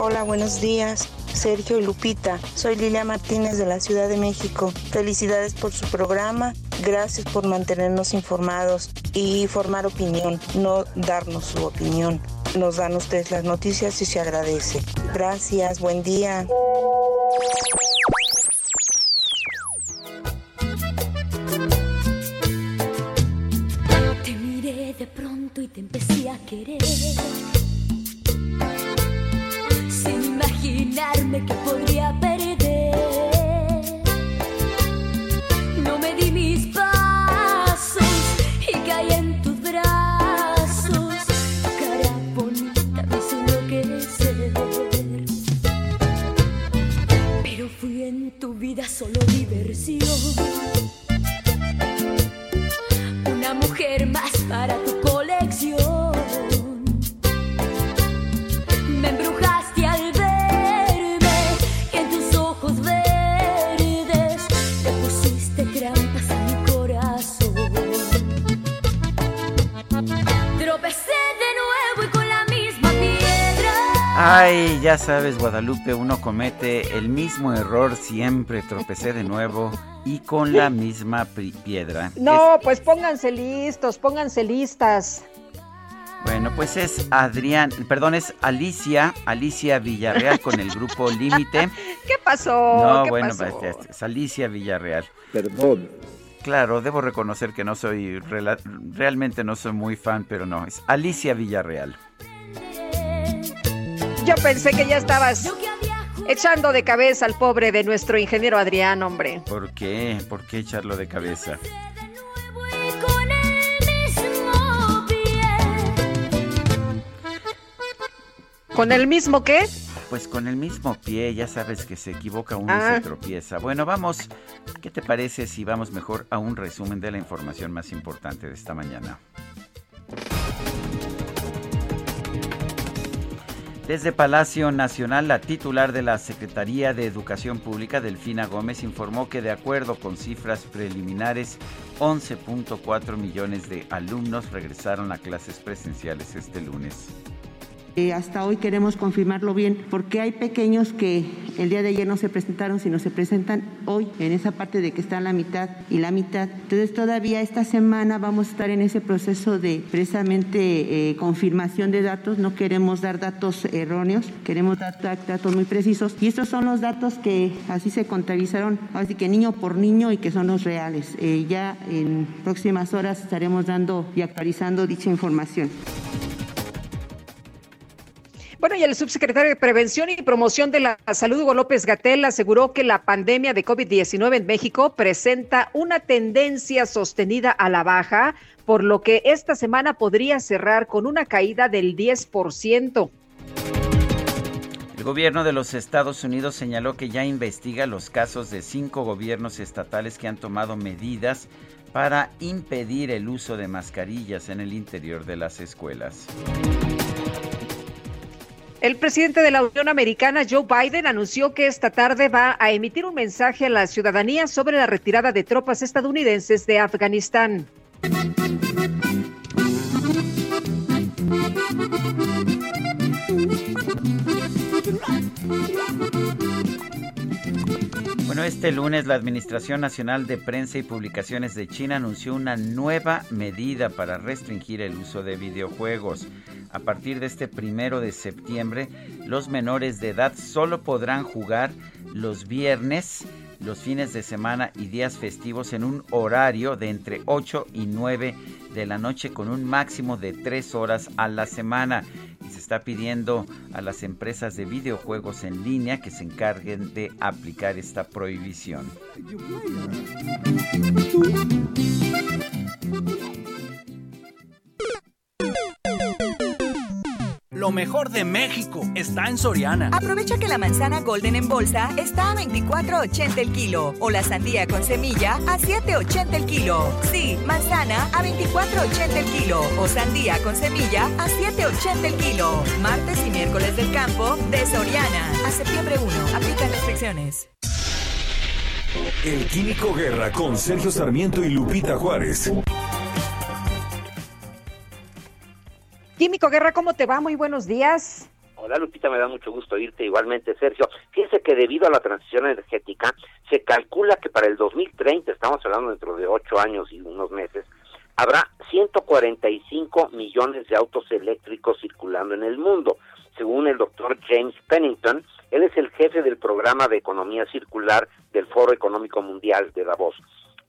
Hola, buenos días. Sergio y Lupita. Soy Lilia Martínez de la Ciudad de México. Felicidades por su programa. Gracias por mantenernos informados y formar opinión, no darnos su opinión. Nos dan ustedes las noticias y se agradece. Gracias, buen día. Te miré de pronto y te empecé a querer. Que podría perder. No me di mis pasos y caí en tus brazos. Tu cara bonita me hizo enloquecer. Pero fui en tu vida solo diversión. Una mujer más para tu colección. Ay, ya sabes, Guadalupe, uno comete el mismo error siempre, tropecé de nuevo y con la misma piedra. No, pues pónganse listos, pónganse listas. Bueno, pues es Adrián, perdón, es Alicia, Alicia Villarreal con el grupo Límite. ¿Qué pasó? No, ¿Qué bueno, pasó? pues, es- es Alicia Villarreal. Perdón. Claro, debo reconocer que no soy, realmente no soy muy fan, pero no, es Alicia Villarreal. Yo pensé que ya estabas echando de cabeza al pobre de nuestro ingeniero Adrián, hombre. ¿Por qué? ¿Por qué echarlo de cabeza? Con el mismo pie. ¿Con el mismo qué? Pues con el mismo pie, ya sabes que se equivoca uno y Ah. se tropieza. Bueno, vamos, ¿qué te parece si vamos mejor a un resumen de la información más importante de esta mañana? Desde Palacio Nacional, la titular de la Secretaría de Educación Pública, Delfina Gómez, informó que de acuerdo con cifras preliminares, 11.4 millones de alumnos regresaron a clases presenciales este lunes. Hasta hoy queremos confirmarlo bien, porque hay pequeños que el día de ayer no se presentaron, sino se presentan hoy, en esa parte de que están la mitad y la mitad. Entonces todavía esta semana vamos a estar en ese proceso de precisamente eh, confirmación de datos, no queremos dar datos erróneos, queremos dar da- datos muy precisos. Y estos son los datos que así se contabilizaron, así que niño por niño y que son los reales. Eh, ya en próximas horas estaremos dando y actualizando dicha información. Bueno, y el subsecretario de Prevención y Promoción de la Salud, Hugo López Gatel, aseguró que la pandemia de COVID-19 en México presenta una tendencia sostenida a la baja, por lo que esta semana podría cerrar con una caída del 10%. El gobierno de los Estados Unidos señaló que ya investiga los casos de cinco gobiernos estatales que han tomado medidas para impedir el uso de mascarillas en el interior de las escuelas. El presidente de la Unión Americana, Joe Biden, anunció que esta tarde va a emitir un mensaje a la ciudadanía sobre la retirada de tropas estadounidenses de Afganistán. Bueno, este lunes la Administración Nacional de Prensa y Publicaciones de China anunció una nueva medida para restringir el uso de videojuegos. A partir de este primero de septiembre, los menores de edad solo podrán jugar los viernes, los fines de semana y días festivos en un horario de entre 8 y 9 de la noche con un máximo de 3 horas a la semana. Y se está pidiendo a las empresas de videojuegos en línea que se encarguen de aplicar esta prohibición. Lo mejor de México está en Soriana. Aprovecha que la manzana Golden en bolsa está a 24.80 el kilo o la sandía con semilla a 7.80 el kilo. Sí, manzana a 24.80 el kilo o sandía con semilla a 7.80 el kilo. Martes y miércoles del campo de Soriana. A septiembre 1. Aplican restricciones. El Químico Guerra con Sergio Sarmiento y Lupita Juárez. Químico Guerra, ¿cómo te va? Muy buenos días. Hola Lupita, me da mucho gusto oírte igualmente, Sergio. Fíjese que debido a la transición energética, se calcula que para el 2030, estamos hablando dentro de ocho años y unos meses, habrá 145 millones de autos eléctricos circulando en el mundo. Según el doctor James Pennington, él es el jefe del programa de economía circular del Foro Económico Mundial de Davos.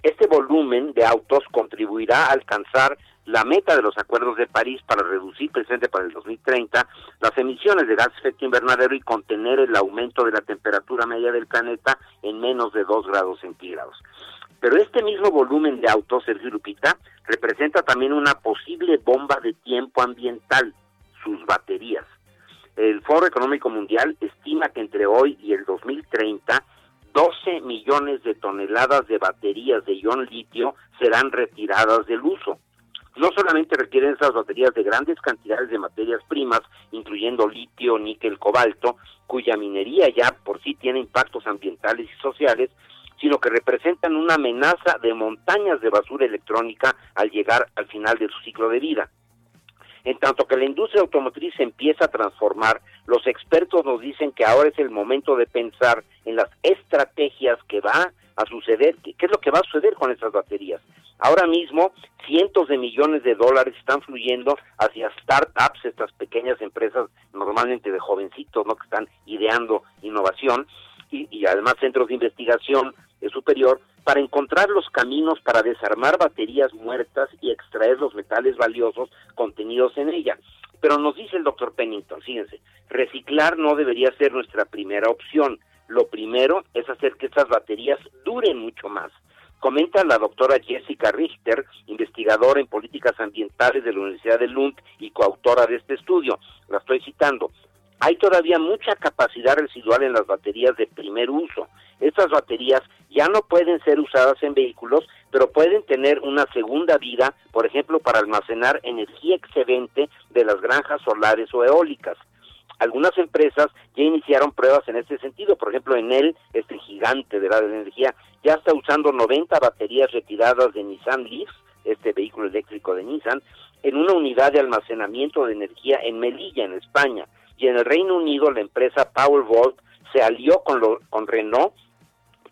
Este volumen de autos contribuirá a alcanzar la meta de los acuerdos de París para reducir presente para el 2030 las emisiones de gas efecto invernadero y contener el aumento de la temperatura media del planeta en menos de 2 grados centígrados. Pero este mismo volumen de autos, Sergio Lupita, representa también una posible bomba de tiempo ambiental, sus baterías. El Foro Económico Mundial estima que entre hoy y el 2030 12 millones de toneladas de baterías de ion litio serán retiradas del uso no solamente requieren esas baterías de grandes cantidades de materias primas, incluyendo litio, níquel, cobalto, cuya minería ya por sí tiene impactos ambientales y sociales, sino que representan una amenaza de montañas de basura electrónica al llegar al final de su ciclo de vida. En tanto que la industria automotriz se empieza a transformar, los expertos nos dicen que ahora es el momento de pensar en las estrategias que va a suceder, qué es lo que va a suceder con estas baterías. Ahora mismo, cientos de millones de dólares están fluyendo hacia startups, estas pequeñas empresas normalmente de jovencitos, ¿no? que están ideando innovación, y, además centros de investigación superior, para encontrar los caminos para desarmar baterías muertas y extraer los metales valiosos contenidos en ellas. Pero nos dice el doctor Pennington, fíjense, reciclar no debería ser nuestra primera opción. Lo primero es hacer que estas baterías duren mucho más. Comenta la doctora Jessica Richter, investigadora en políticas ambientales de la Universidad de Lund y coautora de este estudio. La estoy citando. Hay todavía mucha capacidad residual en las baterías de primer uso. Estas baterías ya no pueden ser usadas en vehículos, pero pueden tener una segunda vida, por ejemplo, para almacenar energía excedente de las granjas solares o eólicas. Algunas empresas ya iniciaron pruebas en este sentido, por ejemplo, en él, este gigante de la energía, ya está usando 90 baterías retiradas de Nissan Leaf, este vehículo eléctrico de Nissan, en una unidad de almacenamiento de energía en Melilla, en España. Y en el Reino Unido, la empresa Powervolt se alió con, lo, con Renault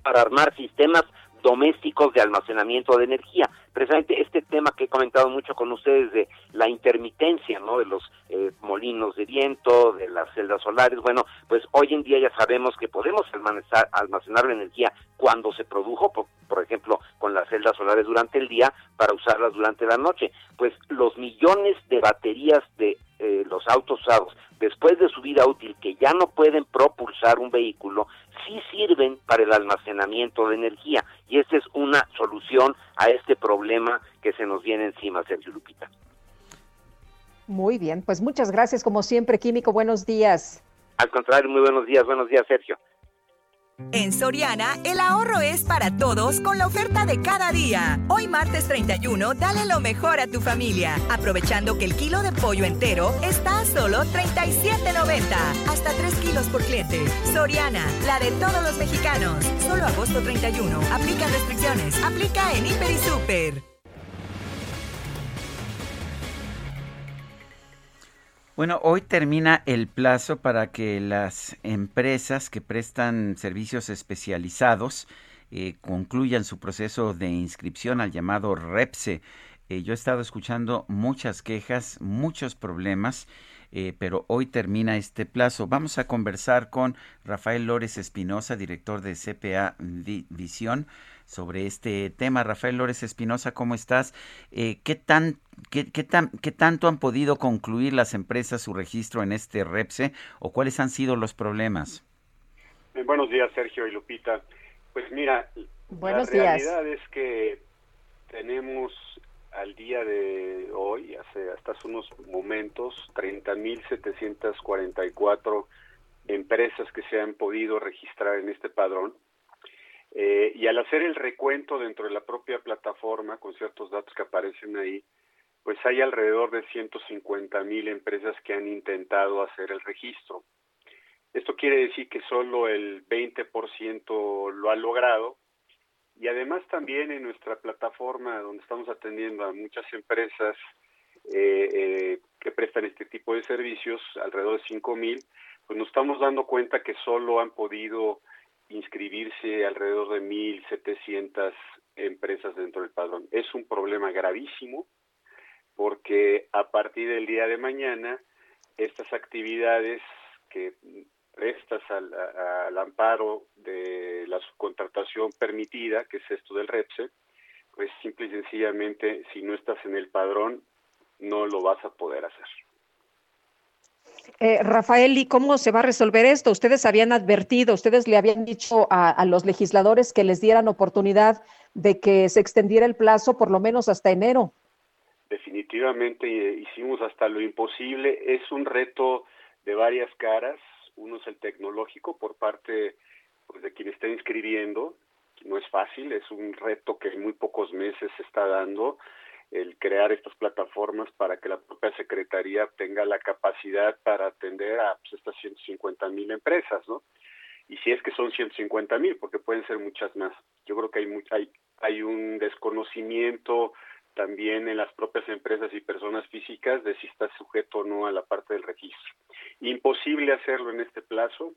para armar sistemas domésticos de almacenamiento de energía. Precisamente este tema que he comentado mucho con ustedes de la intermitencia, ¿no? De los eh, molinos de viento, de las celdas solares. Bueno, pues hoy en día ya sabemos que podemos almacenar, almacenar la energía cuando se produjo, por, por ejemplo, con las celdas solares durante el día para usarlas durante la noche. Pues los millones de baterías de eh, los autos usados después de su vida útil que ya no pueden propulsar un vehículo sí sirven para el almacenamiento de energía y esta es una solución a este problema que se nos viene encima, Sergio Lupita. Muy bien, pues muchas gracias como siempre, Químico, buenos días. Al contrario, muy buenos días, buenos días, Sergio. En Soriana, el ahorro es para todos con la oferta de cada día. Hoy martes 31, dale lo mejor a tu familia, aprovechando que el kilo de pollo entero está a solo 37.90, hasta 3 kilos por cliente. Soriana, la de todos los mexicanos. Solo agosto 31. Aplica restricciones. Aplica en Hiper y Super. Bueno, hoy termina el plazo para que las empresas que prestan servicios especializados eh, concluyan su proceso de inscripción al llamado REPSE. Eh, yo he estado escuchando muchas quejas, muchos problemas, eh, pero hoy termina este plazo. Vamos a conversar con Rafael Lórez Espinosa, director de CPA Visión sobre este tema. Rafael Lórez Espinosa, ¿cómo estás? Eh, ¿qué, tan, qué, tan, ¿Qué tanto han podido concluir las empresas su registro en este REPSE o cuáles han sido los problemas? Eh, buenos días, Sergio y Lupita. Pues mira, buenos la realidad es que tenemos al día de hoy, hace hasta hace unos momentos, 30.744 empresas que se han podido registrar en este padrón. Eh, y al hacer el recuento dentro de la propia plataforma, con ciertos datos que aparecen ahí, pues hay alrededor de 150 mil empresas que han intentado hacer el registro. Esto quiere decir que solo el 20% lo ha logrado y además también en nuestra plataforma donde estamos atendiendo a muchas empresas eh, eh, que prestan este tipo de servicios, alrededor de 5 mil, pues nos estamos dando cuenta que solo han podido inscribirse alrededor de 1.700 empresas dentro del padrón. Es un problema gravísimo porque a partir del día de mañana estas actividades que prestas al, amparo de la subcontratación permitida, que es esto del REPSE, pues simple y sencillamente si no estás en el padrón no lo vas a poder hacer. Eh, Rafael, ¿y cómo se va a resolver esto? Ustedes habían advertido, ustedes le habían dicho a, los legisladores que les dieran oportunidad de que se extendiera el plazo por lo menos hasta enero definitivamente hicimos hasta lo imposible. Es un reto de varias caras. Uno es el tecnológico por parte pues, de quien está inscribiendo. No es fácil, es un reto que en muy pocos meses se está dando el crear estas plataformas para que la propia Secretaría tenga la capacidad para atender a pues, estas 150 mil empresas, ¿no? Y si es que son 150 mil, porque pueden ser muchas más. Yo creo que hay, hay, hay un desconocimiento también en las propias empresas y personas físicas de si está sujeto o no a la parte del registro. Imposible hacerlo en este plazo.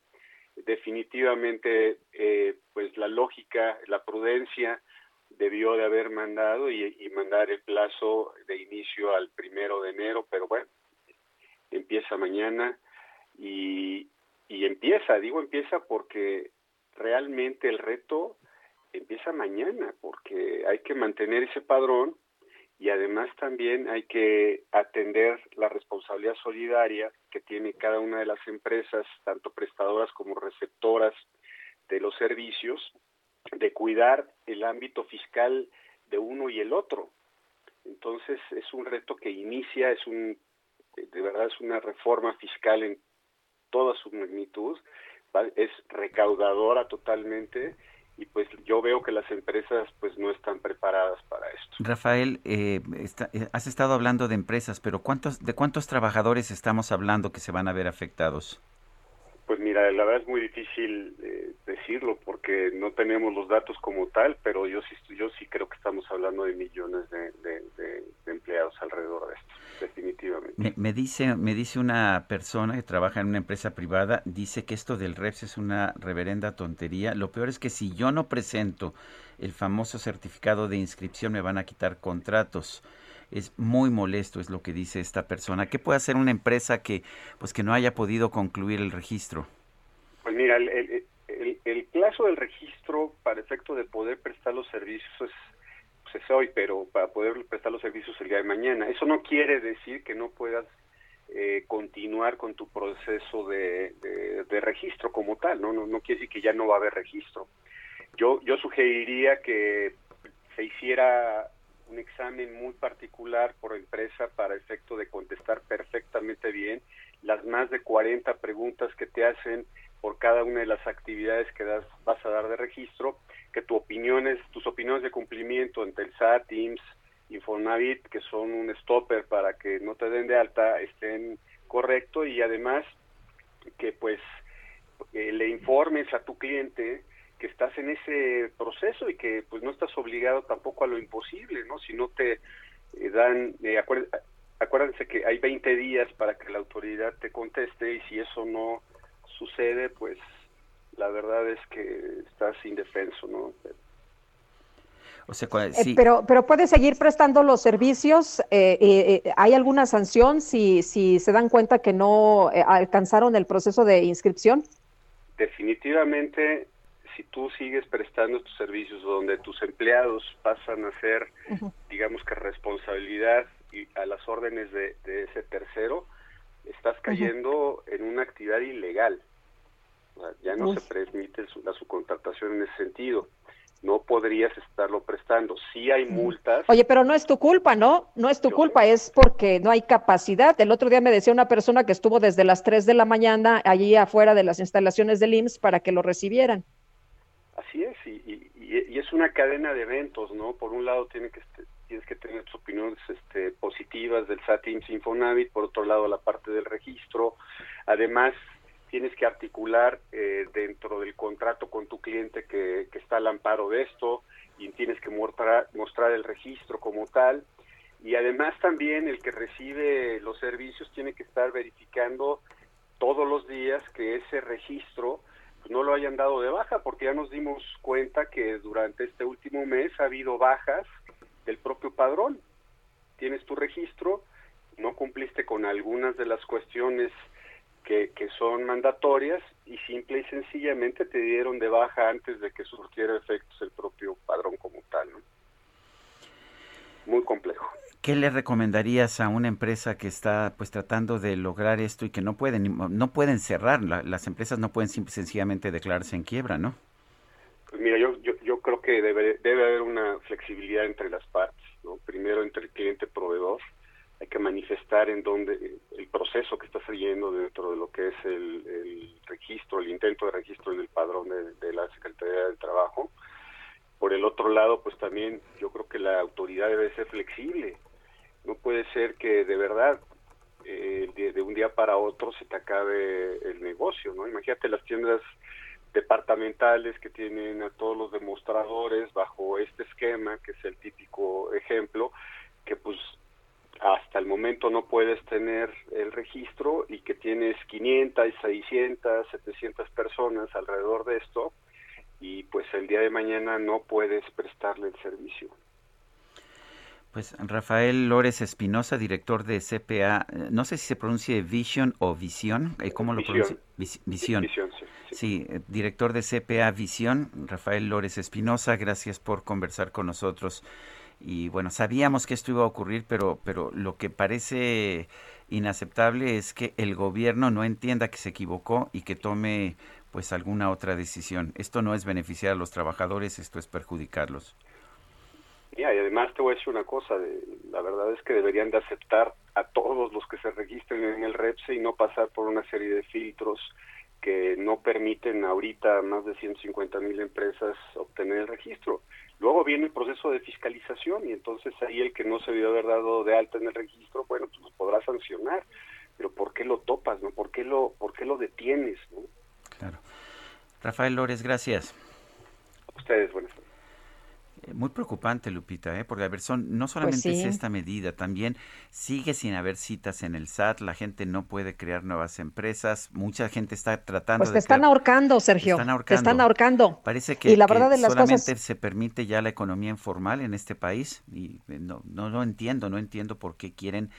Definitivamente, eh, pues la lógica, la prudencia debió de haber mandado y, mandar el plazo de inicio al primero de enero, pero bueno, empieza mañana y, y empieza, digo empieza porque realmente el reto empieza mañana, porque hay que mantener ese padrón y además también hay que atender la responsabilidad solidaria que tiene cada una de las empresas, tanto prestadoras como receptoras de los servicios, de cuidar el ámbito fiscal de uno y el otro. Entonces es un reto que inicia, es un, de verdad es una reforma fiscal en toda su magnitud, es recaudadora totalmente y pues yo veo que las empresas pues no están preparadas para esto. Rafael, eh, eh, has estado hablando de empresas, pero ¿cuántos, ¿de cuántos trabajadores estamos hablando que se van a ver afectados? Pues mira, la verdad es muy difícil eh, decirlo porque no tenemos los datos como tal, pero yo sí, yo sí creo que estamos hablando de millones de, de, de, de empleados alrededor de esto, definitivamente. Me, me, dice, me dice una persona que trabaja en una empresa privada, dice que esto del REPS es una reverenda tontería. Lo peor es que si yo no presento el famoso certificado de inscripción me van a quitar contratos es muy molesto, es lo que dice esta persona. ¿Qué puede hacer una empresa que, pues, que no haya podido concluir el registro? Pues mira, el, el, plazo del registro para efecto de poder prestar los servicios es, pues es hoy, pero para poder prestar los servicios el día de mañana. Eso no quiere decir que no puedas eh, continuar con tu proceso de, de, de, registro como tal, ¿no? ¿no? No quiere decir que ya no va a haber registro. Yo, yo sugeriría que se hiciera un examen muy particular por empresa para efecto de contestar perfectamente bien las más de 40 preguntas que te hacen por cada una de las actividades que das, vas a dar de registro, que tu opiniones, tus opiniones de cumplimiento ante el SAT, Teams, Infonavit, que son un stopper para que no te den de alta, estén correcto y además que pues eh, le informes a tu cliente que estás en ese proceso y que pues no estás obligado tampoco a lo imposible, ¿no? Si no te eh, dan, eh, acuérd acuérdense que hay 20 días para que la autoridad te conteste y si eso no sucede, pues la verdad es que estás indefenso, ¿no? O sea, sí. eh, pero, pero puede seguir prestando los servicios. Eh, eh, ¿Hay alguna sanción si, si se dan cuenta que no eh, alcanzaron el proceso de inscripción? Definitivamente si tú sigues prestando tus servicios donde tus empleados pasan a ser, uh -huh. digamos que responsabilidad y a las órdenes de, de ese tercero, estás cayendo uh -huh. en una actividad ilegal. Ya no se permite su, la subcontratación en ese sentido. no podrías estarlo prestando. Sí hay multas. Oye, pero no es tu culpa, ¿no? No es tu culpa, es porque no hay capacidad. El otro día me decía una persona que estuvo desde las 3 de la mañana allí afuera de las instalaciones del IMSS para que lo recibieran. Así es, y, y, es una cadena de eventos, ¿no? Por un lado tiene que este, tienes que tener tus opiniones este, positivas del SAT IMSS Infonavit, por otro lado la parte del registro. Además, tienes que articular eh, dentro del contrato con tu cliente que, está al amparo de esto y tienes que mostrar, mostrar el registro como tal. Y además también el que recibe los servicios tiene que estar verificando todos los días que ese registro pues, no lo hayan dado de baja, porque ya nos dimos cuenta que durante este último mes ha habido bajas del propio padrón. Tienes tu registro, no cumpliste con algunas de las cuestiones que, son mandatorias y simple y sencillamente te dieron de baja antes de que surtiera efectos el propio padrón como tal. Muy complejo. ¿Qué le recomendarías a una empresa que está pues tratando de lograr esto y que no pueden no pueden cerrar? las empresas no pueden sencillamente declararse en quiebra, ¿no? Pues mira, yo, yo, creo que debe, debe haber una flexibilidad entre las partes, ¿no? Primero entre el cliente proveedor, hay que manifestar en dónde el proceso que está siguiendo dentro de lo que es el, registro, el intento de registro en el padrón de, la Secretaría del Trabajo. Por el otro lado, pues también yo creo que la autoridad debe ser flexible. No puede ser que de verdad eh, de, un día para otro se te acabe el negocio, ¿no? Imagínate las tiendas departamentales que tienen a todos los demostradores bajo este esquema, que es el típico ejemplo, que pues hasta el momento no puedes tener el registro y que tienes 500, 600, 700 personas alrededor de esto y pues el día de mañana no puedes prestarle el servicio. Pues Rafael Lórez Espinosa, director de CPA, eh, no sé si se pronuncie Vision o Visión, eh, ¿cómo lo pronuncia? Visión. sí, eh, director de CPA Visión, Rafael Lórez Espinosa, gracias por conversar con nosotros y bueno, sabíamos que esto iba a ocurrir, pero, pero lo que parece inaceptable es que el gobierno no entienda que se equivocó y que tome pues alguna otra decisión. Esto no es beneficiar a los trabajadores, esto es perjudicarlos. Y además te voy a decir una cosa, la verdad es que deberían de aceptar a todos los que se registren en el REPSE y no pasar por una serie de filtros que no permiten ahorita a más de 150 mil empresas obtener el registro. Luego viene el proceso de fiscalización y entonces ahí el que no se debió haber dado de alta en el registro, bueno, pues lo podrá sancionar, pero ¿por qué lo topas, no? ¿Por qué lo, por qué lo detienes, no? Claro. Rafael Lórez, gracias. A ustedes, buenas tardes. Muy preocupante, Lupita, ¿eh? porque a ver, son, no solamente pues es esta medida, también sigue sin haber citas en el SAT, la gente no puede crear nuevas empresas, mucha gente está tratando pues te están ahorcando, Sergio. Te están ahorcando. Te están ahorcando. Parece que, y la verdad de las solamente se permite ya la economía informal en este país y eh, no, no lo entiendo, no entiendo por qué quieren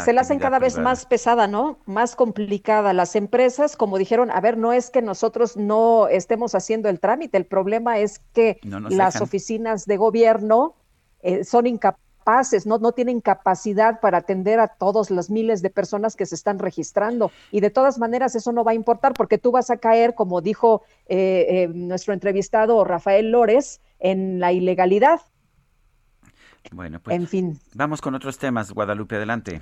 Se la hacen cada vez más pesada, ¿no? Más complicada. Las empresas, como dijeron, a ver, no es que nosotros no estemos haciendo el trámite, el problema es que las oficinas de gobierno eh, son incapaces, no, no tienen capacidad para atender a todos las miles de personas que se están registrando. Y de todas maneras eso no va a importar porque tú vas a caer, como dijo eh, eh, nuestro entrevistado Rafael Lórez, en la ilegalidad. Bueno, pues en fin. vamos con otros temas. Guadalupe, adelante.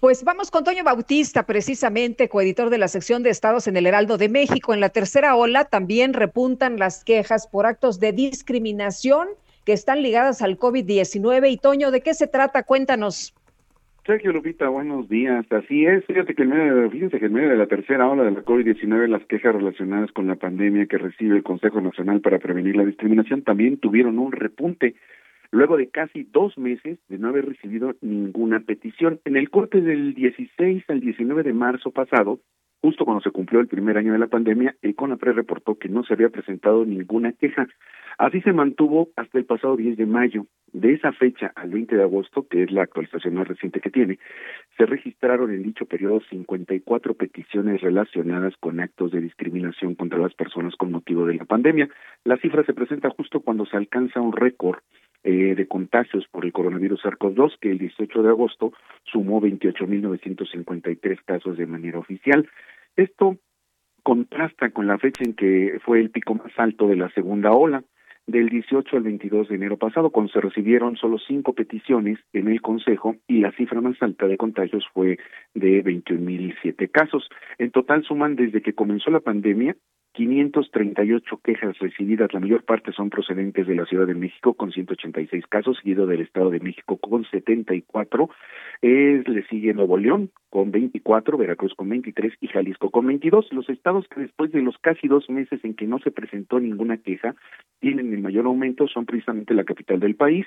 Pues vamos con Toño Bautista, precisamente coeditor de la sección de estados en el Heraldo de México. En la tercera ola también repuntan las quejas por actos de discriminación que están ligadas al COVID-19. Y Toño, ¿de qué se trata? Cuéntanos. Sergio Lupita, buenos días. Así es, fíjate que en medio, fíjense que en medio de la tercera ola de la COVID-19, las quejas relacionadas con la pandemia que recibe el Consejo Nacional para Prevenir la Discriminación también tuvieron un repunte luego de casi dos meses de no haber recibido ninguna petición. En el corte del 16 al 19 de marzo pasado, justo cuando se cumplió el primer año de la pandemia, el CONAPRE reportó que no se había presentado ninguna queja. Así se mantuvo hasta el pasado 10 de mayo. De esa fecha al 20 de agosto, que es la actualización más reciente que tiene, se registraron en dicho periodo 54 peticiones relacionadas con actos de discriminación contra las personas con motivo de la pandemia. La cifra se presenta justo cuando se alcanza un récord eh, de contagios por el coronavirus SARS-CoV-2, que el 18 de agosto sumó 28.953 casos de manera oficial. Esto contrasta con la fecha en que fue el pico más alto de la segunda ola. del 18 al 22 de enero pasado, cuando se recibieron solo cinco peticiones en el Consejo y la cifra más alta de contagios fue de 21.007 casos. En total suman desde que comenzó la pandemia 538 quejas recibidas, la mayor parte son procedentes de la Ciudad de México con 186 casos, seguido del Estado de México con 74, eh, le sigue Nuevo León con 24, Veracruz con 23 y Jalisco con 22. Los estados que después de los casi dos meses en que no se presentó ninguna queja tienen el mayor aumento son precisamente la capital del país,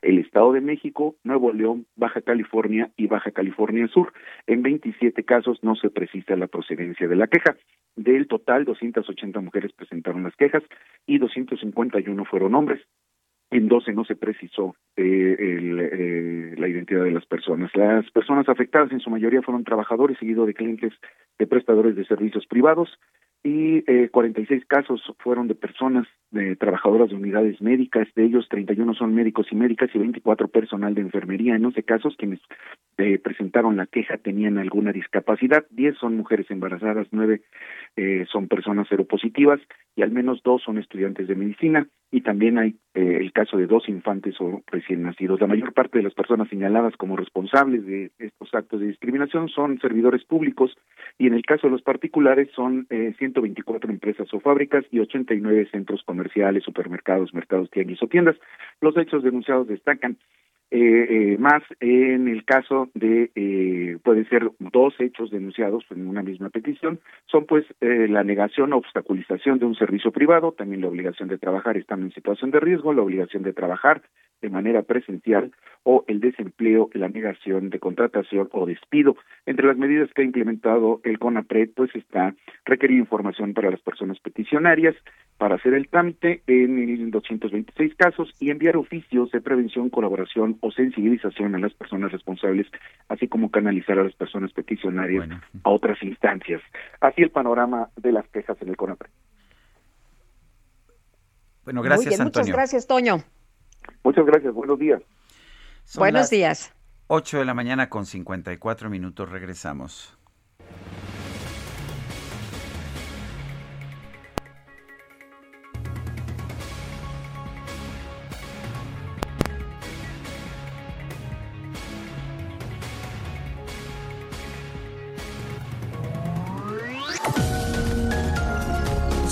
el Estado de México, Nuevo León, Baja California y Baja California Sur. En 27 casos no se precisa la procedencia de la queja. Del total, 280 mujeres presentaron las quejas y 251 fueron hombres en 12 no se precisó eh, el, eh, la identidad de las personas. Las personas afectadas en su mayoría fueron trabajadores, seguido de clientes de prestadores de servicios privados, y eh, 46 casos fueron de personas, de trabajadoras de unidades médicas, de ellos 31 son médicos y médicas y 24 personal de enfermería. En 11 casos quienes eh, presentaron la queja tenían alguna discapacidad, 10 son mujeres embarazadas, 9 eh, son personas seropositivas y al menos dos son estudiantes de medicina y también hay eh, el caso de dos infantes o recién nacidos. La mayor parte de las personas señaladas como responsables de estos actos de discriminación son servidores públicos y en el caso de los particulares son eh, 124 empresas o fábricas y 89 centros comerciales, supermercados, mercados, tianguis o tiendas. Los hechos denunciados destacan eh, eh, más en el caso de eh, puede ser dos hechos denunciados en una misma petición. Son pues eh, la negación o obstaculización de un servicio privado también la obligación de trabajar estando en situación de riesgo la obligación de trabajar de manera presencial o el desempleo la negación de contratación o despido. Entre las medidas que ha implementado el CONAPRED pues está requerir información para las personas peticionarias para hacer el trámite en 226 casos y enviar oficios de prevención, colaboración o sensibilización a las personas responsables, así como canalizar a las personas peticionarias a otras instancias. Así el panorama de las quejas en el CONAPRE. Bueno, gracias, Muy bien, Antonio. Muchas gracias, Toño. Muchas gracias, buenos días. Son Buenos días. 8 de la mañana con 54 minutos, regresamos.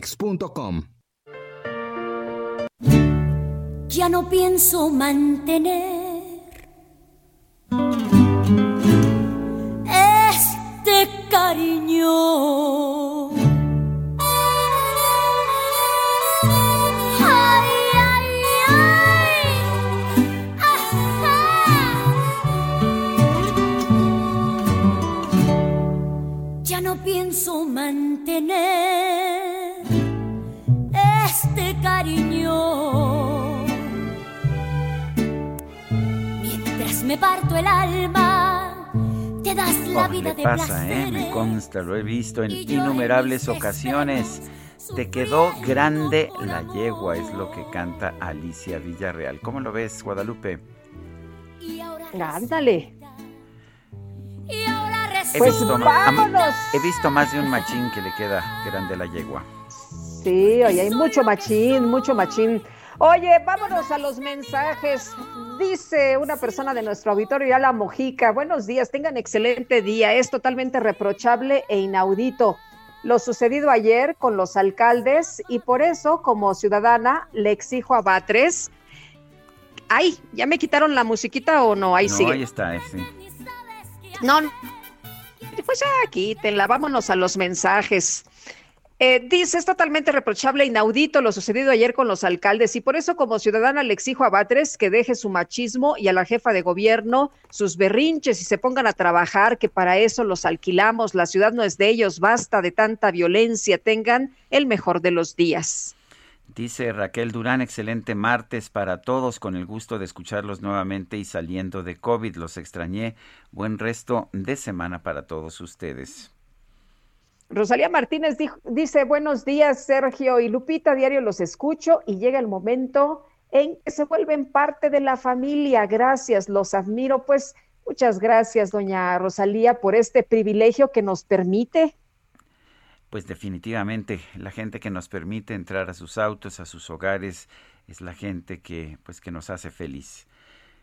citibanamex.com. Ya no pienso mantener este cariño. Ya no pienso mantener me parto el alma, te das la Oh, vida le de pasa, ¿eh? Me placeres. consta, lo he visto en innumerables ocasiones. Te quedó grande la yegua, es lo que canta Alicia Villarreal. ¿Cómo lo ves, Guadalupe? Ándale. He, Pues visto, vámonos. he visto más de un machín que le queda grande la yegua. Sí, oye, hay mucho machín, mucho machín. Oye, vámonos a los mensajes. Dice una persona de nuestro auditorio, ya la Mojica. Buenos días, tengan excelente día. Es totalmente reprochable e inaudito lo sucedido ayer con los alcaldes y por eso, como ciudadana, le exijo a Batres. Ay, ¿ya me quitaron la musiquita o no? Ahí no, sigue. ahí está, sí. No, pues ya quítenla, vámonos a los mensajes. Eh, dice, es totalmente reprochable inaudito lo sucedido ayer con los alcaldes y por eso como ciudadana le exijo a Batres que deje su machismo y a la jefa de gobierno sus berrinches y se pongan a trabajar, que para eso los alquilamos, la ciudad no es de ellos, basta de tanta violencia, tengan el mejor de los días. Dice Raquel Durán, excelente martes para todos, con el gusto de escucharlos nuevamente y saliendo de COVID, los extrañé. Buen resto de semana para todos ustedes. Rosalía Martínez dice, buenos días Sergio y Lupita, diario los escucho y llega el momento en que se vuelven parte de la familia. Gracias, los admiro. Pues muchas gracias, doña Rosalía, por este privilegio que nos permite. Pues definitivamente la gente que nos permite entrar a sus autos, a sus hogares, es la gente que pues que nos hace feliz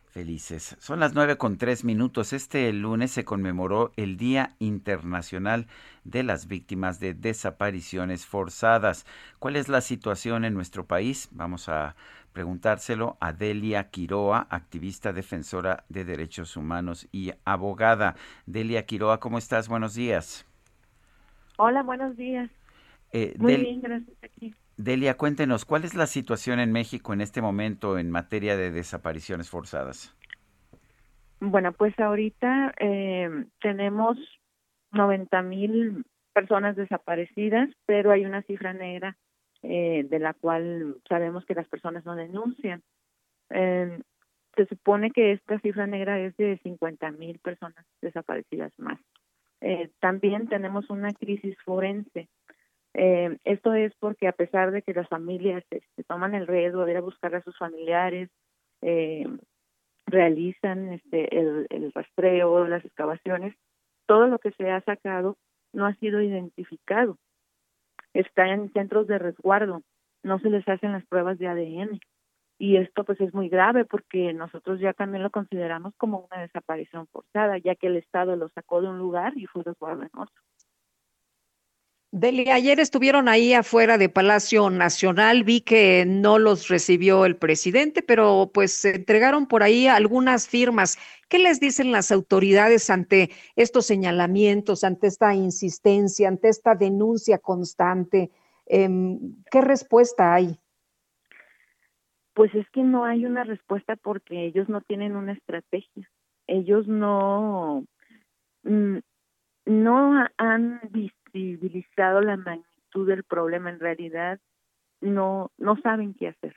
felices. Son las nueve con tres minutos. Este lunes se conmemoró el Día Internacional de las Víctimas de Desapariciones Forzadas. ¿Cuál es la situación en nuestro país? Vamos a preguntárselo a Delia Quiroa, activista defensora de derechos humanos y abogada. Delia Quiroa, ¿cómo estás? Buenos días. Hola, buenos días. Eh, Muy bien, gracias. Aquí. Delia, cuéntenos, ¿cuál es la situación en México en este momento en materia de desapariciones forzadas? Bueno, pues ahorita eh, tenemos 90 mil personas desaparecidas, pero hay una cifra negra eh, de la cual sabemos que las personas no denuncian. Eh, se supone que esta cifra negra es de 50 mil personas desaparecidas más. Eh, también tenemos una crisis forense eh, esto es porque a pesar de que las familias se este, toman el riesgo de ir a buscar a sus familiares, eh, realizan este, el, el rastreo, las excavaciones, todo lo que se ha sacado no ha sido identificado. Está en centros de resguardo, no se les hacen las pruebas de ADN. Y esto pues es muy grave porque nosotros ya también lo consideramos como una desaparición forzada, ya que el Estado lo sacó de un lugar y fue resguardo en otro. Deli, ayer estuvieron ahí afuera de Palacio Nacional, vi que no los recibió el presidente, pero pues se entregaron por ahí algunas firmas. ¿Qué les dicen las autoridades ante estos señalamientos, ante esta insistencia, ante esta denuncia constante? Em, ¿Qué respuesta hay? Pues es que no hay una respuesta porque ellos no tienen una estrategia. Ellos no, mm, no han visto visibilizado la magnitud del problema, en realidad no, no saben qué hacer.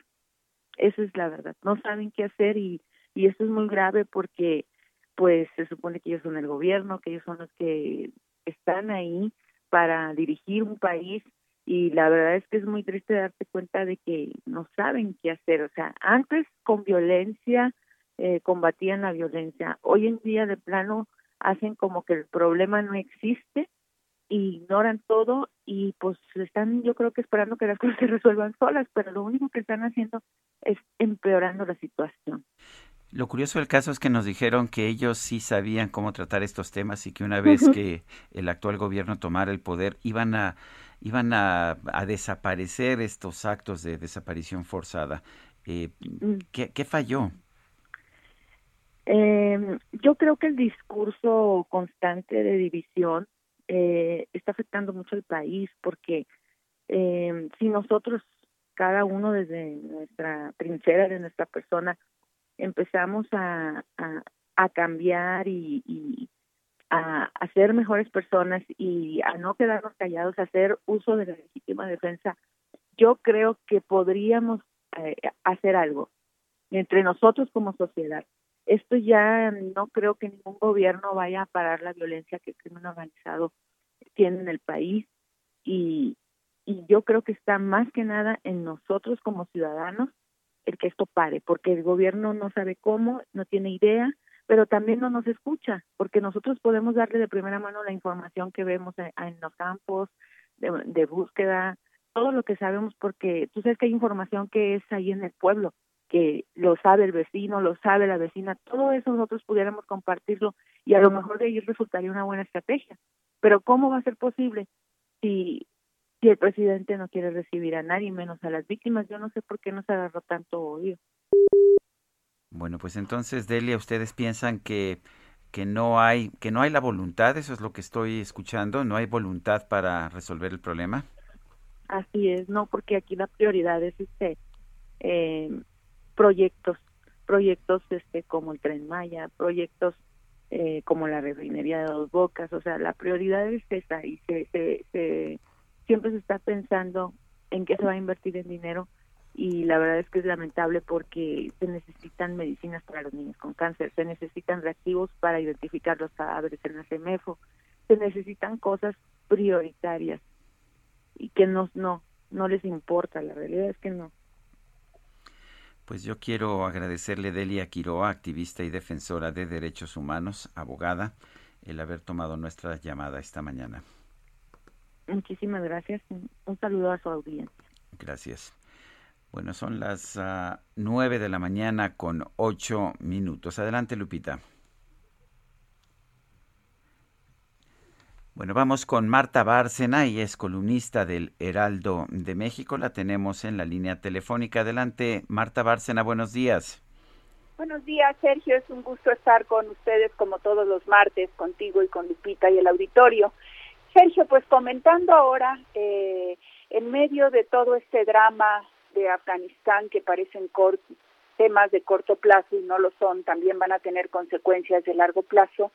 Esa es la verdad, no saben qué hacer y, y eso es muy grave porque pues se supone que ellos son el gobierno, que ellos son los que están ahí para dirigir un país y la verdad es que es muy triste darte cuenta de que no saben qué hacer. O sea, antes con violencia eh, combatían la violencia, hoy en día de plano hacen como que el problema no existe ignoran todo y pues están yo creo que esperando que las cosas se resuelvan solas, pero lo único que están haciendo es empeorando la situación. Lo curioso del caso es que nos dijeron que ellos sí sabían cómo tratar estos temas y que una vez que el actual gobierno tomara el poder iban a iban a, desaparecer estos actos de desaparición forzada. Eh, mm. ¿qué, ¿qué, falló? Eh, yo creo que el discurso constante de división eh, está afectando mucho al país porque eh, si nosotros, cada uno desde nuestra trinchera, de nuestra persona, empezamos a, a, cambiar y, a, a, ser mejores personas y a no quedarnos callados, a hacer uso de la legítima defensa, yo creo que podríamos eh, hacer algo entre nosotros como sociedad. Esto ya no creo que ningún gobierno vaya a parar la violencia que el crimen organizado tiene en el país. Y, y yo creo que está más que nada en nosotros como ciudadanos el que esto pare, porque el gobierno no sabe cómo, no tiene idea, pero también no nos escucha, porque nosotros podemos darle de primera mano la información que vemos en, los campos de, búsqueda, todo lo que sabemos porque tú sabes que hay información que es ahí en el pueblo, que lo sabe el vecino, lo sabe la vecina, todo eso nosotros pudiéramos compartirlo y a lo mejor de ahí resultaría una buena estrategia. Pero ¿cómo va a ser posible si, si el presidente no quiere recibir a nadie, menos a las víctimas? Yo no sé por qué nos agarró tanto odio. Bueno, pues entonces, Delia, ¿ustedes piensan que, que, no hay, que no hay la voluntad? Eso es lo que estoy escuchando. ¿No hay voluntad para resolver el problema? Así es, no, porque aquí la prioridad es este eh, proyectos, proyectos este como el Tren Maya, proyectos eh, como la refinería de Dos Bocas, o sea, la prioridad es esa y se, se, siempre se está pensando en qué se va a invertir en dinero y la verdad es que es lamentable porque se necesitan medicinas para los niños con cáncer, se necesitan reactivos para identificar los cadáveres en la CEMEFO, se necesitan cosas prioritarias y que no, no, no les importa, la realidad es que no. Pues yo quiero agradecerle a Delia Quiroa, activista y defensora de derechos humanos, abogada, el haber tomado nuestra llamada esta mañana. Muchísimas gracias. Un saludo a su audiencia. Gracias. Bueno, son las uh, nueve de la mañana con ocho minutos. Adelante, Lupita. Bueno, vamos con Marta Bárcena, y es columnista del Heraldo de México. La tenemos en la línea telefónica. Adelante, Marta Bárcena, buenos días. Buenos días, Sergio. Es un gusto estar con ustedes como todos los martes, contigo y con Lupita y el auditorio. Sergio, pues comentando ahora, eh, en medio de todo este drama de Afganistán que parecen temas de corto plazo y no lo son, también van a tener consecuencias de largo plazo,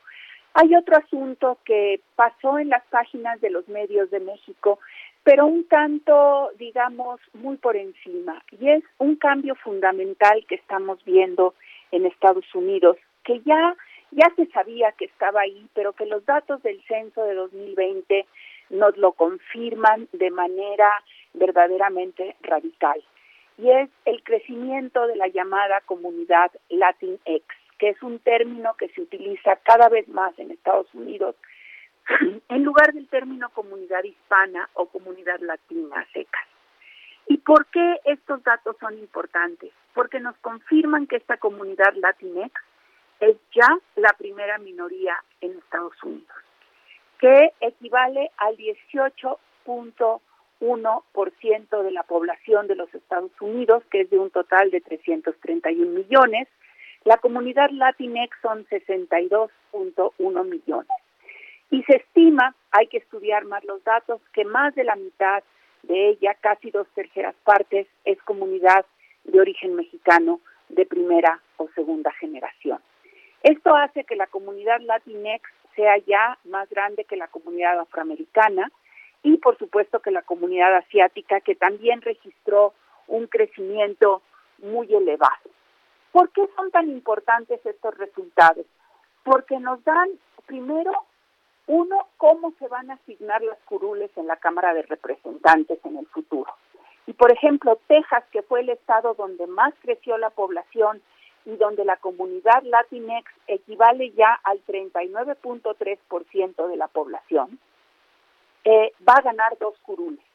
hay otro asunto que pasó en las páginas de los medios de México, pero un tanto, digamos, muy por encima, y es un cambio fundamental que estamos viendo en Estados Unidos, que ya ya se sabía que estaba ahí, pero que los datos del censo de 2020 nos lo confirman de manera verdaderamente radical. Y es el crecimiento de la llamada comunidad Latinx que es un término que se utiliza cada vez más en Estados Unidos, en lugar del término comunidad hispana o comunidad latina seca. ¿Y por qué estos datos son importantes? Porque nos confirman que esta comunidad latinex es ya la primera minoría en Estados Unidos, que equivale al 18.1% de la población de los Estados Unidos, que es de un total de 331 millones, la comunidad Latinx son 62.1 millones. Y se estima, hay que estudiar más los datos, que más de la mitad de ella, casi dos terceras partes, es comunidad de origen mexicano de primera o segunda generación. Esto hace que la comunidad Latinx sea ya más grande que la comunidad afroamericana y por supuesto que la comunidad asiática que también registró un crecimiento muy elevado. ¿Por qué son tan importantes estos resultados? Porque nos dan, primero, uno, cómo se van a asignar las curules en la Cámara de Representantes en el futuro. Y por ejemplo, Texas, que fue el estado donde más creció la población y donde la comunidad Latinx equivale ya al 39.3% de la población, eh, va a ganar dos curules.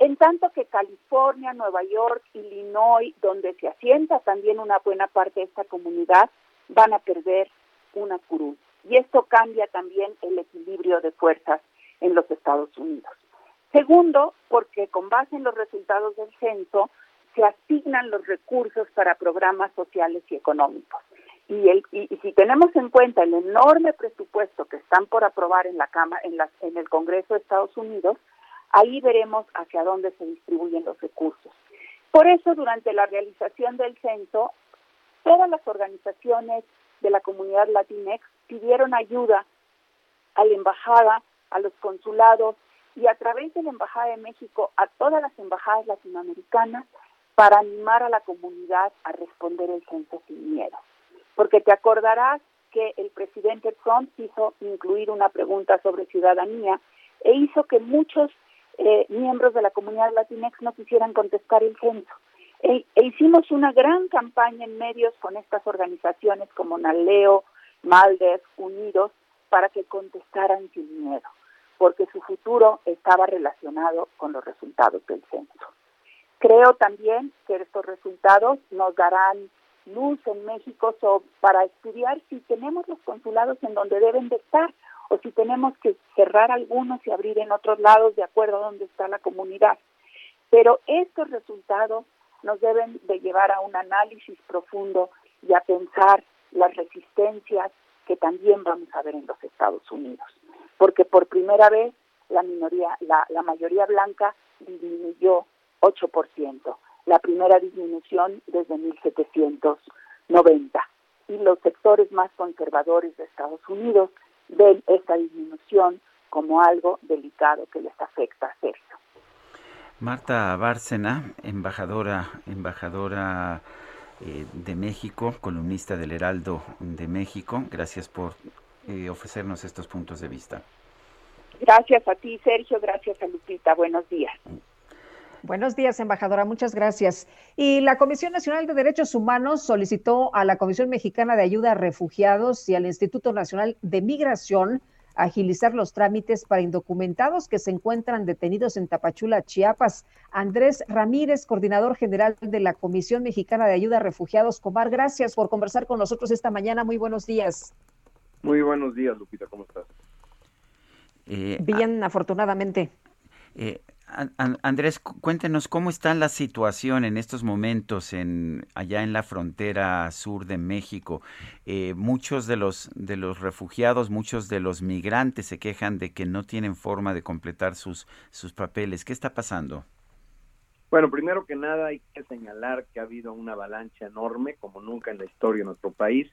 En tanto que California, Nueva York, Illinois, donde se asienta también una buena parte de esta comunidad, van a perder una curul. Y esto cambia también el equilibrio de fuerzas en los Estados Unidos. Segundo, porque con base en los resultados del censo se asignan los recursos para programas sociales y económicos. Y, el, y, si tenemos en cuenta el enorme presupuesto que están por aprobar en la Cámara, en, en el Congreso de Estados Unidos, Ahí veremos hacia dónde se distribuyen los recursos. Por eso, durante la realización del censo, todas las organizaciones de la comunidad Latinx pidieron ayuda a la embajada, a los consulados y a través de la Embajada de México a todas las embajadas latinoamericanas para animar a la comunidad a responder el censo sin miedo. Porque te acordarás que el presidente Trump hizo incluir una pregunta sobre ciudadanía e hizo que muchos eh, miembros de la comunidad latinex no quisieran contestar el censo. E, e, hicimos una gran campaña en medios con estas organizaciones como Naleo, Maldes, Unidos, para que contestaran sin miedo. porque su futuro estaba relacionado con los resultados del censo. Creo también que estos resultados nos darán luz en México para estudiar si tenemos los consulados en donde deben de estar o si tenemos que cerrar algunos y abrir en otros lados de acuerdo a donde está la comunidad. Pero estos resultados nos deben de llevar a un análisis profundo y a pensar las resistencias que también vamos a ver en los Estados Unidos, porque por primera vez la minoría, la, la mayoría blanca disminuyó 8%, la primera disminución desde 1790. Y los sectores más conservadores de Estados Unidos ven esta disminución como algo delicado que les afecta a Sergio. Marta Bárcena, embajadora, embajadora eh, de México, columnista del Heraldo de México, gracias por eh, ofrecernos estos puntos de vista. Gracias a ti, Sergio, gracias a Lupita, buenos días. Buenos días, embajadora. Muchas gracias. Y la Comisión Nacional de Derechos Humanos solicitó a la Comisión Mexicana de Ayuda a Refugiados y al Instituto Nacional de Migración agilizar los trámites para indocumentados que se encuentran detenidos en Tapachula, Chiapas. Andrés Ramírez, coordinador general de la Comisión Mexicana de Ayuda a Refugiados, Comar, gracias por conversar con nosotros esta mañana. Muy buenos días. Muy buenos días, Lupita, ¿cómo estás? Eh, Bien, afortunadamente. Eh, Andrés, cuéntenos cómo está la situación en estos momentos en allá en la frontera sur de México. Eh, muchos de los de los refugiados, muchos de los migrantes se quejan de que no tienen forma de completar sus sus papeles. ¿Qué está pasando? Bueno, primero que nada hay que señalar que ha habido una avalancha enorme, como nunca en la historia de nuestro país.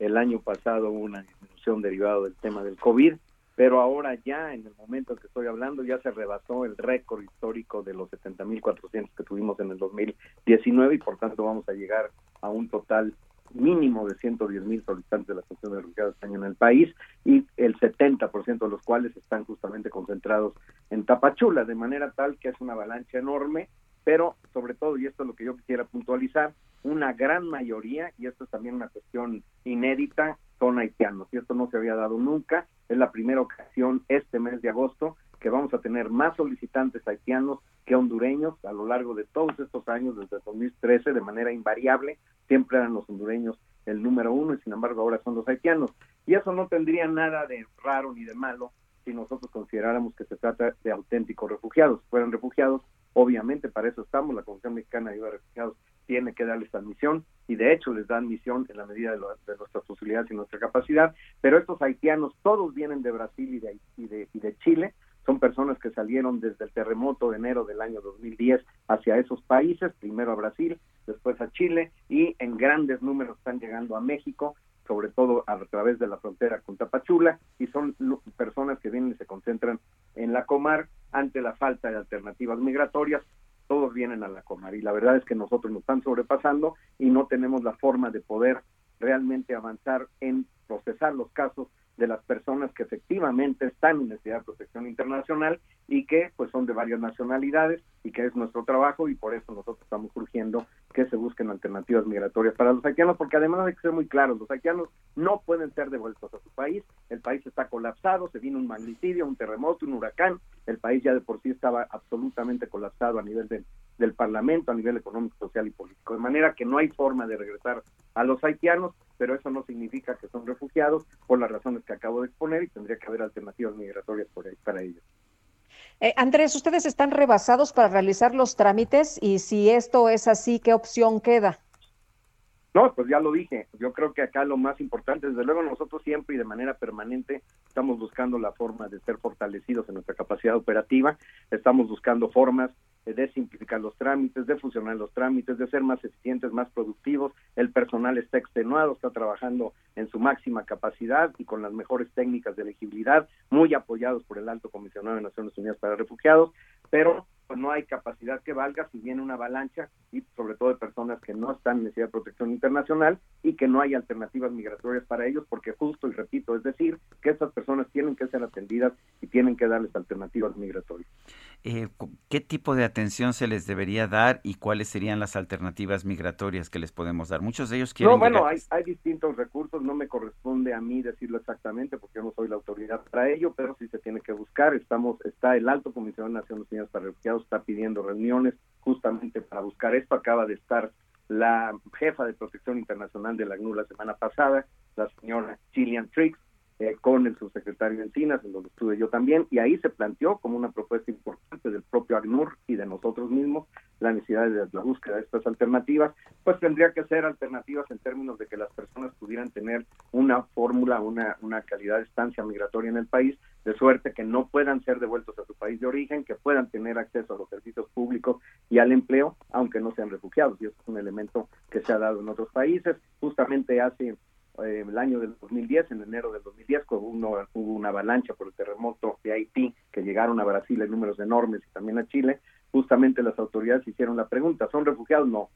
El año pasado hubo una disminución derivada del tema del COVID pero ahora ya en el momento en que estoy hablando ya se rebasó el récord histórico de los 70.400 que tuvimos en el 2019 y por tanto vamos a llegar a un total mínimo de 110.000 solicitantes de la atención de refugiados este en el país y el 70% de los cuales están justamente concentrados en Tapachula, de manera tal que es una avalancha enorme, pero sobre todo, y esto es lo que yo quisiera puntualizar, una gran mayoría, y esto es también una cuestión inédita, son haitianos, y esto no se había dado nunca, es la primera ocasión este mes de agosto que vamos a tener más solicitantes haitianos que hondureños a lo largo de todos estos años, desde 2013, de manera invariable, siempre eran los hondureños el número uno y sin embargo ahora son los haitianos. Y eso no tendría nada de raro ni de malo si nosotros consideráramos que se trata de auténticos refugiados. Fueran refugiados, obviamente para eso estamos, la Comisión Mexicana de Ayuda a Refugiados tiene que darles admisión y de hecho les dan admisión en la medida de, nuestras posibilidades y nuestra capacidad, pero estos haitianos todos vienen de Brasil y de, y de, y de Chile, son personas que salieron desde el terremoto de enero del año 2010 hacia esos países, primero a Brasil, después a Chile y en grandes números están llegando a México, sobre todo a través de la frontera con Tapachula y son personas que vienen y se concentran en la Comar ante la falta de alternativas migratorias. Todos vienen a la Comar y la verdad es que nosotros nos están sobrepasando y no tenemos la forma de poder realmente avanzar en procesar los casos de las personas que efectivamente están en necesidad de protección internacional y que pues son de varias nacionalidades y que es nuestro trabajo y por eso nosotros estamos urgiendo que se busquen alternativas migratorias para los haitianos porque además hay que ser muy claros, los haitianos no pueden ser devueltos a su país, el país está colapsado, se vino un magnicidio, un terremoto, un huracán, el país ya de por sí estaba absolutamente colapsado a nivel del parlamento, a nivel económico, social y político, de manera que no hay forma de regresar a los haitianos pero eso no significa que son refugiados por las razones que acabo de exponer y tendría que haber alternativas migratorias para ellos. Eh, Andrés, ustedes están rebasados para realizar los trámites y si esto es así, ¿qué opción queda? No, pues ya lo dije. Yo creo que acá lo más importante, desde luego nosotros siempre y de manera permanente estamos buscando la forma de ser fortalecidos en nuestra capacidad operativa, estamos buscando formas de simplificar los trámites, de fusionar los trámites, de ser más eficientes, más productivos. El personal está extenuado, está trabajando en su máxima capacidad y con las mejores técnicas de elegibilidad, muy apoyados por el Alto Comisionado de Naciones Unidas para Refugiados, pero pues no hay capacidad que valga si viene una avalancha y sobre todo de personas que no están en necesidad de protección internacional y que no hay alternativas migratorias para ellos porque justo y repito, es decir, que estas personas tienen que ser atendidas y tienen que darles alternativas migratorias. eh, ¿qué tipo de atención se les debería dar y cuáles serían las alternativas migratorias que les podemos dar? Muchos de ellos quieren. No, bueno, hay, hay distintos recursos, no me corresponde a mí decirlo exactamente porque yo no soy la autoridad para ello, pero sí se tiene que buscar. Estamos, está el Alto Comisionado de Naciones Unidas para Refugiados, está pidiendo reuniones justamente para buscar esto. Acaba de estar la jefa de protección internacional de la ACNUR la semana pasada, la señora Gillian Triggs, eh, con el subsecretario Encinas, en donde estuve yo también, y ahí se planteó como una propuesta importante del propio ACNUR y de nosotros mismos la necesidad de la búsqueda de estas alternativas, pues tendría que ser alternativas en términos de que las personas pudieran tener una fórmula, una, una calidad de estancia migratoria en el país, de suerte que no puedan ser devueltos a su país de origen, que puedan tener acceso a los servicios públicos y al empleo, aunque no sean refugiados, y eso es un elemento que se ha dado en otros países. Justamente hace eh, el año del 2010, en enero del 2010, cuando uno, hubo una avalancha por el terremoto de Haití, que llegaron a Brasil en números enormes y también a Chile, justamente las autoridades hicieron la pregunta, ¿son refugiados? No.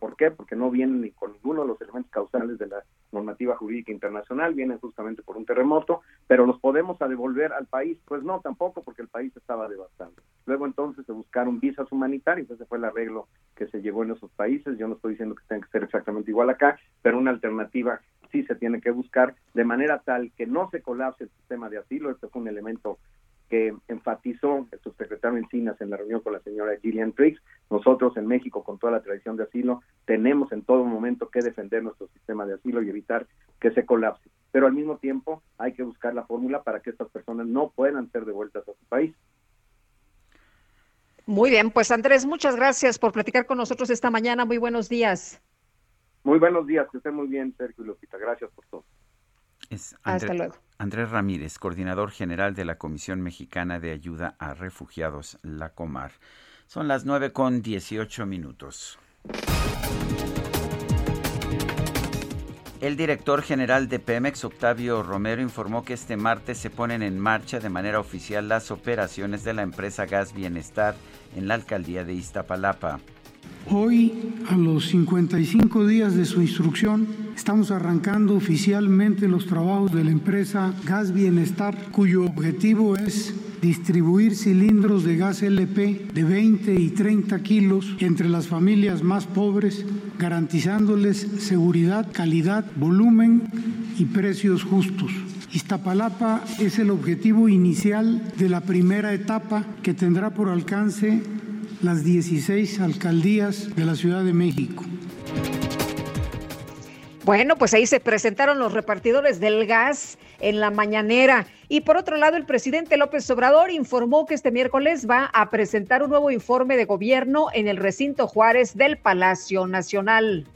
¿Por qué? Porque no vienen ni con ninguno de los elementos causales de la normativa jurídica internacional, vienen justamente por un terremoto, pero los podemos devolver al país. Pues no, tampoco, porque el país estaba devastado. Luego entonces se buscaron visas humanitarias, ese fue el arreglo que se llevó en esos países. Yo no estoy diciendo que tenga que ser exactamente igual acá, pero una alternativa sí se tiene que buscar de manera tal que no se colapse el sistema de asilo. Este fue un elemento que enfatizó el subsecretario Encinas en la reunión con la señora Gillian Triggs. Nosotros en México, con toda la tradición de asilo, tenemos en todo momento que defender nuestro sistema de asilo y evitar que se colapse. Pero al mismo tiempo hay que buscar la fórmula para que estas personas no puedan ser devueltas a su país. Muy bien, pues Andrés, muchas gracias por platicar con nosotros esta mañana. Muy buenos días. Muy buenos días, que estén muy bien, Sergio y Lupita. Gracias por todo. Hasta luego. Andrés Ramírez, coordinador general de la Comisión Mexicana de Ayuda a Refugiados, la Comar. Son las 9 con 18 minutos. El director general de Pemex, Octavio Romero, informó que este martes se ponen en marcha de manera oficial las operaciones de la empresa Gas Bienestar en la alcaldía de Iztapalapa. Hoy, a los 55 días de su instrucción, estamos arrancando oficialmente los trabajos de la empresa Gas Bienestar, cuyo objetivo es distribuir cilindros de gas LP de 20 y 30 kilos entre las familias más pobres, garantizándoles seguridad, calidad, volumen y precios justos. Iztapalapa es el objetivo inicial de la primera etapa que tendrá por alcance las 16 alcaldías de la Ciudad de México. Bueno, pues ahí se presentaron los repartidores del gas en la mañanera. Y por otro lado, el presidente López Obrador informó que este miércoles va a presentar un nuevo informe de gobierno en el recinto Juárez del Palacio Nacional.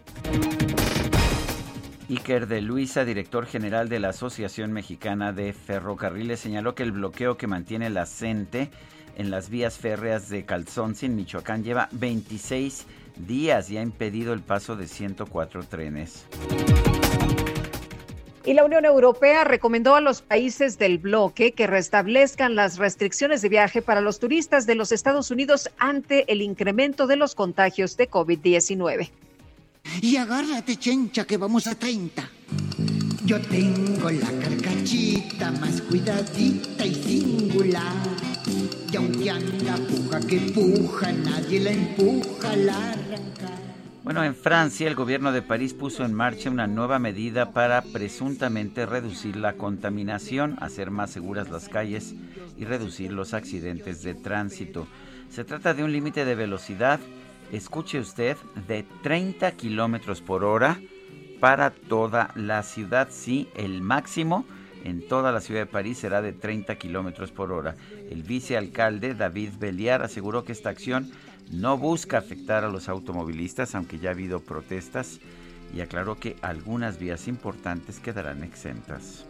Iker de Luisa, director general de la Asociación Mexicana de Ferrocarriles, señaló que el bloqueo que mantiene la CENTE en las vías férreas de Calzoncin, Michoacán, lleva 26 días y ha impedido el paso de 104 trenes. Y la Unión Europea recomendó a los países del bloque que restablezcan las restricciones de viaje para los turistas de los Estados Unidos ante el incremento de los contagios de COVID-19. Y agárrate, chencha, que vamos a 30. Yo tengo la carcachita más cuidadita y singular. Aunque anda puja que puja, nadie la empuja la arranca. Bueno, en Francia el gobierno de París puso en marcha una nueva medida para presuntamente reducir la contaminación, hacer más seguras las calles y reducir los accidentes de tránsito. Se trata de un límite de velocidad, escuche usted, de 30 kilómetros por hora para toda la ciudad. Sí, el máximo en toda la ciudad de París será de 30 kilómetros por hora. El vicealcalde David Belliar aseguró que esta acción no busca afectar a los automovilistas, aunque ya ha habido protestas, y aclaró que algunas vías importantes quedarán exentas.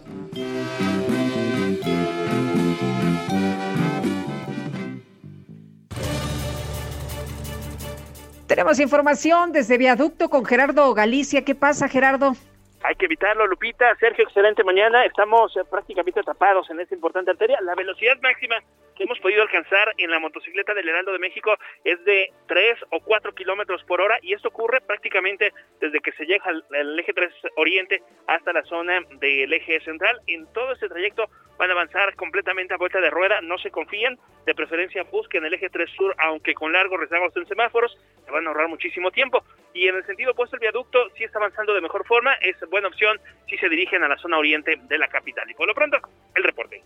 Tenemos información desde Viaducto con Gerardo Galicia. ¿Qué pasa, Gerardo? Hay que evitarlo. Lupita, Sergio, excelente mañana. Estamos eh, prácticamente tapados en esta importante arteria. La velocidad máxima que hemos podido alcanzar en la motocicleta del Heraldo de México es de 3 o 4 kilómetros por hora y esto ocurre prácticamente desde que se llega al, eje 3 Oriente hasta la zona del eje central. En todo este trayecto van a avanzar completamente a vuelta de rueda, no se confían, de preferencia busquen el eje 3 Sur, aunque con largos rezagos en semáforos, se van a ahorrar muchísimo tiempo. Y en el sentido opuesto, el viaducto sí está avanzando de mejor forma, es buena opción si se dirigen a la zona oriente de la capital. Y por lo pronto, el reporte.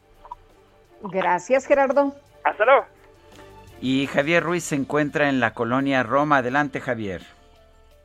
Gracias, Gerardo. Hasta luego. Y Javier Ruiz se encuentra en la colonia Roma. Adelante, Javier.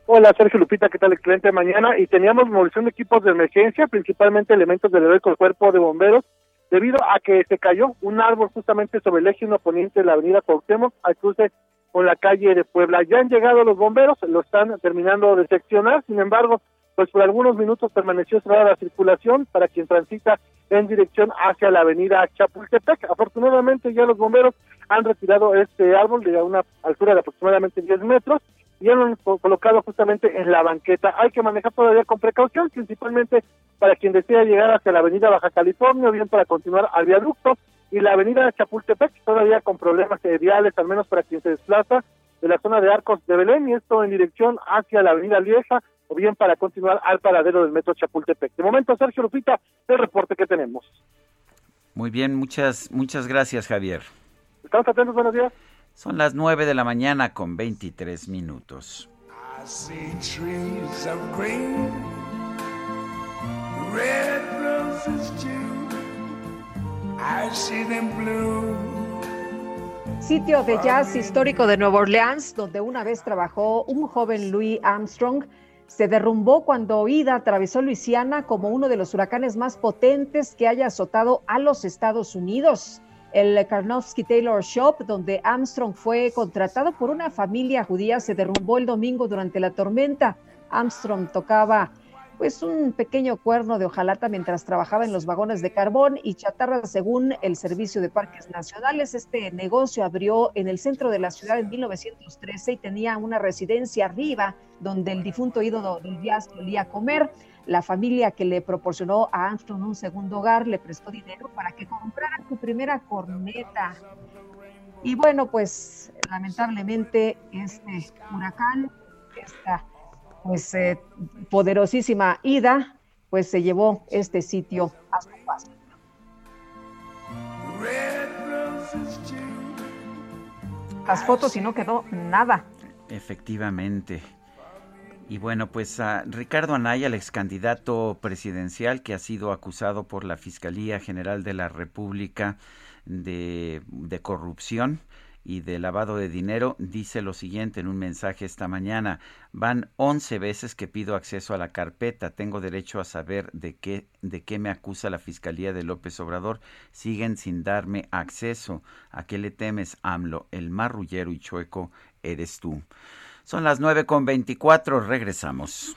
Hola, Sergio Lupita, ¿qué tal? Excelente mañana. Y teníamos movilización de equipos de emergencia, principalmente elementos del heroico cuerpo de bomberos, debido a que se cayó un árbol justamente sobre el eje 1 poniente de la avenida Cuauhtémoc, al cruce con la calle de Puebla. Ya han llegado los bomberos, lo están terminando de seccionar, sin embargo, pues por algunos minutos permaneció cerrada la circulación para quien transita en dirección hacia la avenida Chapultepec. Afortunadamente ya los bomberos han retirado este árbol de una altura de aproximadamente 10 metros y han lo han colocado justamente en la banqueta. Hay que manejar todavía con precaución, principalmente para quien desea llegar hacia la avenida Baja California o bien para continuar al viaducto y la avenida Chapultepec todavía con problemas viales, al menos para quien se desplaza de la zona de Arcos de Belén y esto en dirección hacia la avenida Lieja o bien para continuar al paradero del metro Chapultepec. De momento, Sergio Lupita, el reporte que tenemos. Muy bien, muchas, muchas gracias, Javier. Estamos atentos, buenos días. Son las 9 de la mañana con 23 minutos. Sitio de jazz histórico de Nueva Orleans, donde una vez trabajó un joven Louis Armstrong, se derrumbó cuando Ida atravesó Luisiana como uno de los huracanes más potentes que haya azotado a los Estados Unidos. El Karnowski Taylor Shop, donde Armstrong fue contratado por una familia judía, se derrumbó el domingo durante la tormenta. Armstrong tocaba pues un pequeño cuerno de hojalata mientras trabajaba en los vagones de carbón y chatarra según el Servicio de Parques Nacionales. Este negocio abrió en el centro de la ciudad en 1913 y tenía una residencia arriba donde el difunto ídolo del jazz solía comer. La familia que le proporcionó a Armstrong un segundo hogar le prestó dinero para que comprara su primera corneta. Y bueno, pues lamentablemente este huracán, esta pues eh, poderosísima Ida, pues se llevó este sitio a su paso. Las fotos y no quedó nada. Efectivamente. Y bueno, pues Ricardo Anaya, el ex candidato presidencial que ha sido acusado por la Fiscalía General de la República de corrupción, y de lavado de dinero, dice lo siguiente en un mensaje esta mañana. Van 11 veces que pido acceso a la carpeta. Tengo derecho a saber de qué, de qué me acusa la Fiscalía de López Obrador. Siguen sin darme acceso. ¿A qué le temes, AMLO? El marrullero y chueco eres tú. Son las 9 con 24. Regresamos.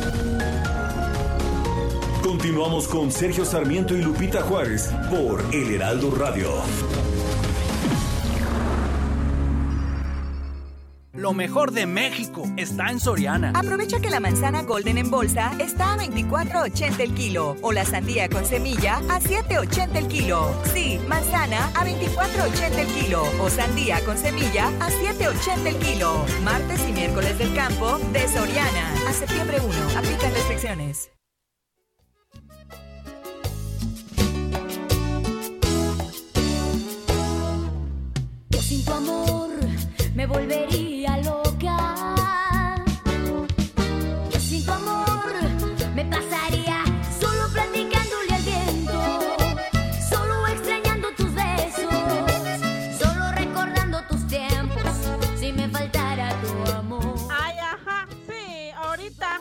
Continuamos con Sergio Sarmiento y Lupita Juárez por El Heraldo Radio. Lo mejor de México está en Soriana. Aprovecha que la manzana Golden en bolsa está a 24.80 el kilo o la sandía con semilla a 7.80 el kilo. Sí, manzana a 24.80 el kilo o sandía con semilla a 7.80 el kilo. Martes y miércoles del campo de Soriana. A septiembre 1. Aplican restricciones. volvería loca. Yo sin tu amor me pasaría solo platicándole al viento, solo extrañando tus besos, solo recordando tus tiempos. Si me faltara tu amor, ay, ajá, sí, ahorita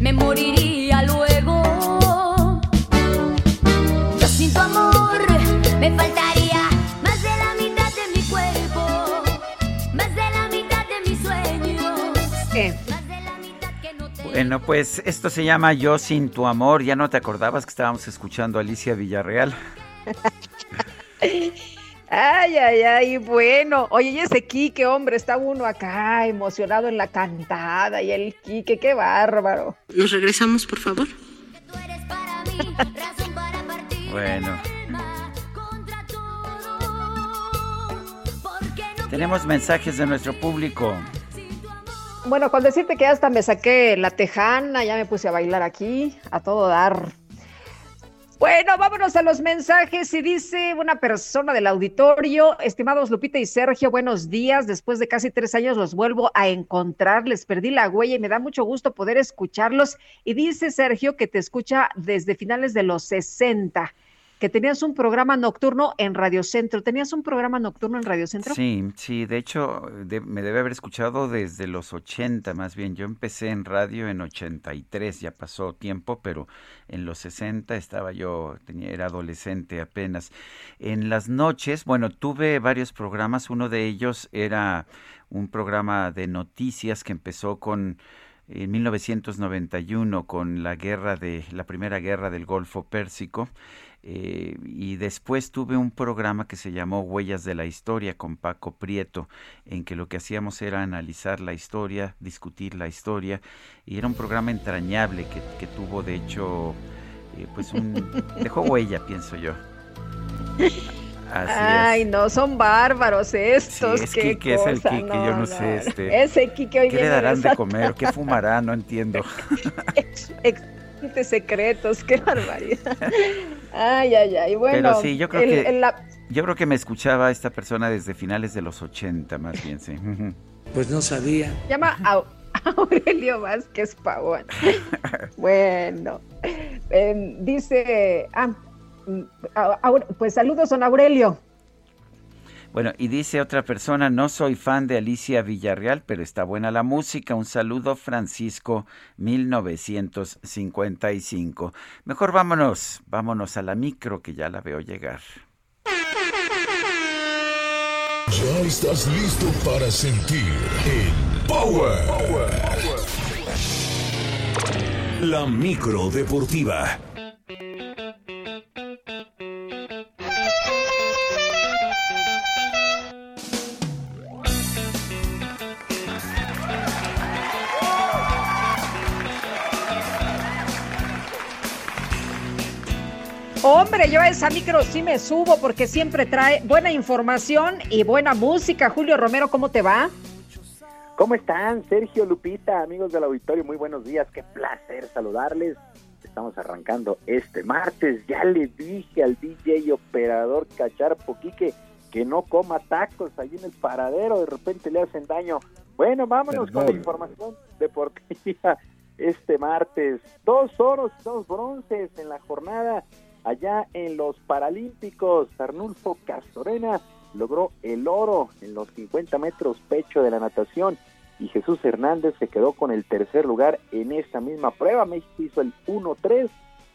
me moriría luego. Yo sin tu amor me faltaría. Bueno, pues esto se llama Yo sin tu amor. Ya no te acordabas que estábamos escuchando a Alicia Villarreal. Ay, ay, ay, bueno. Oye, y ese Quique, hombre, está uno acá emocionado en la cantada y el Quique, qué bárbaro. ¿Nos regresamos, por favor? Bueno. Tenemos mensajes de nuestro público. Bueno, con decirte que hasta me saqué la tejana, ya me puse a bailar aquí, a todo dar. Bueno, vámonos a los mensajes. Y dice una persona del auditorio, estimados Lupita y Sergio, buenos días. Después de casi tres años los vuelvo a encontrar. Les perdí la huella y me da mucho gusto poder escucharlos. Y dice Sergio que te escucha desde finales de los 60 que tenías un programa nocturno en Radio Centro. ¿Tenías un programa nocturno en Radio Centro? Sí, sí, de hecho me debe haber escuchado desde los 80 más bien. Yo empecé en radio en 83, ya pasó tiempo, pero en los 60 estaba yo, tenía, era adolescente apenas. En las noches, bueno, tuve varios programas, uno de ellos era un programa de noticias que empezó con en 1991 con la guerra de la primera guerra del Golfo Pérsico eh, y después tuve un programa que se llamó Huellas de la Historia con Paco Prieto, en que lo que hacíamos era analizar la historia, discutir la historia, y era un programa entrañable que, que tuvo, de hecho, eh, pues un... dejó huella, pienso yo. Así Ay, no, son bárbaros estos. Sí, es Kike, es el Kike, yo no, sé. Este, Ese hoy ¿Qué le darán de comer? ¿Qué fumará? No entiendo. secretos, qué barbaridad. Ay, ay, ay. Bueno, Pero sí, yo creo que yo creo que me escuchaba esta persona desde finales de los 80, más bien, sí. Pues no sabía. Llama a Aurelio Vázquez Pavón. bueno, em, dice, ah, mm, pues saludos, don Aurelio. Bueno, y dice otra persona, no soy fan de Alicia Villarreal, pero está buena la música. Un saludo, Francisco, 1955. Mejor vámonos, vámonos a la micro que ya la veo llegar. Ya estás listo para sentir el power. La micro deportiva. Hombre, yo a esa micro sí me subo porque siempre trae buena información y buena música. Julio Romero, ¿cómo te va? ¿Cómo están? Sergio Lupita, amigos del auditorio, muy buenos días. Qué placer saludarles. Estamos arrancando este martes. Ya le dije al DJ operador Cachar Poquique que no coma tacos ahí en el paradero, de repente le hacen daño. Bueno, vámonos con la información deportiva este martes. Dos oros, dos bronces en la jornada allá en los Paralímpicos. Arnulfo Castorena logró el oro en los 50 metros pecho de la natación y Jesús Hernández se quedó con el tercer lugar en esta misma prueba. México hizo el 1-3.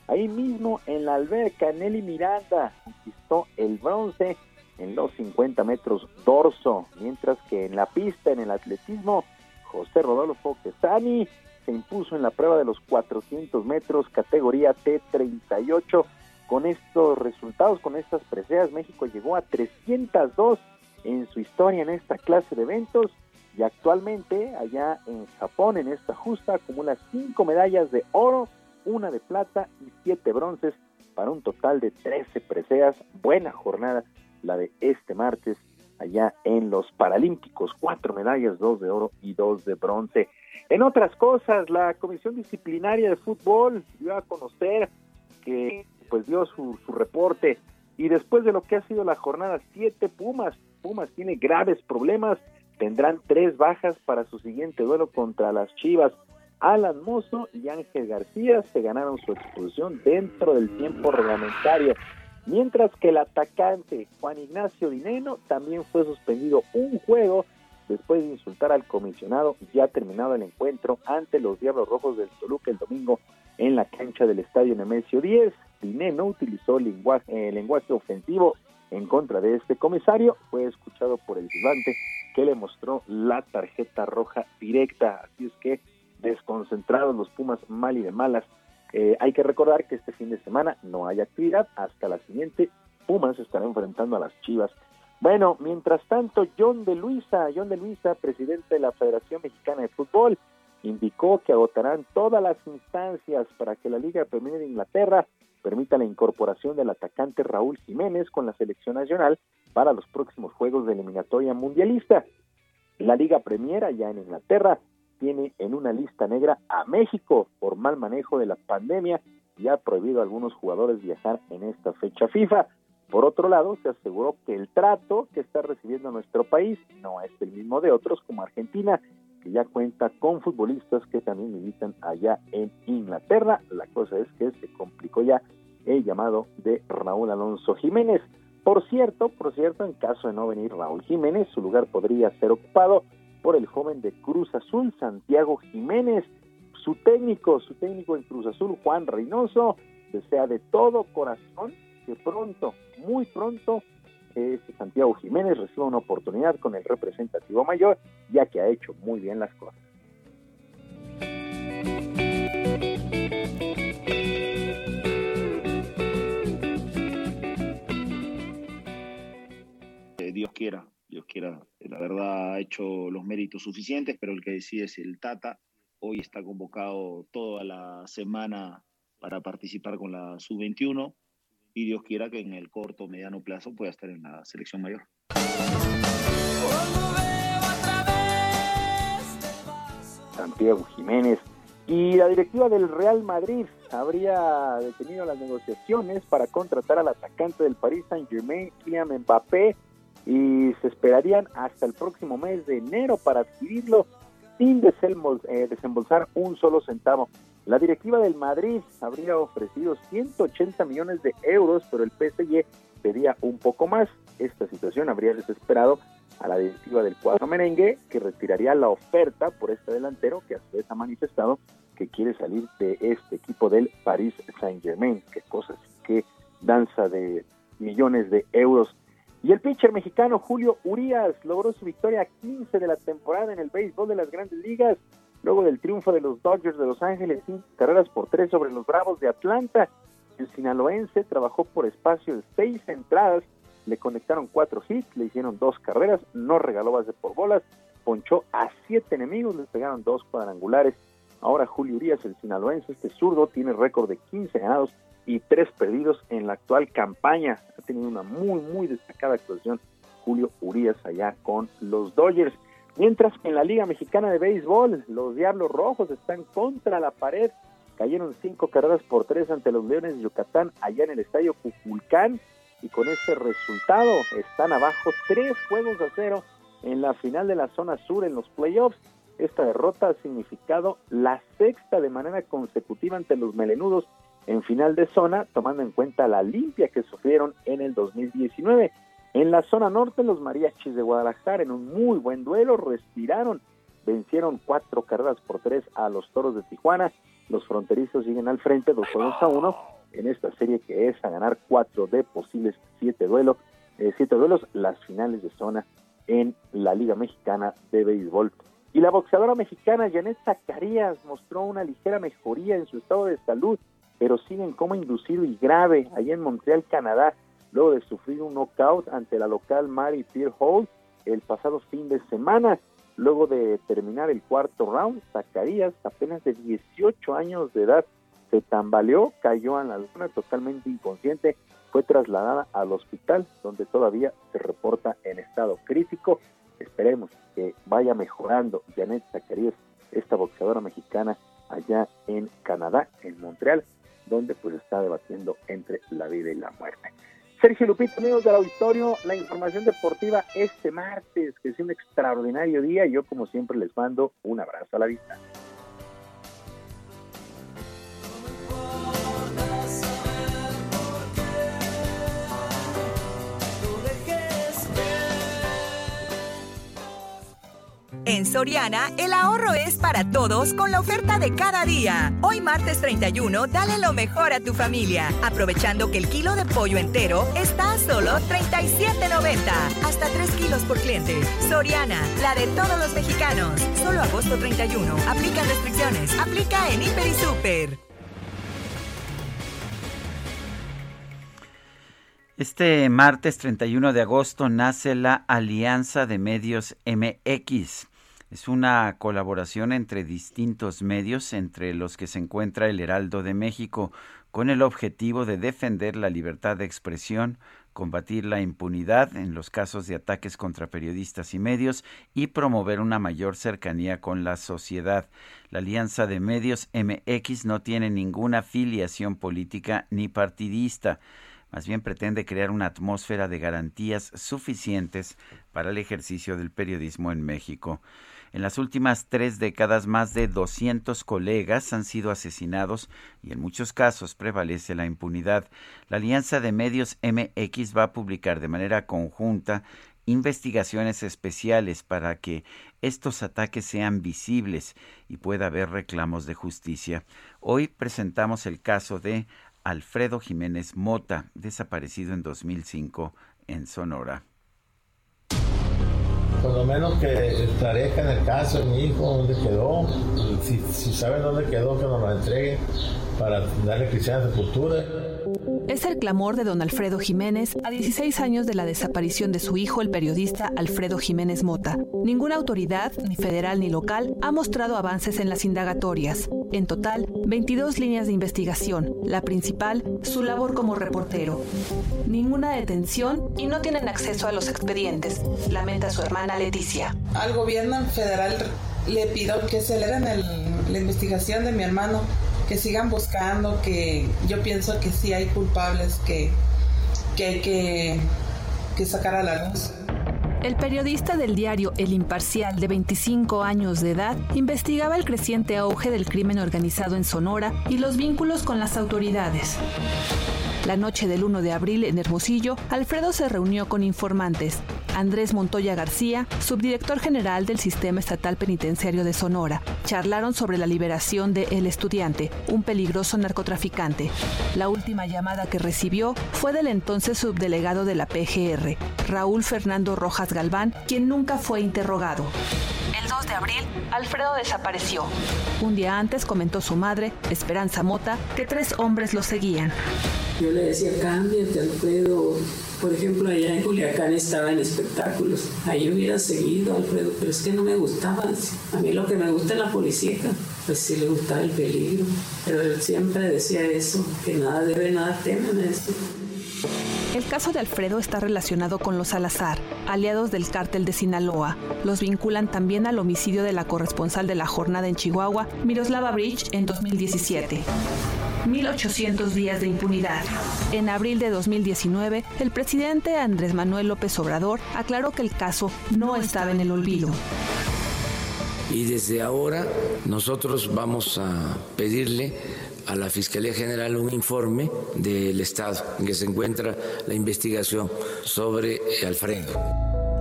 Ahí mismo en la alberca, Nelly Miranda conquistó el bronce en los 50 metros dorso, mientras que en la pista, en el atletismo, José Rodolfo Quesani se impuso en la prueba de los 400 metros categoría T38 con estos resultados, con estas preseas, México llegó a 302 en su historia en esta clase de eventos y actualmente allá en Japón en esta justa acumula cinco medallas de oro, una de plata y siete bronces para un total de 13 preseas. Buena jornada la de este martes allá en los Paralímpicos, cuatro medallas, dos de oro y dos de bronce. En otras cosas, la Comisión Disciplinaria de Fútbol dio a conocer que pues dio su, su reporte y después de lo que ha sido la jornada 7, Pumas, Pumas tiene graves problemas, tendrán tres bajas para su siguiente duelo contra las Chivas. Alan Mozo y Ángel García se ganaron su expulsión dentro del tiempo reglamentario, mientras que el atacante Juan Ignacio Dineno también fue suspendido un juego después de insultar al comisionado ya terminado el encuentro ante los Diablos Rojos del Toluca el domingo en la cancha del Estadio Nemesio 10. Diné no utilizó lenguaje, eh, lenguaje ofensivo en contra de este comisario, fue escuchado por el gigante que le mostró la tarjeta roja directa, así es que desconcentrados los Pumas mal y de malas. Eh, hay que recordar que este fin de semana no hay actividad, hasta la siguiente Pumas estará enfrentando a las Chivas. Bueno, mientras tanto, John de Luisa, John de Luisa, presidente de la Federación Mexicana de Fútbol, indicó que agotarán todas las instancias para que la Liga Premier de Inglaterra permita la incorporación del atacante Raúl Jiménez con la selección nacional para los próximos Juegos de Eliminatoria Mundialista. La Liga Premier allá en Inglaterra tiene en una lista negra a México por mal manejo de la pandemia y ha prohibido a algunos jugadores viajar en esta fecha FIFA. Por otro lado, se aseguró que el trato que está recibiendo nuestro país no es el mismo de otros como Argentina, que ya cuenta con futbolistas que también militan allá en Inglaterra. La cosa es que se complicó ya el llamado de Raúl Alonso Jiménez. Por cierto, por cierto, en caso de no venir Raúl Jiménez, su lugar podría ser ocupado por el joven de Cruz Azul, Santiago Jiménez. Su técnico, su técnico en Cruz Azul, Juan Reynoso, desea de todo corazón que pronto, muy pronto, este Santiago Jiménez reciba una oportunidad con el representativo mayor, ya que ha hecho muy bien las cosas. Dios quiera, Dios quiera. La verdad ha hecho los méritos suficientes, pero el que decide es el Tata. Hoy está convocado toda la semana para participar con la sub-21 y Dios quiera que en el corto o mediano plazo pueda estar en la selección mayor. Santiago Jiménez y la directiva del Real Madrid habría detenido las negociaciones para contratar al atacante del Paris Saint-Germain, Kylian Mbappé, y se esperarían hasta el próximo mes de enero para adquirirlo sin eh, desembolsar un solo centavo. La directiva del Madrid habría ofrecido 180 millones de euros, pero el PSG pedía un poco más. Esta situación habría desesperado a la directiva del cuadro merengue, que retiraría la oferta por este delantero, que a su vez ha manifestado que quiere salir de este equipo del Paris Saint-Germain. Qué cosas, qué danza de millones de euros. Y el pitcher mexicano Julio Urias logró su victoria 15 de la temporada en el béisbol de las grandes ligas, luego del triunfo de los Dodgers de Los Ángeles, cinco carreras por tres sobre los Bravos de Atlanta. El sinaloense trabajó por espacio de seis entradas, le conectaron cuatro hits, le hicieron dos carreras, no regaló base por bolas, ponchó a siete enemigos, le pegaron dos cuadrangulares. Ahora Julio Urias, el sinaloense, este zurdo, tiene récord de 15 ganados y tres perdidos en la actual campaña. Ha tenido una muy, muy destacada actuación Julio Urias allá con los Dodgers. Mientras que en la Liga Mexicana de Béisbol, los Diablos Rojos están contra la pared. Cayeron cinco carreras por tres ante los Leones de Yucatán allá en el estadio Cuculcán. Y con ese resultado están abajo tres juegos a cero en la final de la zona sur en los playoffs. Esta derrota ha significado la sexta de manera consecutiva ante los melenudos en final de zona, tomando en cuenta la limpia que sufrieron en el 2019. En la zona norte, los mariachis de Guadalajara, en un muy buen duelo, respiraron, vencieron cuatro carreras por tres a los toros de Tijuana. Los fronterizos siguen al frente, dos juegos a uno, en esta serie que es a ganar cuatro de posibles siete duelos, eh, siete duelos, las finales de zona en la Liga Mexicana de Béisbol. Y la boxeadora mexicana Janet Zacarías mostró una ligera mejoría en su estado de salud pero sigue en coma inducido y grave allá en Montreal, Canadá, luego de sufrir un knockout ante la local Mary Pierre Hall el pasado fin de semana. Luego de terminar el cuarto round, Zacarías, apenas de 18 años de edad, se tambaleó, cayó en la luna totalmente inconsciente, fue trasladada al hospital donde todavía se reporta en estado crítico. Esperemos que vaya mejorando Janet Zacarías, esta boxeadora mexicana allá en Canadá, en Montreal donde pues está debatiendo entre la vida y la muerte. Sergio Lupita, amigos del auditorio, la información deportiva este martes, que es un extraordinario día, yo como siempre les mando un abrazo a la vista. En Soriana, el ahorro es para todos con la oferta de cada día. Hoy martes 31, dale lo mejor a tu familia, aprovechando que el kilo de pollo entero está a solo 37.90, hasta 3 kilos por cliente. Soriana, la de todos los mexicanos. Solo agosto 31. Aplica restricciones. Aplica en Hiper y Super. Este martes 31 de agosto nace la Alianza de Medios MX. Es una colaboración entre distintos medios, entre los que se encuentra el Heraldo de México, con el objetivo de defender la libertad de expresión, combatir la impunidad en los casos de ataques contra periodistas y medios y promover una mayor cercanía con la sociedad. La Alianza de Medios MX no tiene ninguna afiliación política ni partidista. Más bien pretende crear una atmósfera de garantías suficientes para el ejercicio del periodismo en México. En las últimas tres décadas, más de 200 colegas han sido asesinados y en muchos casos prevalece la impunidad. La Alianza de Medios MX va a publicar de manera conjunta investigaciones especiales para que estos ataques sean visibles y pueda haber reclamos de justicia. Hoy presentamos el caso de Alfredo Jiménez Mota, desaparecido en 2005 en Sonora por lo menos que esclarezcan el caso de mi hijo, dónde quedó, si, si saben dónde quedó, que nos lo entreguen para darle cristiana sepultura. Es el clamor de don Alfredo Jiménez a 16 años de la desaparición de su hijo, el periodista Alfredo Jiménez Mota. Ninguna autoridad, ni federal ni local, ha mostrado avances en las indagatorias. En total, 22 líneas de investigación, la principal, su labor como reportero. Ninguna detención y no tienen acceso a los expedientes, lamenta su hermana Leticia. Al gobierno federal le pido que aceleren la investigación de mi hermano que sigan buscando, que yo pienso que sí hay culpables que, que hay que, que sacar a la luz. El periodista del diario El Imparcial, de 25 años de edad, investigaba el creciente auge del crimen organizado en Sonora y los vínculos con las autoridades. La noche del 1 de abril en Hermosillo, Alfredo se reunió con informantes. Andrés Montoya García, subdirector general del Sistema Estatal Penitenciario de Sonora, charlaron sobre la liberación de El Estudiante, un peligroso narcotraficante. La última llamada que recibió fue del entonces subdelegado de la PGR, Raúl Fernando Rojas Galván, quien nunca fue interrogado. El 2 de abril, Alfredo desapareció. Un día antes comentó su madre, Esperanza Mota, que tres hombres lo seguían. Yo le decía, cámbiate, Alfredo. Por ejemplo, allá en Culiacán estaba en espectáculos. Ahí hubiera seguido, Alfredo, pero es que no me gustaba. A mí lo que me gusta es la policía, pues sí le gustaba el peligro. Pero él siempre decía eso, que nada debe, nada teme, esto. El caso de Alfredo está relacionado con los Salazar, aliados del cártel de Sinaloa. Los vinculan también al homicidio de la corresponsal de la jornada en Chihuahua, Miroslava Bridge, en 2017. 1800 días de impunidad. En abril de 2019, el presidente Andrés Manuel López Obrador aclaró que el caso no estaba en el olvido. Y desde ahora nosotros vamos a pedirle a la Fiscalía General un informe del Estado en que se encuentra la investigación sobre Alfredo.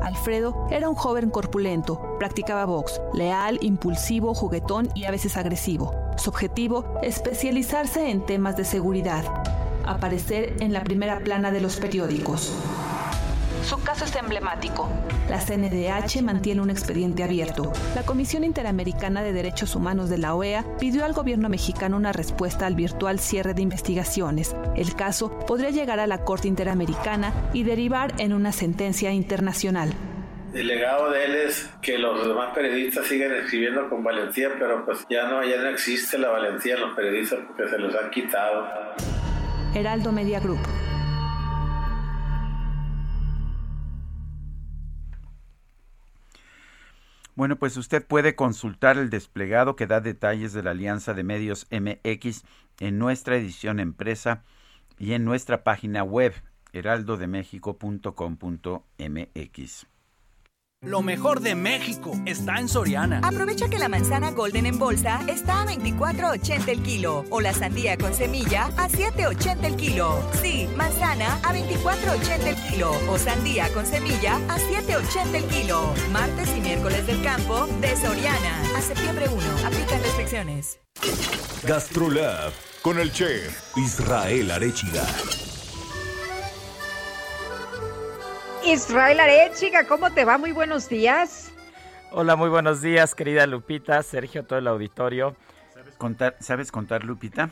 Alfredo era un joven corpulento, practicaba box, leal, impulsivo, juguetón y a veces agresivo. Su objetivo, especializarse en temas de seguridad, aparecer en la primera plana de los periódicos. Su caso es emblemático. La CNDH mantiene un expediente abierto. La Comisión Interamericana de Derechos Humanos de la OEA pidió al gobierno mexicano una respuesta al virtual cierre de investigaciones. El caso podría llegar a la Corte Interamericana y derivar en una sentencia internacional. El legado de él es que los demás periodistas siguen escribiendo con valentía, pero pues ya no, ya no existe la valentía en los periodistas porque se los han quitado. Heraldo Media Group. Bueno, pues usted puede consultar el desplegado que da detalles de la Alianza de Medios MX en nuestra edición empresa y en nuestra página web heraldodemexico.com.mx. Lo mejor de México está en Soriana. Aprovecha que la manzana Golden en bolsa está a 24.80 el kilo o la sandía con semilla a 7.80 el kilo. Sí, manzana a 24.80 el kilo o sandía con semilla a 7.80 el kilo. Martes y miércoles del campo de Soriana. A septiembre 1. Aplican restricciones. Gastrolab con el chef Israel Arechiga. Israel Arechiga, ¿cómo te va? Muy buenos días. Hola, muy buenos días, querida Lupita, Sergio, todo el auditorio. ¿Sabes contar, ¿sabes contar Lupita?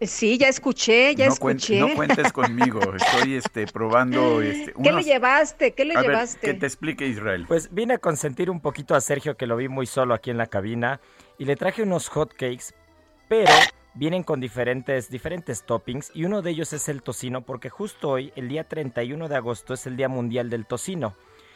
Sí, ya escuché, ya escuché. no cuentes conmigo, estoy este, probando... Este, ¿Qué le llevaste? ¿Qué le llevaste? que te explique Israel. Pues vine a consentir un poquito a Sergio, que lo vi muy solo aquí en la cabina, y le traje unos hot cakes, pero vienen con diferentes, diferentes toppings, y uno de ellos es el tocino, porque justo hoy, el día 31 de agosto, es el Día Mundial del Tocino.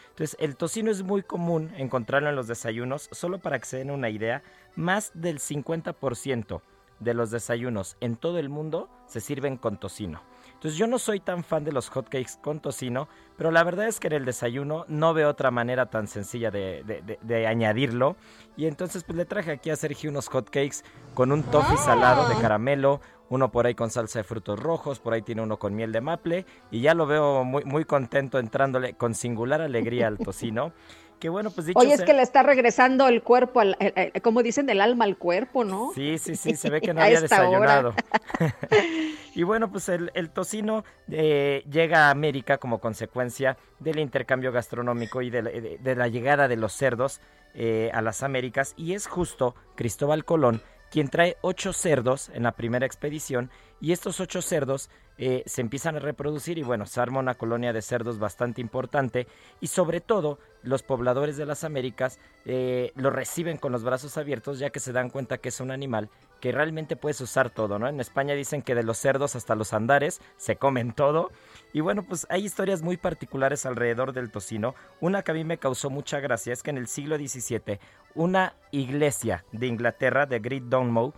Entonces, el tocino es muy común encontrarlo en los desayunos, solo para que se den una idea, más del 50% de los desayunos en todo el mundo se sirven con tocino. Entonces yo no soy tan fan de los hotcakes con tocino, pero la verdad es que en el desayuno no veo otra manera tan sencilla de, añadirlo. Y entonces pues le traje aquí a Sergio unos hotcakes con un toffee salado de caramelo, uno por ahí con salsa de frutos rojos, por ahí tiene uno con miel de maple y ya lo veo muy, muy contento entrándole con singular alegría al tocino. Bueno, pues dicho Oye, es que le está regresando el cuerpo, al, como dicen, el alma al cuerpo, ¿no? Sí, sí, sí, se ve que no había desayunado. y bueno, pues el, tocino eh, llega a América como consecuencia del intercambio gastronómico y de la, llegada de los cerdos eh, a las Américas. Y es justo Cristóbal Colón quien trae ocho cerdos en la primera expedición y estos ocho cerdos eh, se empiezan a reproducir y bueno, se arma una colonia de cerdos bastante importante y sobre todo los pobladores de las Américas eh, lo reciben con los brazos abiertos ya que se dan cuenta que es un animal que realmente puedes usar todo, ¿no? En España dicen que de los cerdos hasta los andares se comen todo y bueno, pues hay historias muy particulares alrededor del tocino. Una que a mí me causó mucha gracia es que en el siglo XVII una iglesia de Inglaterra, de Great Dunmow,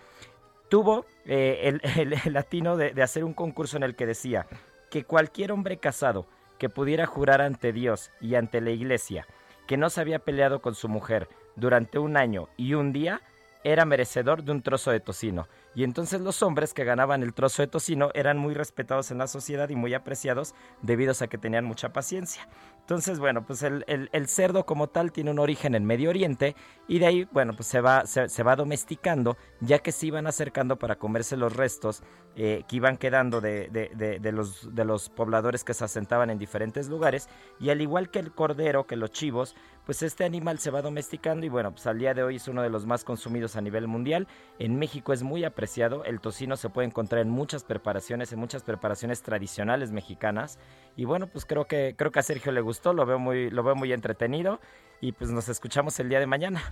tuvo eh, el, latino de, de hacer un concurso en el que decía que cualquier hombre casado que pudiera jurar ante Dios y ante la iglesia que no se había peleado con su mujer durante un año y un día, era merecedor de un trozo de tocino. Y entonces los hombres que ganaban el trozo de tocino eran muy respetados en la sociedad y muy apreciados debido a que tenían mucha paciencia. Entonces, bueno, pues el, cerdo como tal tiene un origen en Medio Oriente y de ahí, bueno, pues se va, se, va domesticando ya que se iban acercando para comerse los restos eh, que iban quedando de, de, los, de los pobladores que se asentaban en diferentes lugares y al igual que el cordero, que los chivos, pues este animal se va domesticando y bueno, pues al día de hoy es uno de los más consumidos a nivel mundial. En México es muy apreciado, el tocino se puede encontrar en muchas preparaciones, en muchas preparaciones tradicionales mexicanas y bueno, pues creo que creo que a Sergio le gustó, lo veo muy lo veo muy entretenido y pues nos escuchamos el día de mañana.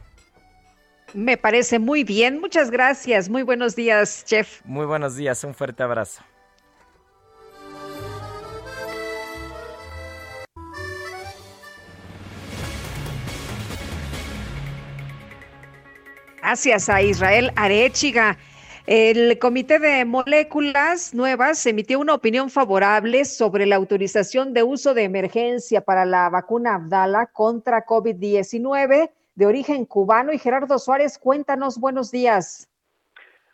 Me parece muy bien, muchas gracias, muy buenos días, chef. Muy buenos días, un fuerte abrazo. Gracias a Israel Arechiga. El Comité de Moléculas Nuevas emitió una opinión favorable sobre la autorización de uso de emergencia para la vacuna Abdala contra COVID-19 de origen cubano. Y Gerardo Suárez, cuéntanos, buenos días.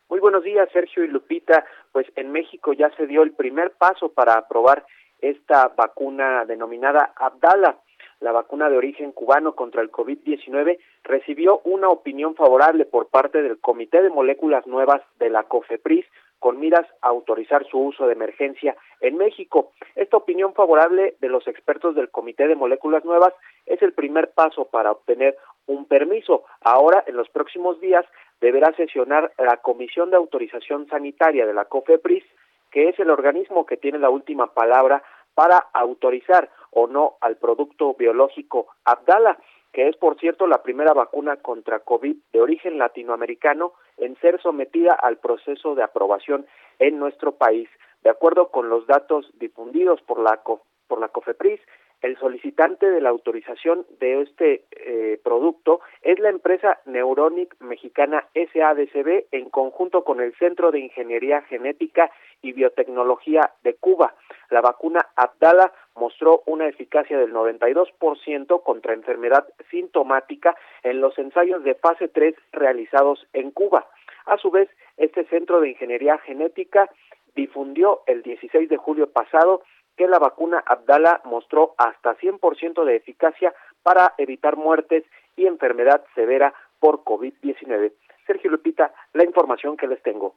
Muy buenos días, Sergio y Lupita. Pues en México ya se dio el primer paso para aprobar esta vacuna denominada Abdala la vacuna de origen cubano contra el COVID-19 recibió una opinión favorable por parte del Comité de Moléculas Nuevas de la COFEPRIS con miras a autorizar su uso de emergencia en México. Esta opinión favorable de los expertos del Comité de Moléculas Nuevas es el primer paso para obtener un permiso. Ahora, en los próximos días, deberá sesionar la Comisión de Autorización Sanitaria de la COFEPRIS, que es el organismo que tiene la última palabra para autorizar o no al producto biológico Abdala, que es por cierto la primera vacuna contra COVID de origen latinoamericano en ser sometida al proceso de aprobación en nuestro país. De acuerdo con los datos difundidos por la, por la COFEPRIS, el solicitante de la autorización de este eh, producto es la empresa Neuronic Mexicana SADCB en conjunto con el Centro de Ingeniería Genética y Biotecnología de Cuba. La vacuna Abdala mostró una eficacia del 92% contra enfermedad sintomática en los ensayos de fase 3 realizados en Cuba. A su vez, este Centro de Ingeniería Genética difundió el 16 de julio pasado que la vacuna Abdala mostró hasta 100% de eficacia para evitar muertes y enfermedad severa por COVID-19. Sergio Lupita, la información que les tengo.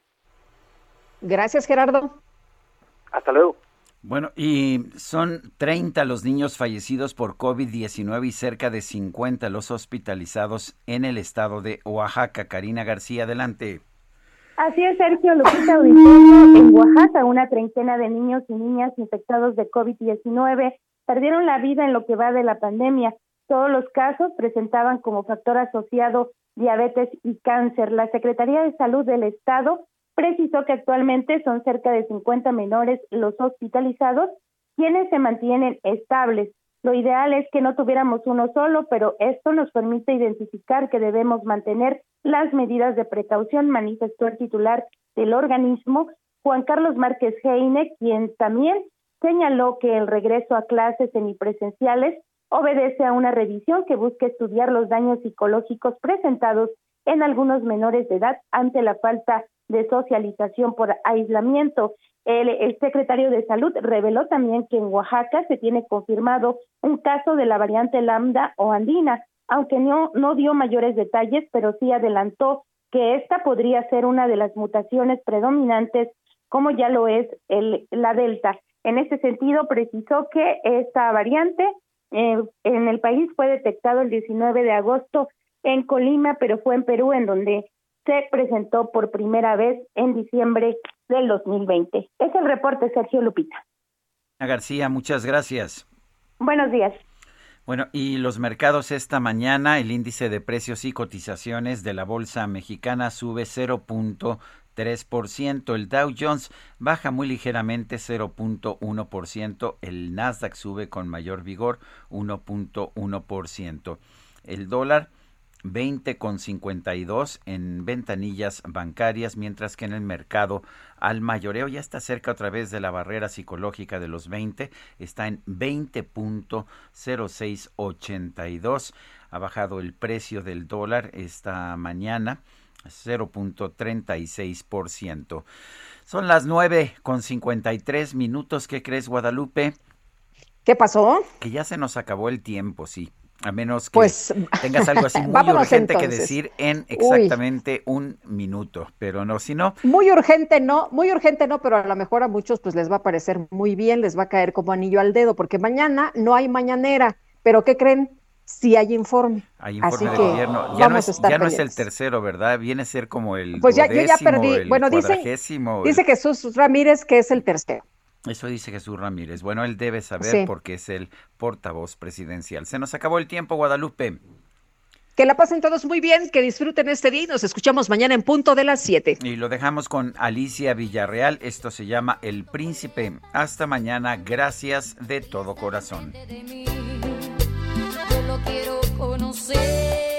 Gracias, Gerardo. Hasta luego. Bueno, y son 30 los niños fallecidos por COVID-19 y cerca de 50 los hospitalizados en el estado de Oaxaca. Karina García, adelante. Así es, Sergio Lupita Auditorio. En Oaxaca, una treintena de niños y niñas infectados de COVID-19 perdieron la vida en lo que va de la pandemia. Todos los casos presentaban como factor asociado diabetes y cáncer. La Secretaría de Salud del Estado precisó que actualmente son cerca de 50 menores los hospitalizados, quienes se mantienen estables. Lo ideal es que no tuviéramos uno solo, pero esto nos permite identificar que debemos mantener las medidas de precaución, manifestó el titular del organismo, Juan Carlos Márquez Heine, quien también señaló que el regreso a clases semipresenciales obedece a una revisión que busca estudiar los daños psicológicos presentados en algunos menores de edad ante la falta de socialización por aislamiento. El, secretario de Salud reveló también que en Oaxaca se tiene confirmado un caso de la variante lambda o andina, aunque no, no dio mayores detalles, pero sí adelantó que esta podría ser una de las mutaciones predominantes, como ya lo es el, la delta. En ese sentido, precisó que esta variante eh, en el país fue detectado el 19 de agosto en Colima, pero fue en Perú en donde se presentó por primera vez en diciembre del 2020. Es el reporte, Sergio Lupita. García, muchas gracias. Buenos días. Bueno, y los mercados esta mañana, el índice de precios y cotizaciones de la Bolsa Mexicana sube 0.3%, el Dow Jones baja muy ligeramente 0.1%, el Nasdaq sube con mayor vigor 1.1%. El dólar 20,52 en ventanillas bancarias, mientras que en el mercado al mayoreo ya está cerca otra vez de la barrera psicológica de los 20, está en 20.0682. Ha bajado el precio del dólar esta mañana 0.36%. Son las 9 con 53 minutos. ¿Qué crees, Guadalupe? ¿Qué pasó? Que ya se nos acabó el tiempo, sí. A menos que pues, tengas algo así muy urgente que decir en exactamente un minuto, pero no, si no. Muy urgente no, muy urgente no, pero a lo mejor a muchos pues les va a parecer muy bien, les va a caer como anillo al dedo, porque mañana no hay mañanera, pero ¿qué creen? Sí hay informe. Hay informe de gobierno. Ya, no es, ya no es, el tercero, ¿verdad? Viene a ser como el. Pues ya, yo ya perdí. Bueno, dice, dice Jesús Ramírez que es el tercero. Eso dice Jesús Ramírez. Bueno, él debe saber porque es el portavoz presidencial. Se nos acabó el tiempo, Guadalupe. Que la pasen todos muy bien, que disfruten este día y nos escuchamos mañana en punto de las 7. Y lo dejamos con Alicia Villarreal. Esto se llama El Príncipe. Hasta mañana. Gracias de todo corazón. Yo lo quiero conocer.